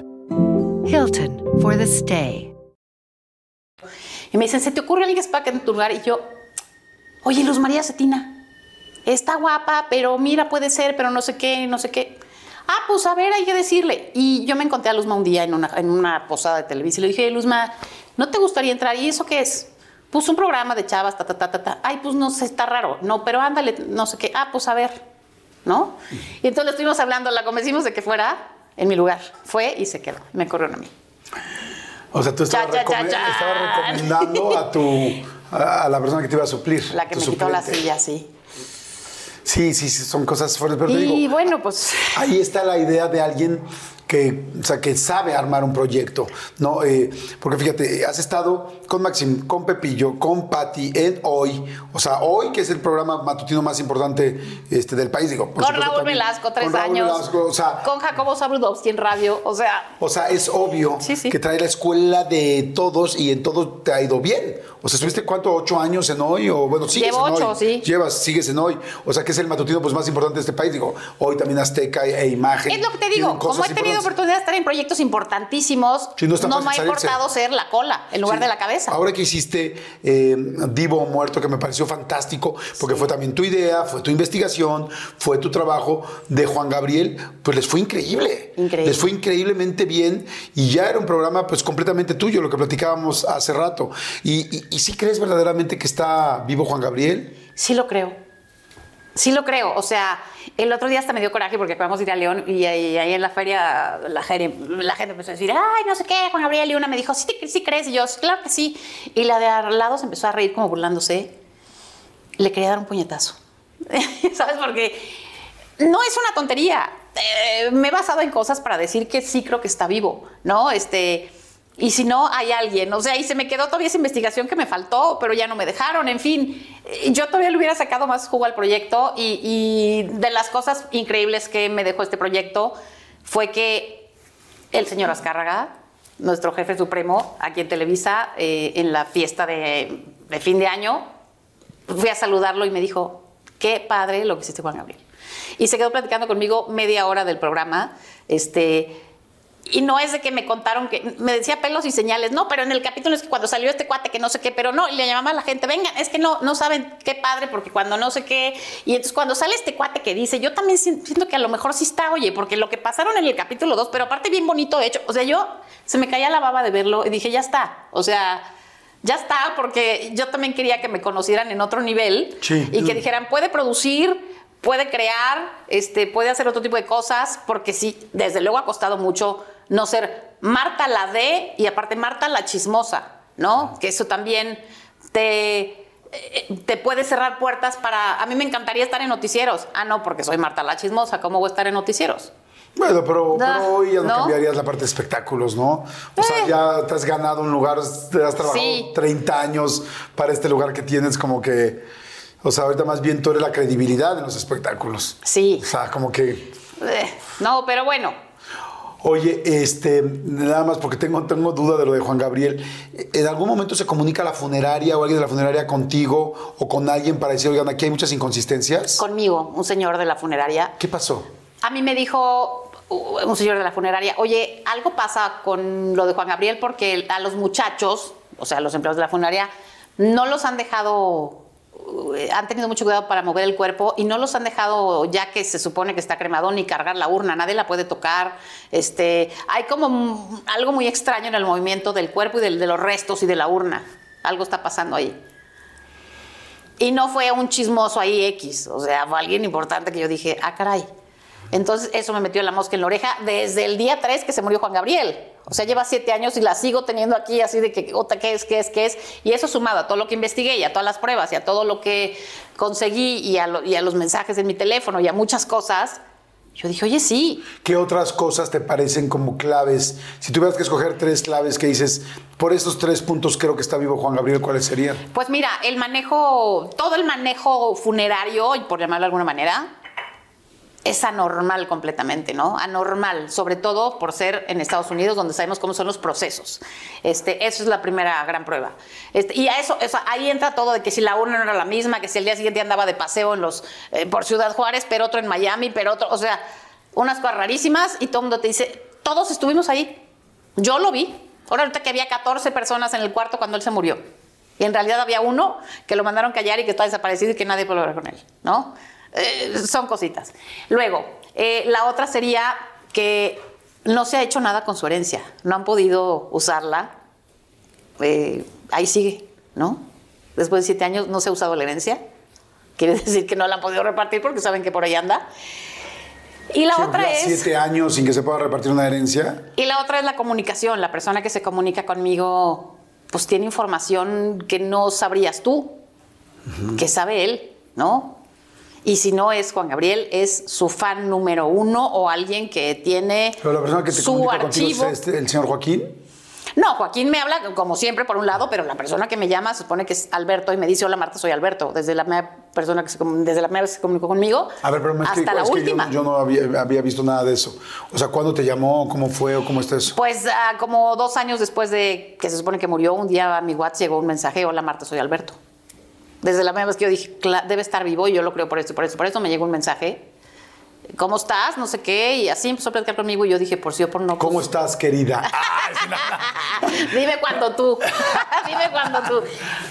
Hilton for the stay. Y me dicen, ¿se te ocurre alguien que en tu lugar? Y yo, oye, Luz María Cetina, está guapa, pero mira, puede ser, pero no sé qué, no sé qué. Ah, pues a ver, hay que decirle. Y yo me encontré a Luzma un día en una, en una posada de televisión y le dije, Luzma, ¿no te gustaría entrar? ¿Y eso qué es? Pues un programa de chavas, ta, ta, ta, ta, ta. Ay, pues no sé, está raro. No, pero ándale, no sé qué. Ah, pues a ver, ¿no? Y entonces le estuvimos hablando, la convencimos de que fuera en mi lugar. Fue y se quedó. Me corrieron a mí. O sea, tú estabas, estabas recomendando a tu a, a la persona que te iba a suplir. La que me quitó la silla, sí. Sí, sí, sí, son cosas fuertes. Pero te Y digo, bueno, pues ahí está la idea de alguien que, o sea, que sabe armar un proyecto, ¿no? Eh, porque fíjate, has estado con Maxim, con Pepillo, con Patti en Hoy, o sea, Hoy, que es el programa matutino más importante este, del país, digo. por con supuesto, Raúl también Velasco, tres con Raúl años. Velasco, o sea, con Jacobo Sabrudowski en radio. O sea, o sea, es obvio Sí, sí. que trae la escuela de todos y en todo te ha ido bien. O sea, ¿estuviste cuánto? ¿Ocho años en hoy? O bueno, sigues Llevo en ocho, hoy. sí. Llevas, sigues en hoy. O sea, que es el matutino pues, más importante de este país. Digo, hoy también Azteca e Imagen. es lo que te digo. Como he tenido oportunidad de estar en proyectos importantísimos, Sí, no me ha importado ser la cola en lugar Sí. de la cabeza. Ahora que hiciste eh, Divo o Muerto, que me pareció fantástico, porque fue también tu idea, fue tu investigación, fue tu trabajo de Juan Gabriel, pues les fue increíble. Increíble. Les fue increíblemente bien y ya era un programa pues completamente tuyo, lo que platicábamos hace rato. ¿Y, y, y sí crees verdaderamente que está vivo Juan Gabriel? Sí lo creo. Sí lo creo. O sea, el otro día hasta me dio coraje porque acabamos de ir a León y ahí, en la feria la gente, empezó a decir, ay, no sé qué, Juan Gabriel. Y una me dijo, sí, sí crees. Y yo, "Sí, claro que sí. Y la de al lado se empezó a reír como burlándose. Le quería dar un puñetazo. ¿Sabes? Porque no es una tontería. Eh, me he basado en cosas para decir que sí creo que está vivo, ¿no? Este, Y si no, hay alguien. O sea, y se me quedó todavía esa investigación que me faltó, pero ya no me dejaron. En fin, eh, yo todavía le hubiera sacado más jugo al proyecto. Y, de las cosas increíbles que me dejó este proyecto fue que el señor Azcárraga, nuestro jefe supremo aquí en Televisa, eh, en la fiesta de, de fin de año, fui a saludarlo y me dijo, qué padre lo que hiciste Juan Gabriel. Y se quedó platicando conmigo media hora del programa. Este, y no es de que me contaron que me decía pelos y señales, no, pero en el capítulo es que cuando salió este cuate que no sé qué, pero no, y le llamaba a la gente, vengan, es que no, no saben qué padre, porque cuando no sé qué, y entonces cuando sale este cuate que dice, yo también siento que a lo mejor sí está, oye, porque lo que pasaron en el capítulo 2, pero aparte bien bonito hecho, o sea, yo se me caía la baba de verlo y dije, ya está, o sea, ya está, porque yo también quería que me conocieran en otro nivel Sí. y que dijeran, puede producir, puede crear, este, puede hacer otro tipo de cosas, porque sí, desde luego ha costado mucho no ser Marta la de y aparte Marta la chismosa, ¿no? Que eso también te, eh, te puede cerrar puertas para... A mí me encantaría estar en noticieros. Ah, no, porque soy Marta la chismosa, ¿cómo voy a estar en noticieros? Bueno, pero, Ah, pero hoy ya no, ¿no? cambiarías la parte de espectáculos, ¿no? O sea, Eh. ya te has ganado un lugar, te has trabajado Sí. 30 años para este lugar que tienes, como que. O sea, ahorita más bien tú eres la credibilidad en los espectáculos. Sí. O sea, como que. Eh, no, pero bueno, Oye, este, nada más porque tengo, tengo duda de lo de Juan Gabriel. ¿En algún momento se comunica la funeraria o alguien de la funeraria contigo o con alguien para decir, oigan, aquí hay muchas inconsistencias? conmigo, un señor de la funeraria, ¿Qué pasó? A mí me dijo un señor de la funeraria, oye, algo pasa con lo de Juan Gabriel porque a los muchachos, o sea, a los empleados de la funeraria, no los han dejado, han tenido mucho cuidado para mover el cuerpo y no los han dejado, ya que se supone que está cremado, ni cargar la urna, nadie la puede tocar. Este, hay como algo muy extraño en el movimiento del cuerpo y del- de los restos y de la urna. Algo está pasando ahí. Y no fue un chismoso ahí X, o sea, fue alguien importante que yo dije, ah, caray. Entonces eso me metió la mosca en la oreja desde el día 3 que se murió Juan Gabriel. O sea, lleva siete años y la sigo teniendo aquí así de que, otra, ¿qué es, qué es, qué es? Y eso sumado a todo lo que investigué y a todas las pruebas y a todo lo que conseguí y a, lo- y a los mensajes en mi teléfono y a muchas cosas, yo dije, oye, sí, ¿Qué otras cosas te parecen como claves? Si tuvieras que escoger tres claves que dices, por estos tres puntos creo que está vivo Juan Gabriel, ¿cuáles serían? Pues mira, el manejo, todo el manejo funerario, por llamarlo de alguna manera, es anormal completamente, ¿no? Anormal, sobre todo por ser en Estados Unidos, donde sabemos cómo son los procesos. Este, eso es la primera gran prueba. Este, y a eso, eso- ahí entra todo de que si la urna no era la misma, que si el día siguiente andaba de paseo en los, eh, por Ciudad Juárez, pero otro en Miami, pero otro, o sea, unas cosas rarísimas y todo el mundo te dice, todos estuvimos ahí. Yo lo vi. Ahora ahorita que había 14 personas en el cuarto cuando él se murió. Y en realidad había uno que lo mandaron callar y que está desaparecido y que nadie puede hablar con él, ¿no? Eh, son cositas. Luego, eh, la otra sería que no se ha hecho nada con su herencia. No han podido usarla. Eh, ahí sigue, ¿no? Después de siete años no se ha usado la herencia. Quiere decir que no la han podido repartir porque saben que por ahí anda. Y la Sí, otra es... Siete años sin que se pueda repartir una herencia. Y la otra es la comunicación. La persona que se comunica conmigo, pues tiene información que no sabrías tú, que sabe él, ¿no? Y si no es Juan Gabriel, es su fan número uno o alguien que tiene Pero la persona que te su archivo. es este, el señor Joaquín. No, Joaquín me habla como siempre por un lado, pero la persona que me llama se supone que es Alberto y me dice, hola Marta, soy Alberto. Desde la primera persona que se, desde la primera vez que se comunicó conmigo A ver, pero me hasta explico, la es que yo, última. no- yo no había, había visto nada de eso. O sea, ¿cuándo te llamó? ¿Cómo fue o cómo está eso? Pues ah, como dos años después de que se supone que murió, un día a mi WhatsApp llegó un mensaje, hola Marta, soy Alberto. Desde la primera vez que yo dije, "Cla- debe estar vivo, y yo lo creo por esto por eso. Por eso me llegó un mensaje, ¿cómo estás? No sé qué, y así empezó a platicar conmigo y yo dije, por sí o por no. ¿Cómo pues, estás, querida? Dime cuando tú. Dime cuando tú.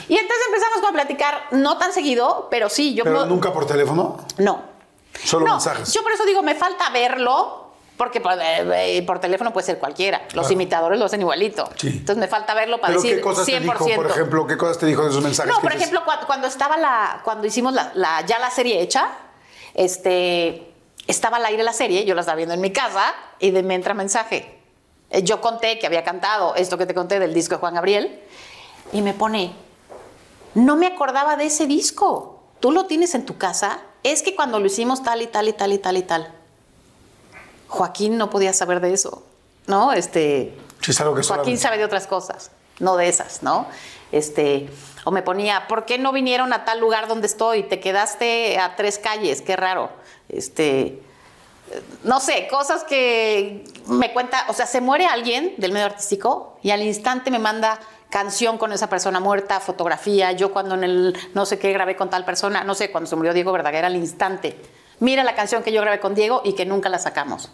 Y entonces empezamos con a platicar, no tan seguido, pero sí, yo ¿Pero nunca por teléfono? No. Solo no, mensajes. Yo por eso digo, me falta verlo, porque por, eh, eh, por teléfono puede ser cualquiera. Los Claro. imitadores lo hacen igualito. Sí. Entonces me falta verlo para ¿Pero decir qué cosas 100%. te dijo, por ejemplo? ¿Qué cosas te dijo de esos mensajes? No, por ejemplo, cuando, cuando estaba la, cuando hicimos la, la- ya la serie hecha, este, estaba al aire la serie, yo la estaba viendo en mi casa y de me entra mensaje. Eh, Yo conté que había cantado esto que te conté del disco de Juan Gabriel y me pone, no me acordaba de ese disco. ¿Tú lo tienes en tu casa? Es que cuando lo hicimos tal y tal y tal y tal y tal. Joaquín no podía saber de eso, ¿no? Este, Sí, es algo que Joaquín solamente- sabe de otras cosas, no de esas, ¿no? Este, o me ponía, ¿por qué no vinieron a tal lugar donde estoy? Te quedaste a tres calles, qué raro. Este, no sé, cosas que me cuenta, o sea, se muere alguien del medio artístico y al instante me manda canción con esa persona muerta, fotografía, yo cuando en el no sé qué grabé con tal persona, no sé, cuando se murió Diego Verdaguer al instante. Mira la canción que yo grabé con Diego y que nunca la sacamos.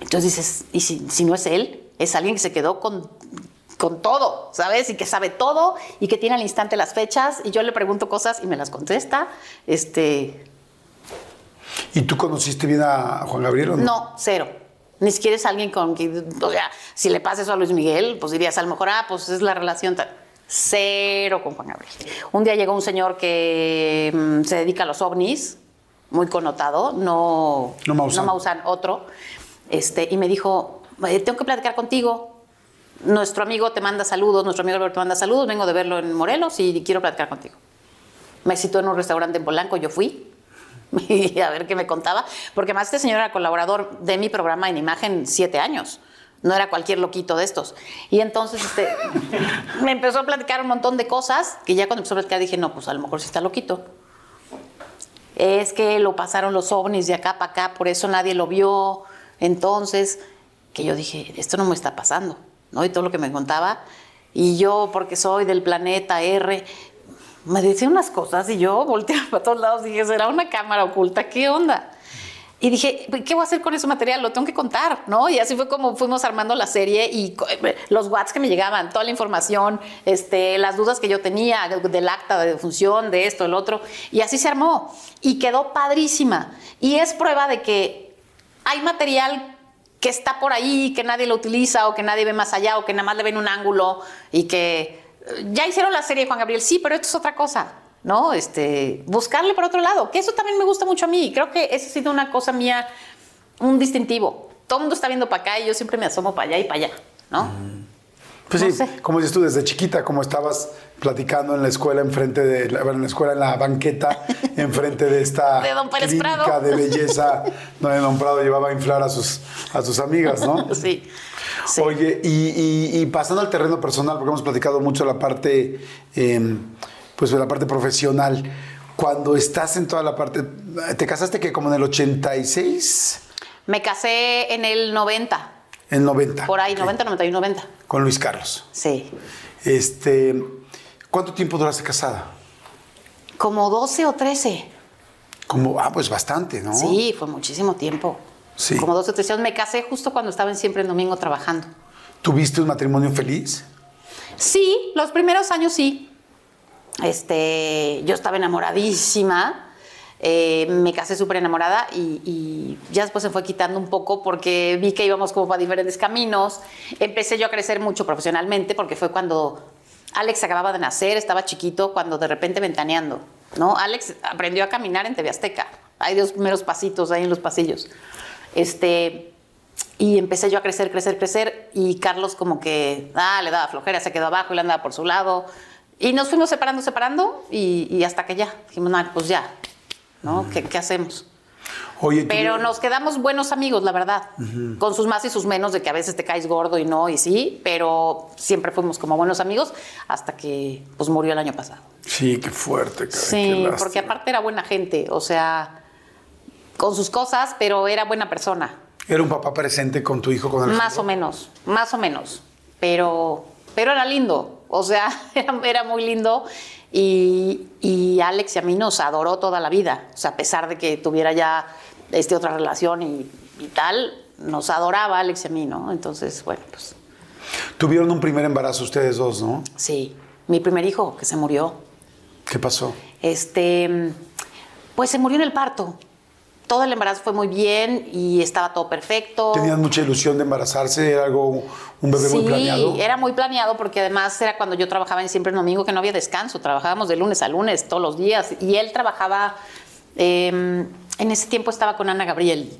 Entonces dices, ¿y si, si no es él? Es alguien que se quedó con, con todo, ¿sabes? Y que sabe todo y que tiene al instante las fechas y yo le pregunto cosas y me las contesta. Este, ¿Y tú conociste bien a Juan Gabriel o no? no, cero. Ni siquiera es alguien con quien, o sea, si le pasa eso a Luis Miguel, pues dirías a lo mejor, ah, pues es la relación tal. Cero con Juan Gabriel. Un día llegó un señor que mm, se dedica a los ovnis, muy connotado, no, No Maussan. Maussan, otro, este, y me dijo, "Eh, tengo que platicar contigo. Nuestro amigo te manda saludos, nuestro amigo Alberto te manda saludos, vengo de verlo en Morelos y quiero platicar contigo. Me citó en un restaurante en Polanco, yo fui. Y a ver qué me contaba, porque más este señor era colaborador de mi programa en imagen siete años. No era cualquier loquito de estos. Y entonces este, me empezó a platicar un montón de cosas que ya cuando empezó a platicar dije, no, pues a lo mejor sí está loquito. Es que lo pasaron los ovnis de acá para acá, por eso nadie lo vio. Entonces, que yo dije, esto no me está pasando, ¿no? Y todo lo que me contaba. Y yo, porque soy del planeta R, me decía unas cosas y yo volteaba para todos lados y dije, ¿será una cámara oculta? ¿Qué onda? Y dije, ¿qué voy a hacer con ese material? Lo tengo que contar, ¿no? Y así fue como fuimos armando la serie y eh, los WhatsApp que me llegaban, toda la información, este, las dudas que yo tenía de- del acta de defunción, de esto, el otro. Y así se armó. Y quedó padrísima. Y es prueba de que hay material que está por ahí, que nadie lo utiliza o que nadie ve más allá o que nada más le ven un ángulo y que eh, ya hicieron la serie Juan Gabriel, sí, pero esto es otra cosa, ¿no? Este, buscarle por otro lado, que eso también me gusta mucho a mí. Creo que esa ha sido una cosa mía, un distintivo. Todo el mundo está viendo para acá y yo siempre me asomo para allá y para allá, ¿no? Pues No sí, sé. como dices tú, desde chiquita, como estabas platicando en la escuela, enfrente de, la, bueno, en la escuela, en la banqueta, enfrente de esta De don Pérez clínica Prado. de belleza, donde don Prado llevaba a inflar a sus, a sus amigas, ¿no? Sí. sí. Oye, y, y- y pasando al terreno personal, porque hemos platicado mucho la parte, eh, pues de la parte profesional, cuando estás en toda la parte, ¿te casaste que como en el 86? Me casé en el 90, En 90. por ahí, Ok. 90, 91, 90. Con Luis Carlos. Sí. Este, ¿Cuánto tiempo duraste casada? Como 12 o 13. Como, ah, pues bastante, ¿no? Sí, fue muchísimo tiempo. Sí. Como 12 o 13 años. Me casé justo cuando estaba en Siempre en Domingo trabajando. ¿Tuviste un matrimonio feliz? Sí, los primeros años sí. Este, yo estaba enamoradísima. eh, me casé súper enamorada y, ya después se fue quitando un poco porque vi que íbamos como para diferentes caminos. Empecé yo a crecer mucho profesionalmente porque fue cuando Alex acababa de nacer, estaba chiquito, cuando de repente ventaneando, ¿no? Alex aprendió a caminar en TV Azteca. Hay dos primeros pasitos ahí en los pasillos. Este, y empecé yo a crecer, crecer, crecer. Y Carlos, como que ah, le daba flojera, se quedó abajo y le andaba por su lado. Y nos fuimos separando, separando. Y, y hasta que ya dijimos, "Nah, pues ya, ¿no? ¿Qué, qué hacemos? Oye, Pero nos quedamos buenos amigos, la verdad. Con sus más y sus menos, de que a veces te caes gordo y no, y sí. Pero siempre fuimos como buenos amigos hasta que pues murió el año pasado. Sí, qué fuerte, caray, qué Sí, lástima. porque aparte era buena gente. O sea, con sus cosas, pero era buena persona. ¿Era un papá presente con tu hijo, con Alejandro? Más o menos, más o menos. Pero, pero era lindo. O sea, era, era muy lindo. Y, y Alex y a mí nos adoró toda la vida. O sea, a pesar de que tuviera ya este, otra relación y, y tal, nos adoraba Alex y a mí, ¿no? Entonces, bueno, pues Tuvieron un primer embarazo ustedes dos, ¿no? sí. Mi primer hijo, que se murió, ¿Qué pasó? Este, pues se murió en el parto. Todo el embarazo fue muy bien y estaba todo perfecto. ¿Tenían mucha ilusión de embarazarse? ¿Era algo, un bebé muy Sí, planeado? era muy planeado porque además era cuando yo trabajaba en Siempre en Domingo que no había descanso. Trabajábamos de lunes a lunes todos los días y él trabajaba, eh, en ese tiempo estaba con Ana Gabriel.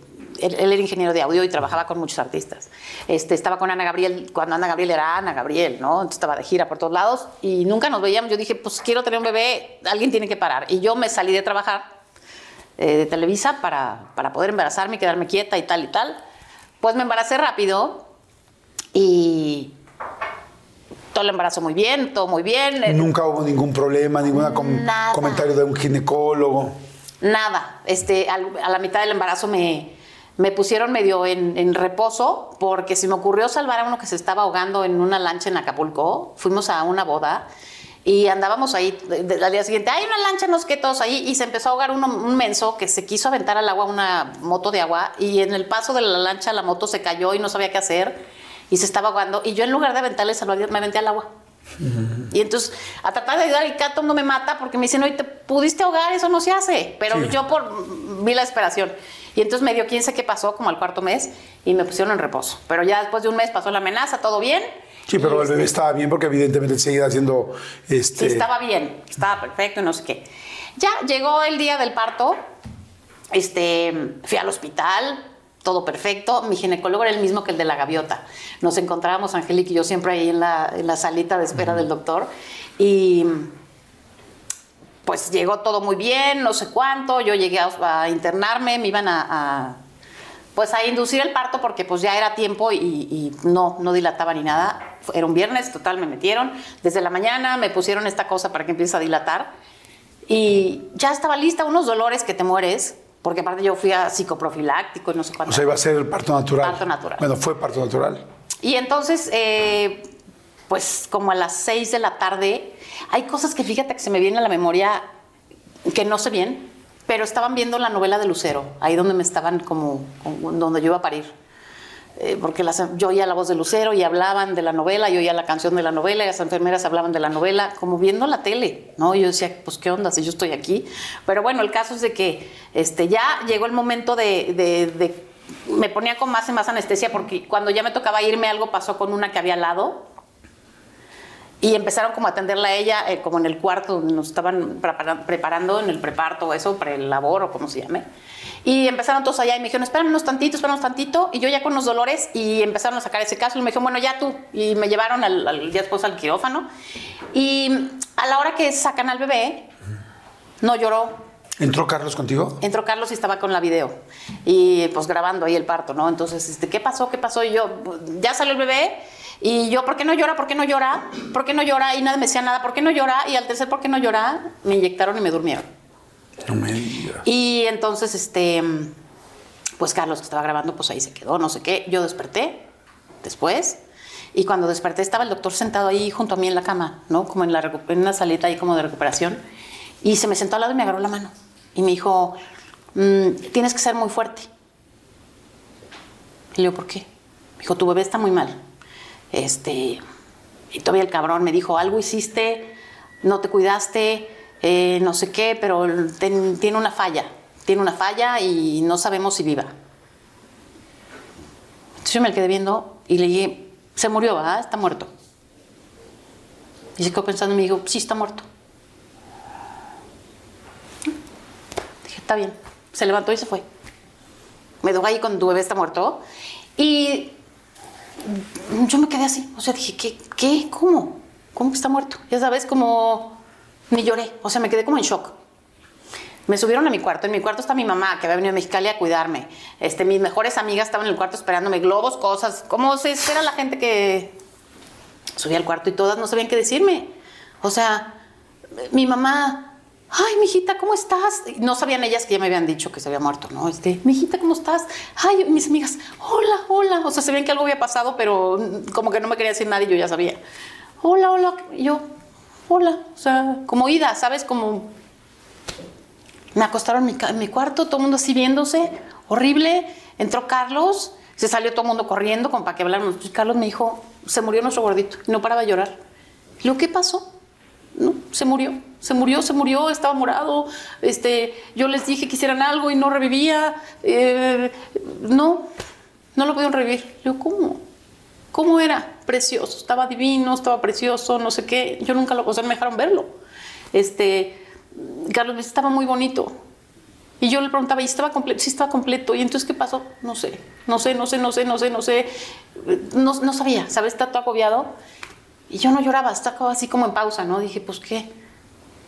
Él, él era ingeniero de audio y trabajaba con muchos artistas. Este, estaba con Ana Gabriel cuando Ana Gabriel era Ana Gabriel, ¿no? Entonces estaba de gira por todos lados y nunca nos veíamos. Yo dije, pues quiero tener un bebé, alguien tiene que parar. Y yo me salí de trabajar eh, de Televisa para, para poder embarazarme y quedarme quieta y tal y tal. Pues me embaracé rápido Y todo el embarazo muy bien, todo muy bien. eh, Nunca hubo ningún problema, ningún Nada. comentario de un ginecólogo. Nada. Este, al- a la mitad del embarazo me, me pusieron medio en, en reposo porque se me ocurrió salvar a uno que se estaba ahogando en una lancha en Acapulco. Fuimos a una boda y andábamos ahí al día siguiente. Hay una lancha, no sé qué, todos ahí. Y se empezó a ahogar uno, un menso que se quiso aventar al agua una moto de agua y en el paso de la lancha la moto se cayó y no sabía qué hacer y se estaba ahogando. Y yo en lugar de aventarle salvavidas me aventé al agua. Y entonces, a tratar de ayudar, cada todo no me mata porque me dicen, oye, te pudiste ahogar, eso no se hace. Pero yo por vi la desesperación. Y entonces me dio quién sé qué pasó, como al cuarto mes, y me pusieron en reposo. Pero ya después de un mes pasó la amenaza, todo bien. Sí, pero el bebé estaba bien porque evidentemente seguía haciendo este. Sí, estaba bien, estaba perfecto y no sé qué. Ya llegó el día del parto, este, fui al hospital, todo perfecto. Mi ginecólogo era el mismo que el de la gaviota. Nos encontrábamos, Angélica y yo, siempre ahí en la, en la salita de espera del doctor. Y pues llegó todo muy bien, no sé cuánto. Yo llegué a, a internarme, me iban a, a, pues a inducir el parto porque pues ya era tiempo y, y no, no dilataba ni nada. Era un viernes, total, me metieron. Desde la mañana me pusieron esta cosa para que empiece a dilatar. Y ya estaba lista, unos dolores que te mueres, porque aparte yo fui a psicoprofiláctico y no sé cuánto. O sea, iba a ser parto natural. Parto natural. Bueno, fue parto natural. Y entonces, eh, pues como a las 6 de la tarde, hay cosas que fíjate que se me vienen a la memoria que no sé bien, pero estaban viendo la novela de Lucero, ahí donde me estaban como, como- donde yo iba a parir. Eh, porque las, yo oía la voz de Lucero y hablaban de la novela, yo oía la canción de la novela y las enfermeras hablaban de la novela, como viendo la tele, ¿no? Yo decía, pues qué onda si yo estoy aquí. Pero bueno, el caso es de que este, ya llegó el momento de, de- de- me ponía con más y más anestesia porque cuando ya me tocaba irme algo pasó con una que había al lado y empezaron como a atenderla a ella eh, como en el cuarto nos estaban prepara- preparando en el preparto o eso, para el labor o como se llame. Y empezaron todos allá y me dijeron, espérame unos tantito, espérame unos tantito. Y yo ya con los dolores y empezaron a sacar ese caso. Y me dijeron, bueno, ya tú. Y me llevaron al, al- después al quirófano. Y a la hora que sacan al bebé, no lloró, ¿Entró Carlos contigo? entró Carlos y estaba con la video y pues grabando ahí el parto, ¿no? Entonces, este, ¿qué pasó? ¿Qué pasó? Y yo, ya salió el bebé y yo, ¿por qué no llora? ¿Por qué no llora? ¿Por qué no llora? Y nadie me decía nada, ¿por qué no llora? Y al tercer, ¿por qué no llora? Me inyectaron y me durmieron. No me digas. Y entonces, este, pues Carlos que estaba grabando, pues ahí se quedó, no sé qué. Yo desperté después y cuando desperté estaba el doctor sentado ahí junto a mí en la cama, ¿no? Como en, la, en una salita ahí como de recuperación. Y se me sentó al lado y me agarró la mano. Y me dijo, "Mm, tienes que ser muy fuerte. Y le digo, ¿por qué? Me dijo, tu bebé está muy mal. Este, y todavía el cabrón me dijo, algo hiciste, no te cuidaste, eh, no sé qué, pero tiene una falla. Tiene una falla y no sabemos si viva. Entonces yo me quedé viendo y le dije, se murió. Está muerto. Y se quedó pensando y me dijo, sí, está muerto. Está bien. Se levantó y se fue. Me dejó ahí con tu bebé está muerto. Y yo me quedé así. O sea, dije, ¿qué? ¿Qué? ¿Cómo? ¿Cómo está muerto? Ya sabes, como ni lloré. O sea, me quedé como en shock. Me subieron a mi cuarto. En mi cuarto está mi mamá, que había venido a Mexicali a cuidarme. Este, mis mejores amigas estaban en el cuarto esperándome, globos, cosas. ¿Cómo se espera la gente que subía al cuarto y todas no sabían qué decirme? O sea, mi mamá, ay, mijita, ¿cómo estás? No sabían ellas que ya me habían dicho que se había muerto, ¿no? Este, mijita, ¿cómo estás? Ay, mis amigas, hola, hola. O sea, sabían que algo había pasado, pero como que no me quería decir nadie, yo ya sabía. Hola, hola. Y yo, hola. O sea, como ida, ¿sabes? Como me acostaron en mi, cuarto, todo el mundo así viéndose, horrible. Entró Carlos, se salió todo el mundo corriendo como para que habláramos. Y Carlos me dijo, se murió nuestro gordito. Y no paraba de llorar. Lo ¿qué pasó? No, se murió, se murió, se murió, estaba morado. Este, yo les dije que hicieran algo y no revivía. Eh, no, no lo pudieron revivir. Le digo, ¿cómo? ¿Cómo era? Precioso, estaba divino, estaba precioso, no sé qué. Yo nunca lo, o sea, me dejaron verlo. Este, Carlos dice, estaba muy bonito. Y yo le preguntaba, ¿y estaba completo? Sí, estaba completo. ¿Y entonces qué pasó? No sé, no sé, no sé, no sé, no sé, no sé. No, no sabía, ¿sabes? Está todo agobiado. Y yo no lloraba, estaba así como en pausa, ¿no? Dije, pues qué.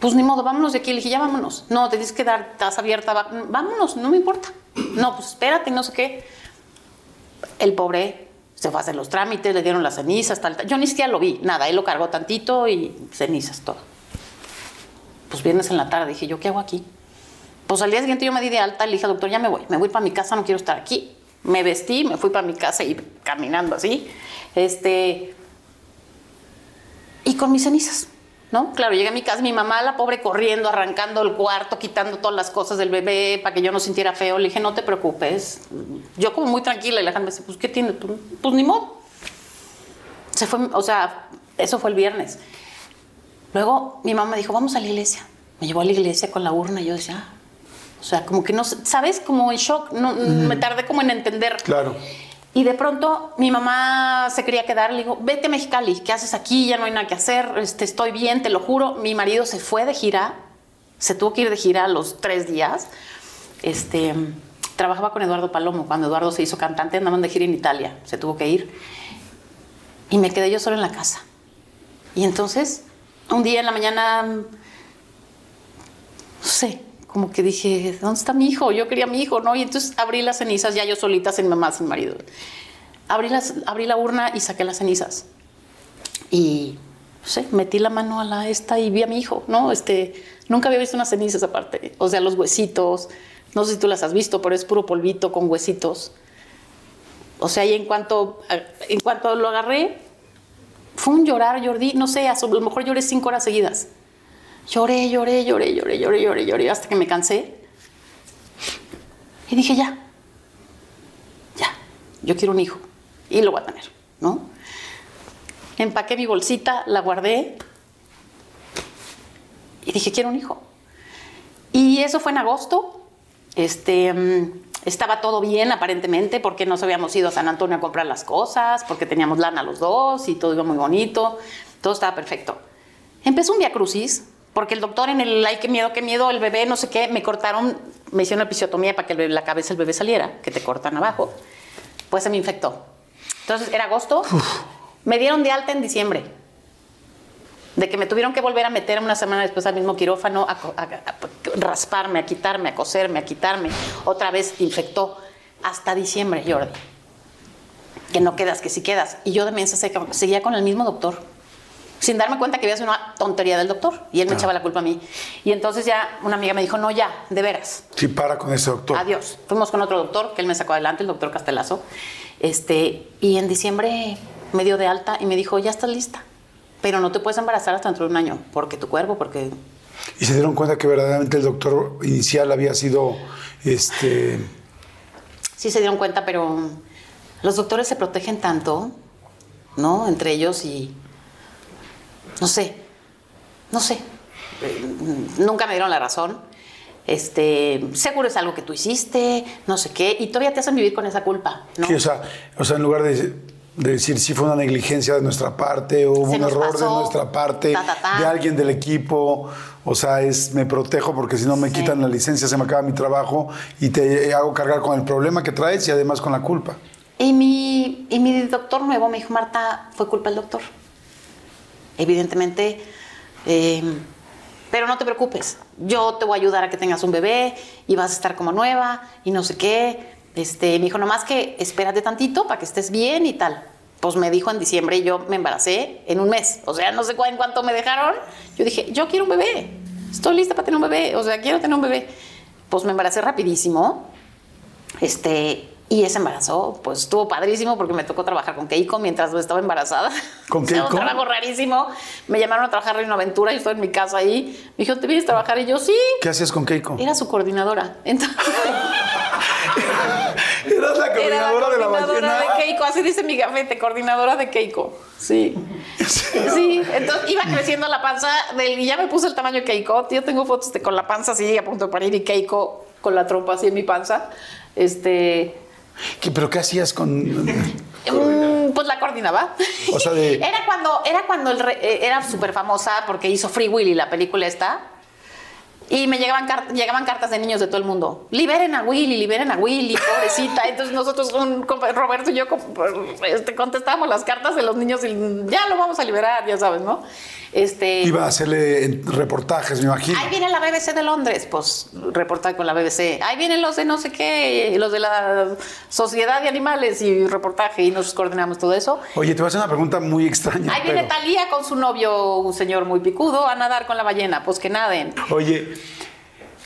Pues ni modo, vámonos de aquí. Le dije, ya vámonos. No, te tienes que dar, estás abierta, va- vámonos, no me importa. No, pues espérate, no sé qué. El pobre Se fue a hacer los trámites, le dieron las cenizas, tal, tal. Yo ni siquiera lo vi, nada. Él lo cargó tantito y cenizas, todo. Pues viernes en la tarde dije, ¿yo qué hago aquí? Pues al día siguiente yo me di de alta le dije, doctor, ya me voy, me voy para mi casa, no quiero estar aquí. Me vestí, me fui para mi casa y caminando así. Este. Y con mis cenizas, ¿no? Claro, llegué a mi casa, mi mamá, la pobre, corriendo, arrancando el cuarto, quitando todas las cosas del bebé para que yo no sintiera feo. Le dije, no te preocupes. Yo, como muy tranquila, y la gente me dice, pues, ¿qué tiene? Pues, pues ni modo. Se fue, o sea, eso fue el viernes. Luego mi mamá dijo, vamos a la iglesia. Me llevó a la iglesia con la urna y yo decía, ah, o sea, como que no, ¿sabes? Como en shock, no, me tardé como en entender. Claro. Y de pronto mi mamá se quería quedar, le digo, vete a Mexicali, ¿qué haces aquí? Ya no hay nada que hacer, este, estoy bien, te lo juro. Mi marido se fue de gira, se tuvo que ir de gira los tres días. Este, trabajaba con Eduardo Palomo, cuando Eduardo se hizo cantante, andaban de gira en Italia, se tuvo que ir. Y me quedé yo solo en la casa. Y entonces, un día en la mañana, no sé, como que dije, ¿dónde está mi hijo? Yo quería a mi hijo, ¿no? Y entonces abrí las cenizas, ya yo solita, sin mamá, sin marido. Abrí, las, abrí la urna y saqué las cenizas. Y, no sé, metí la mano a la esta y vi a mi hijo, ¿no? Este, nunca había visto unas cenizas aparte. O sea, los huesitos, no sé si tú las has visto, pero es puro polvito con huesitos. O sea, y en cuanto, en cuanto lo agarré, fue un llorar, Jordi, no sé, a lo mejor lloré cinco horas seguidas. Lloré, lloré, lloré, lloré, lloré, lloré, lloré, hasta que me cansé. Y dije, ya, ya, yo quiero un hijo y lo voy a tener, ¿no? Empaqué mi bolsita, la guardé y dije, quiero un hijo. Y eso fue en agosto. Este, mm, estaba todo bien aparentemente porque nos habíamos ido a San Antonio a comprar las cosas, porque teníamos lana los dos y todo iba muy bonito, todo estaba perfecto. Empezó un via crucis porque el doctor en el ay, qué miedo, qué miedo, el bebé, no sé qué, me cortaron, me hicieron una episiotomía para que la cabeza del bebé saliera, que te cortan abajo. Pues se me infectó. Entonces era agosto, me dieron de alta en diciembre. De que me tuvieron que volver a meter una semana después al mismo quirófano, a, a, a, a rasparme, a quitarme, a coserme, a quitarme. Otra vez infectó hasta diciembre, Jordi. Que no quedas, que sí quedas. Y yo de mensa seguía con el mismo doctor sin darme cuenta que había sido una tontería del doctor y él me Ah. echaba la culpa a mí. Y entonces ya una amiga me dijo, no, ya, de veras, Sí, para con ese doctor. adiós. Fuimos con otro doctor que él me sacó adelante, el doctor Castelazo. Este, y en diciembre me dio de alta y me dijo, ya estás lista, pero no te puedes embarazar hasta dentro de un año, porque tu cuerpo, porque... Y se dieron cuenta que verdaderamente el doctor inicial había sido este Sí se dieron cuenta, pero los doctores se protegen tanto, ¿no? Entre ellos y... No sé, no sé. Eh, Nunca me dieron la razón. Este, seguro es algo que tú hiciste, no sé qué, y todavía te hacen vivir con esa culpa, ¿no? Sí, o sea, o sea, en lugar de, de decir si fue una negligencia de nuestra parte o hubo un error pasó, de nuestra parte, ta, ta, ta. de alguien del equipo, o sea, es me protejo porque si no me Sí. quitan la licencia, se me acaba mi trabajo y te hago cargar con el problema que traes y además con la culpa. Y mi, y mi doctor nuevo me dijo, Marta, fue culpa del doctor. Evidentemente, eh, pero no te preocupes, yo te voy a ayudar a que tengas un bebé y vas a estar como nueva y no sé qué. Este, me dijo, nomás que espérate tantito para que estés bien y tal. Pues me dijo en diciembre y yo me embaracé en un mes. O sea, no sé en cuánto me dejaron. Yo dije, yo quiero un bebé. Estoy lista para tener un bebé. O sea, quiero tener un bebé. Pues me embaracé rapidísimo. Este, y ese embarazo, pues estuvo padrísimo porque me tocó trabajar con Keiko mientras estaba embarazada. ¿Con Keiko? Un trabajo rarísimo. Me llamaron a trabajar en una aventura y estoy en mi casa ahí. Me dijo, ¿te vienes a trabajar? Y yo, sí. ¿Qué hacías con Keiko? Era su coordinadora. Entonces, Eras la era la coordinadora de la coordinadora de Keiko. Así dice mi gafete, coordinadora de Keiko. Sí. Sí, entonces iba creciendo la panza del, y ya me puse el tamaño de Keiko. Yo tengo fotos de, con la panza así a punto de parir y Keiko con la trompa así en mi panza. Este, ¿Qué- ¿Pero qué hacías con...? Mm, pues la coordinaba. O sea, de- Era cuando, era cuando el re- eh, era súper famosa porque hizo Free Willy, la película esta. Y me llegaban, car- llegaban cartas de niños de todo el mundo. Liberen a Willy, liberen a Willy, pobrecita. Entonces nosotros, un Roberto y yo, este, contestábamos las cartas de los niños y ya lo vamos a liberar, ya sabes, ¿no? Este, Iba a hacerle reportajes, me imagino. Ahí viene la BBC de Londres, pues reportaje con la BBC. Ahí vienen los de no sé qué, los de la Sociedad de Animales y reportaje y nos coordinamos todo eso. Oye, te voy a hacer una pregunta muy extraña. Ahí viene Talía con su novio, un señor muy picudo, a nadar con la ballena, pues que naden. Oye,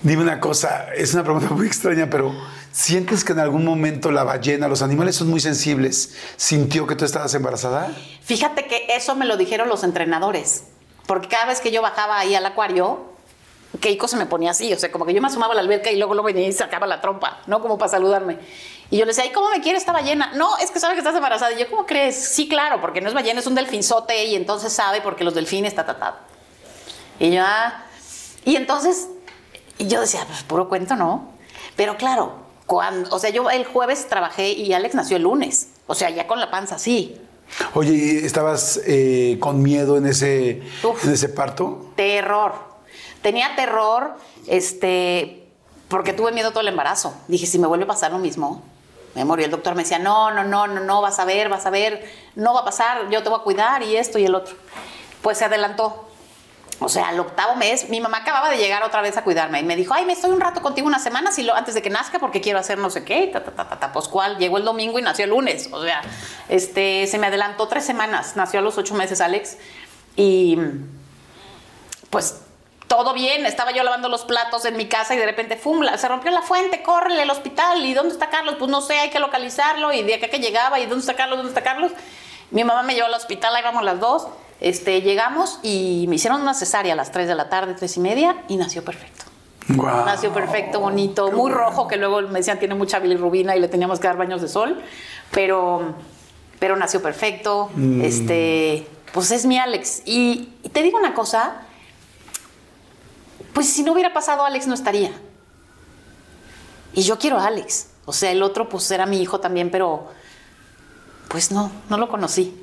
dime una cosa, es una pregunta muy extraña, pero ¿sientes que en algún momento la ballena, los animales son muy sensibles, sintió que tú estabas embarazada? Fíjate que eso me lo dijeron los entrenadores, porque cada vez que yo bajaba ahí al acuario, Keiko se me ponía así, o sea, como que yo me asomaba a la alberca y luego lo venía y sacaba la trompa, ¿no? Como para saludarme. Y yo le decía, ¿y cómo me quiere esta ballena? No, es que sabe que estás embarazada. Y yo, ¿cómo crees? Sí, claro, porque no es ballena, es un delfinzote y entonces sabe porque los delfines, ta, ta. Y yo, ah. Y entonces, y yo decía, pues puro cuento, ¿no? Pero claro, cuando, o sea, yo el jueves trabajé y Alex nació el lunes. O sea, ya con la panza, sí. Oye, ¿y ¿estabas eh, con miedo en ese, Uf. en ese parto? Terror. Tenía terror, este, porque tuve miedo todo el embarazo. Dije, si me vuelve a pasar lo mismo, me morí. El doctor me decía, no, no, no, no, no, vas a ver, vas a ver, no va a pasar, yo te voy a cuidar y esto y el otro. Pues se adelantó. O sea, al octavo mes, mi mamá acababa de llegar otra vez a cuidarme y me dijo, ay, me estoy un rato contigo una semana si lo, antes de que nazca porque quiero hacer no sé qué, ta, ta, ta, ta. Pues cuál, llegó el domingo y nació el lunes. O sea, este, se me adelantó tres semanas, nació a los ocho meses Alex y pues todo bien, estaba yo lavando los platos en mi casa y de repente, ¡fum! se rompió la fuente, córrele al hospital. ¿Y dónde está Carlos? Pues no sé, hay que localizarlo. Y de acá que llegaba, ¿y dónde está Carlos? ¿Dónde está Carlos? Mi mamá me llevó al hospital, ahí vamos las dos. Este, llegamos y me hicieron una cesárea a las 3 de la tarde, tres y media, y nació perfecto. Nació perfecto, bonito, muy rojo, que luego me decían tiene mucha bilirrubina y le teníamos que dar baños de sol, pero, pero nació perfecto. Este, pues es mi Alex. Y, y te digo una cosa, pues si no hubiera pasado Alex no estaría. Y yo quiero a Alex. O sea, el otro pues era mi hijo también, pero pues no, no lo conocí,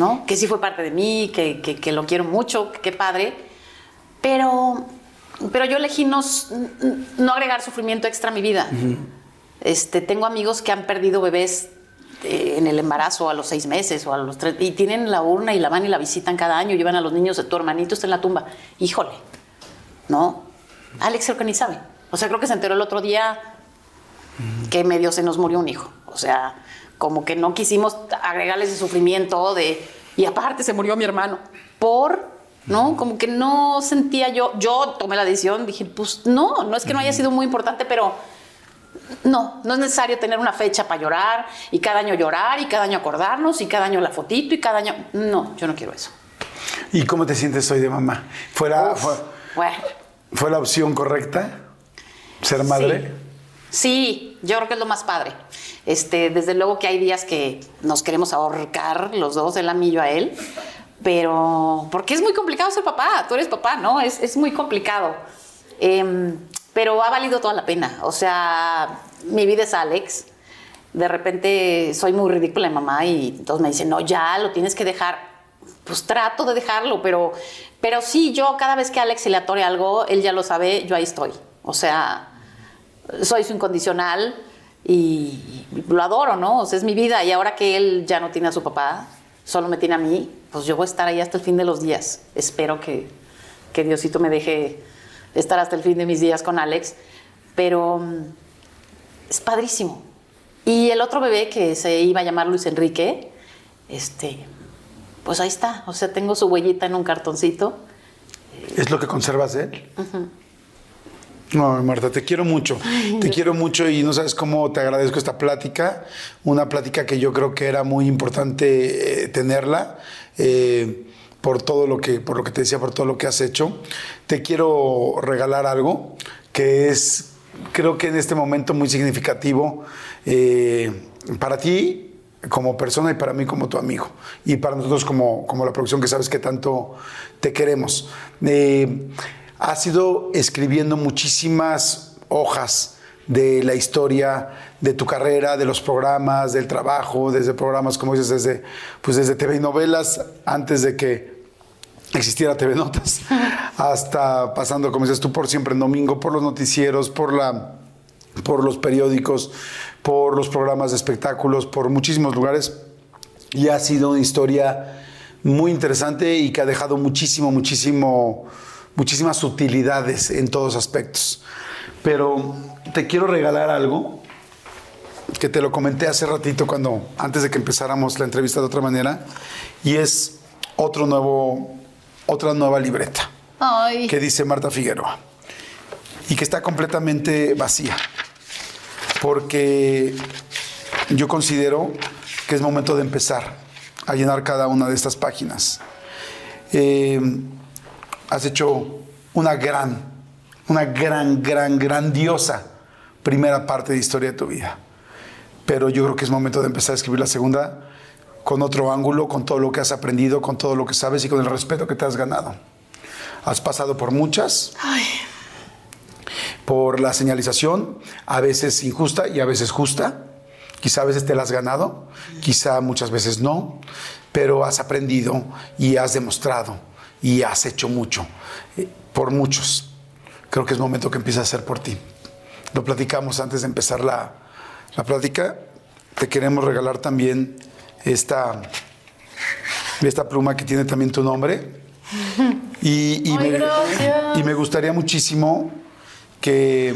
¿no? Que sí fue parte de mí, que, que- que lo quiero mucho, qué padre. Pero, pero yo elegí no, no agregar sufrimiento extra a mi vida. este, tengo amigos que han perdido bebés eh, en el embarazo a los seis meses o a los tres, y tienen la urna y la van y la visitan cada año, llevan a los niños, tu hermanito está en la tumba. Híjole, ¿no? Alex creo que ni sabe. O sea, creo que se enteró el otro día que medio se nos murió un hijo. O sea, como que no quisimos agregarle ese sufrimiento de... Y aparte se murió mi hermano. Por, ¿no? Como que no sentía yo... Yo tomé la decisión, dije, pues no, no es que no haya sido muy importante, pero no, no es necesario tener una fecha para llorar y cada año llorar y cada año acordarnos y cada año la fotito y cada año... No, yo no quiero eso. ¿Y cómo te sientes hoy de mamá? ¿Fuera, Uf, fue, bueno. fue la opción correcta? ¿Ser madre? Sí, yo creo que es lo más padre. Este, desde luego que hay días que nos queremos ahorcar los dos, él a mí y yo a él, pero porque es muy complicado ser papá, tú eres papá, ¿no? Es, es muy complicado. Em, pero ha valido toda la pena. O sea, mi vida es Alex. De repente soy muy ridícula de mamá y todos me dicen, no, ya lo tienes que dejar. Pues trato de dejarlo, pero, pero sí, yo cada vez que Alex se le atore algo, él ya lo sabe, yo ahí estoy. O sea, soy su incondicional y, lo adoro, ¿no? O sea, es mi vida. Y ahora que él ya no tiene a su papá, solo me tiene a mí, pues yo voy a estar ahí hasta el fin de los días. Espero que, que Diosito me deje estar hasta el fin de mis días con Alex. Pero mm, es padrísimo. Y el otro bebé que se iba a llamar Luis Enrique, este, pues ahí está. O sea, tengo su huellita en un cartoncito. ¿Es lo que conservas de él? No, Marta, te quiero mucho. Te quiero mucho y no sabes cómo te agradezco esta plática. Una plática que yo creo que era muy importante eh, tenerla. eh, por todo lo que, por lo que te decía, por todo lo que has hecho. Te quiero regalar algo que es, creo que en este momento muy significativo eh, para ti como persona y para mí como tu amigo. Y para nosotros como, como la producción que sabes que tanto te queremos. Eh, has ido escribiendo muchísimas hojas de la historia de tu carrera, de los programas, del trabajo, desde programas, como dices, desde, pues desde TV y novelas, antes de que existiera TV Notas, hasta pasando, como dices tú, por siempre en domingo, por los noticieros, por la por los periódicos, por los programas de espectáculos, por muchísimos lugares. Y ha sido una historia muy interesante y que ha dejado muchísimo, muchísimo, muchísimas utilidades en todos aspectos. Pero te quiero regalar algo que te lo comenté hace ratito cuando antes de que empezáramos la entrevista de otra manera y es otro nuevo otra nueva libreta Ay. que dice Marta Figueroa y que está completamente vacía porque yo considero que es momento de empezar a llenar cada una de estas páginas. Eh, has hecho una gran, una gran, gran, grandiosa primera parte de historia de tu vida. Pero yo creo que es momento de empezar a escribir la segunda con otro ángulo, con todo lo que has aprendido, con todo lo que sabes y con el respeto que te has ganado. Has pasado por muchas, por la señalización, a veces injusta y a veces justa. Quizá a veces te la has ganado, quizá muchas veces no, pero has aprendido y has demostrado y has hecho mucho eh, por muchos. Creo que es momento que empieces a hacer por ti. Lo platicamos antes de empezar la, la plática. Te queremos regalar también esta, esta pluma que tiene también tu nombre. Y, me, y me gustaría muchísimo que,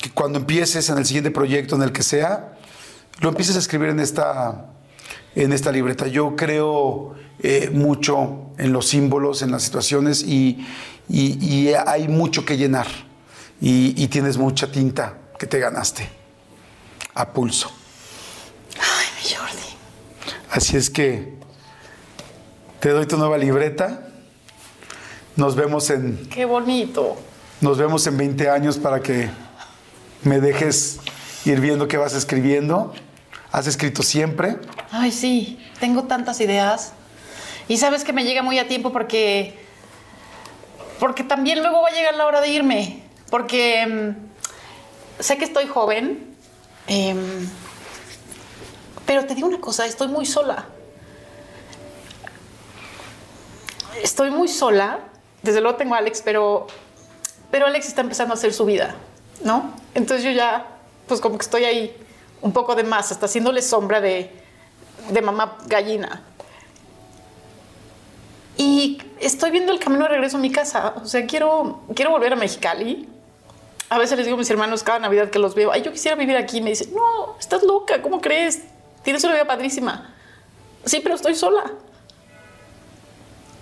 que cuando empieces en el siguiente proyecto, en el que sea, lo empieces a escribir en esta, en esta libreta. Yo creo eh, mucho en los símbolos, en las situaciones y, y- y hay mucho que llenar. Y, y tienes mucha tinta que te ganaste a pulso. Ay, mi Jordi. Así es que te doy tu nueva libreta. Nos vemos en, Qué bonito. nos vemos en 20 años para que me dejes ir viendo qué vas escribiendo. Has escrito siempre. Ay, sí, tengo tantas ideas. Y sabes que me llega muy a tiempo porque. Porque también luego va a llegar la hora de irme. Porque mm, sé que estoy joven. em, pero te digo una cosa, estoy muy sola. Estoy muy sola. Desde luego tengo a Alex, pero. Pero Alex está empezando a hacer su vida, ¿no? Entonces yo ya, pues como que estoy ahí un poco de más, hasta haciéndole sombra de, de mamá gallina. Y estoy viendo el camino de regreso a mi casa. O sea, quiero, quiero volver a Mexicali. A veces les digo a mis hermanos cada Navidad que los veo, ay, yo quisiera vivir aquí. Me dicen, no, estás loca, ¿cómo crees? Tienes una vida padrísima. Sí, pero estoy sola.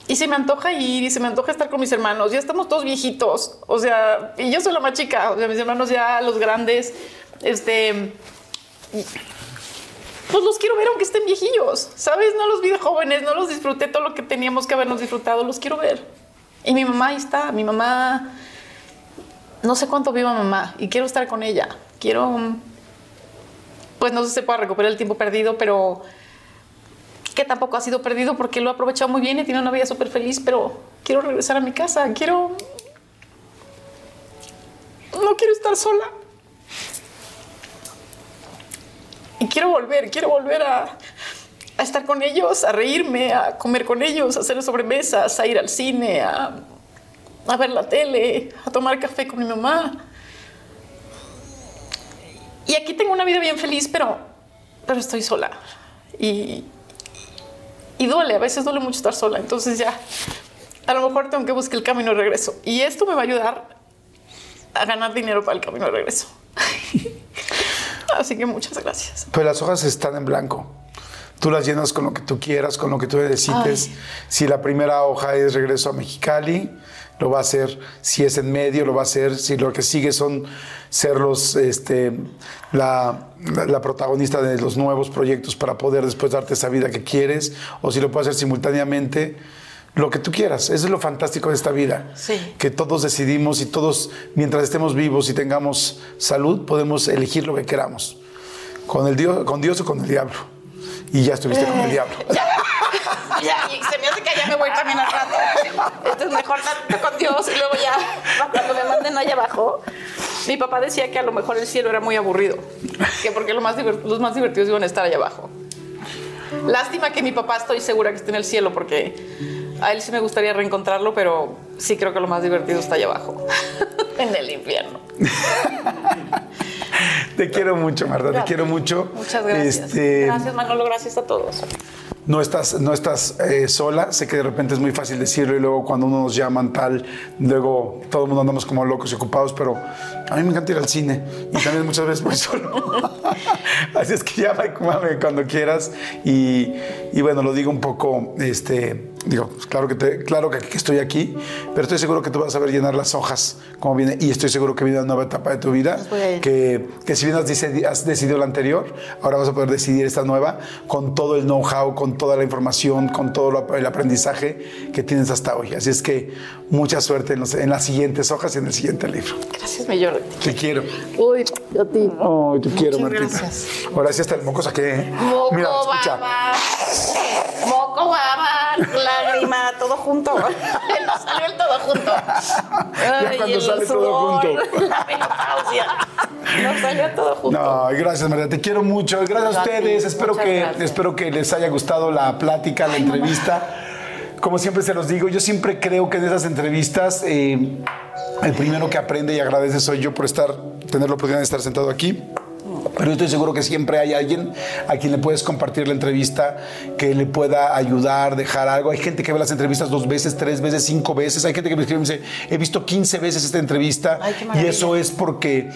Y se me antoja ir y se me antoja estar con mis hermanos. Ya estamos todos viejitos. O sea, y yo soy la más chica. O sea, mis hermanos ya, los grandes, este, pues los quiero ver aunque estén viejillos, ¿sabes? No los vi de jóvenes, no los disfruté todo lo que teníamos que habernos disfrutado, los quiero ver. Y mi mamá ahí está, mi mamá, no sé cuánto viva mamá y quiero estar con ella. Quiero, pues no sé si se pueda recuperar el tiempo perdido, pero que tampoco ha sido perdido porque lo ha aprovechado muy bien y tiene una vida súper feliz, pero quiero regresar a mi casa, quiero... No quiero estar sola. Y quiero volver, quiero volver a, estar con ellos, a reírme, a comer con ellos, a hacer sobremesas, a ir al cine, a, a ver la tele, a tomar café con mi mamá. Y aquí tengo una vida bien feliz, pero, pero estoy sola. Y, y duele, a veces duele mucho estar sola. Entonces ya, a lo mejor tengo que buscar el camino de regreso. Y esto me va a ayudar a ganar dinero para el camino de regreso. Así que muchas gracias. Pues las hojas están en blanco. Tú las llenas con lo que tú quieras, con lo que tú necesites. Ay. Si la primera hoja es regreso a Mexicali, lo va a hacer. Si es en medio, lo va a hacer. Si lo que sigue son ser los, este, la, la- la protagonista de los nuevos proyectos para poder después darte esa vida que quieres. O si lo puedes hacer simultáneamente, lo que tú quieras. Eso es lo fantástico de esta vida. Sí. Que todos decidimos y todos, mientras estemos vivos y tengamos salud, podemos elegir lo que queramos. Con, el Dios, con Dios o con el diablo. Y ya estuviste con el diablo. Ya, ya, y se me hace que ya me voy también al rato. Esto es mejor tanto con Dios y luego ya, cuando me manden allá abajo. Mi papá decía que a lo mejor el cielo era muy aburrido, que porque lo más divert- los más divertidos iban a estar allá abajo. Lástima que mi papá estoy segura que está en el cielo porque a él sí me gustaría reencontrarlo, pero sí creo que lo más divertido está allá abajo, en el infierno. Te quiero mucho, Marta, te quiero mucho. Muchas gracias. Este, Gracias, Manolo, gracias a todos. no estás, no estás eh, sola. Sé que de repente es muy fácil decirlo y luego cuando uno nos llaman tal, luego todo el mundo andamos como locos y ocupados, pero a mí me encanta ir al cine y también muchas veces voy solo. Así es que llama cuando quieras y, y, bueno, lo digo un poco, este, digo, pues claro que, te, claro que, estoy aquí, pero estoy seguro que tú vas a ver llenar las hojas como viene y estoy seguro que viene una nueva etapa de tu vida, que, que si bien has, has decidido la anterior, ahora vas a poder decidir esta nueva con todo el know-how, con toda la información, con todo el aprendizaje que tienes hasta hoy. Así es que mucha suerte en, en las siguientes hojas y en el siguiente libro. Gracias, mi Jordi. Te quiero. Uy, yo a ti. Oh, te quiero, Martita. Gracias. Ahora sí hasta el moco saqué. ¿eh? Moco, Mira, escucha. Baba. Moco, baba, lágrima, todo junto. Nos salió el todo junto. ya cuando sale todo junto. La menopausia. Nos salió todo junto. No, gracias, María. Te quiero mucho. Gracias a ustedes. Espero que, espero que les haya gustado la plática, la entrevista. Como siempre se los digo, yo siempre creo que en esas entrevistas eh, el primero que aprende y agradece soy yo por estar, tener la oportunidad de estar sentado aquí. Pero yo estoy seguro que siempre hay alguien a quien le puedes compartir la entrevista, que le pueda ayudar, dejar algo. Hay gente que ve las entrevistas dos veces, tres veces, cinco veces. Hay gente que me escribe y me dice, he visto 15 veces esta entrevista. y eso es porque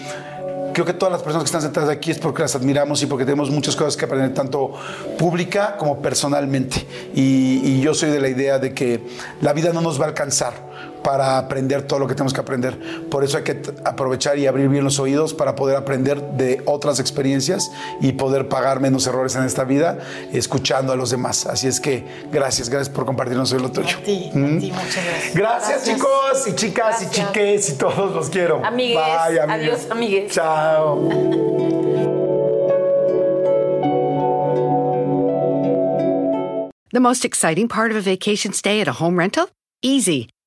creo que todas las personas que están sentadas aquí es porque las admiramos y porque tenemos muchas cosas que aprender, tanto pública como personalmente. Y, y yo soy de la idea de que la vida no nos va a alcanzar para aprender todo lo que tenemos que aprender. Por eso hay que aprovechar y abrir bien los oídos para poder aprender de otras experiencias y poder pagar menos errores en esta vida escuchando a los demás. Así es que gracias, gracias por compartirnos hoy lo tuyo. A ti, a ¿Mm? ti, muchas gracias. Gracias, chicos y chicas y chiques y todos los quiero. Amigues. Bye, amigues. Adiós, amigues. Chao. The most exciting part of a vacation stay at a home rental? Easy.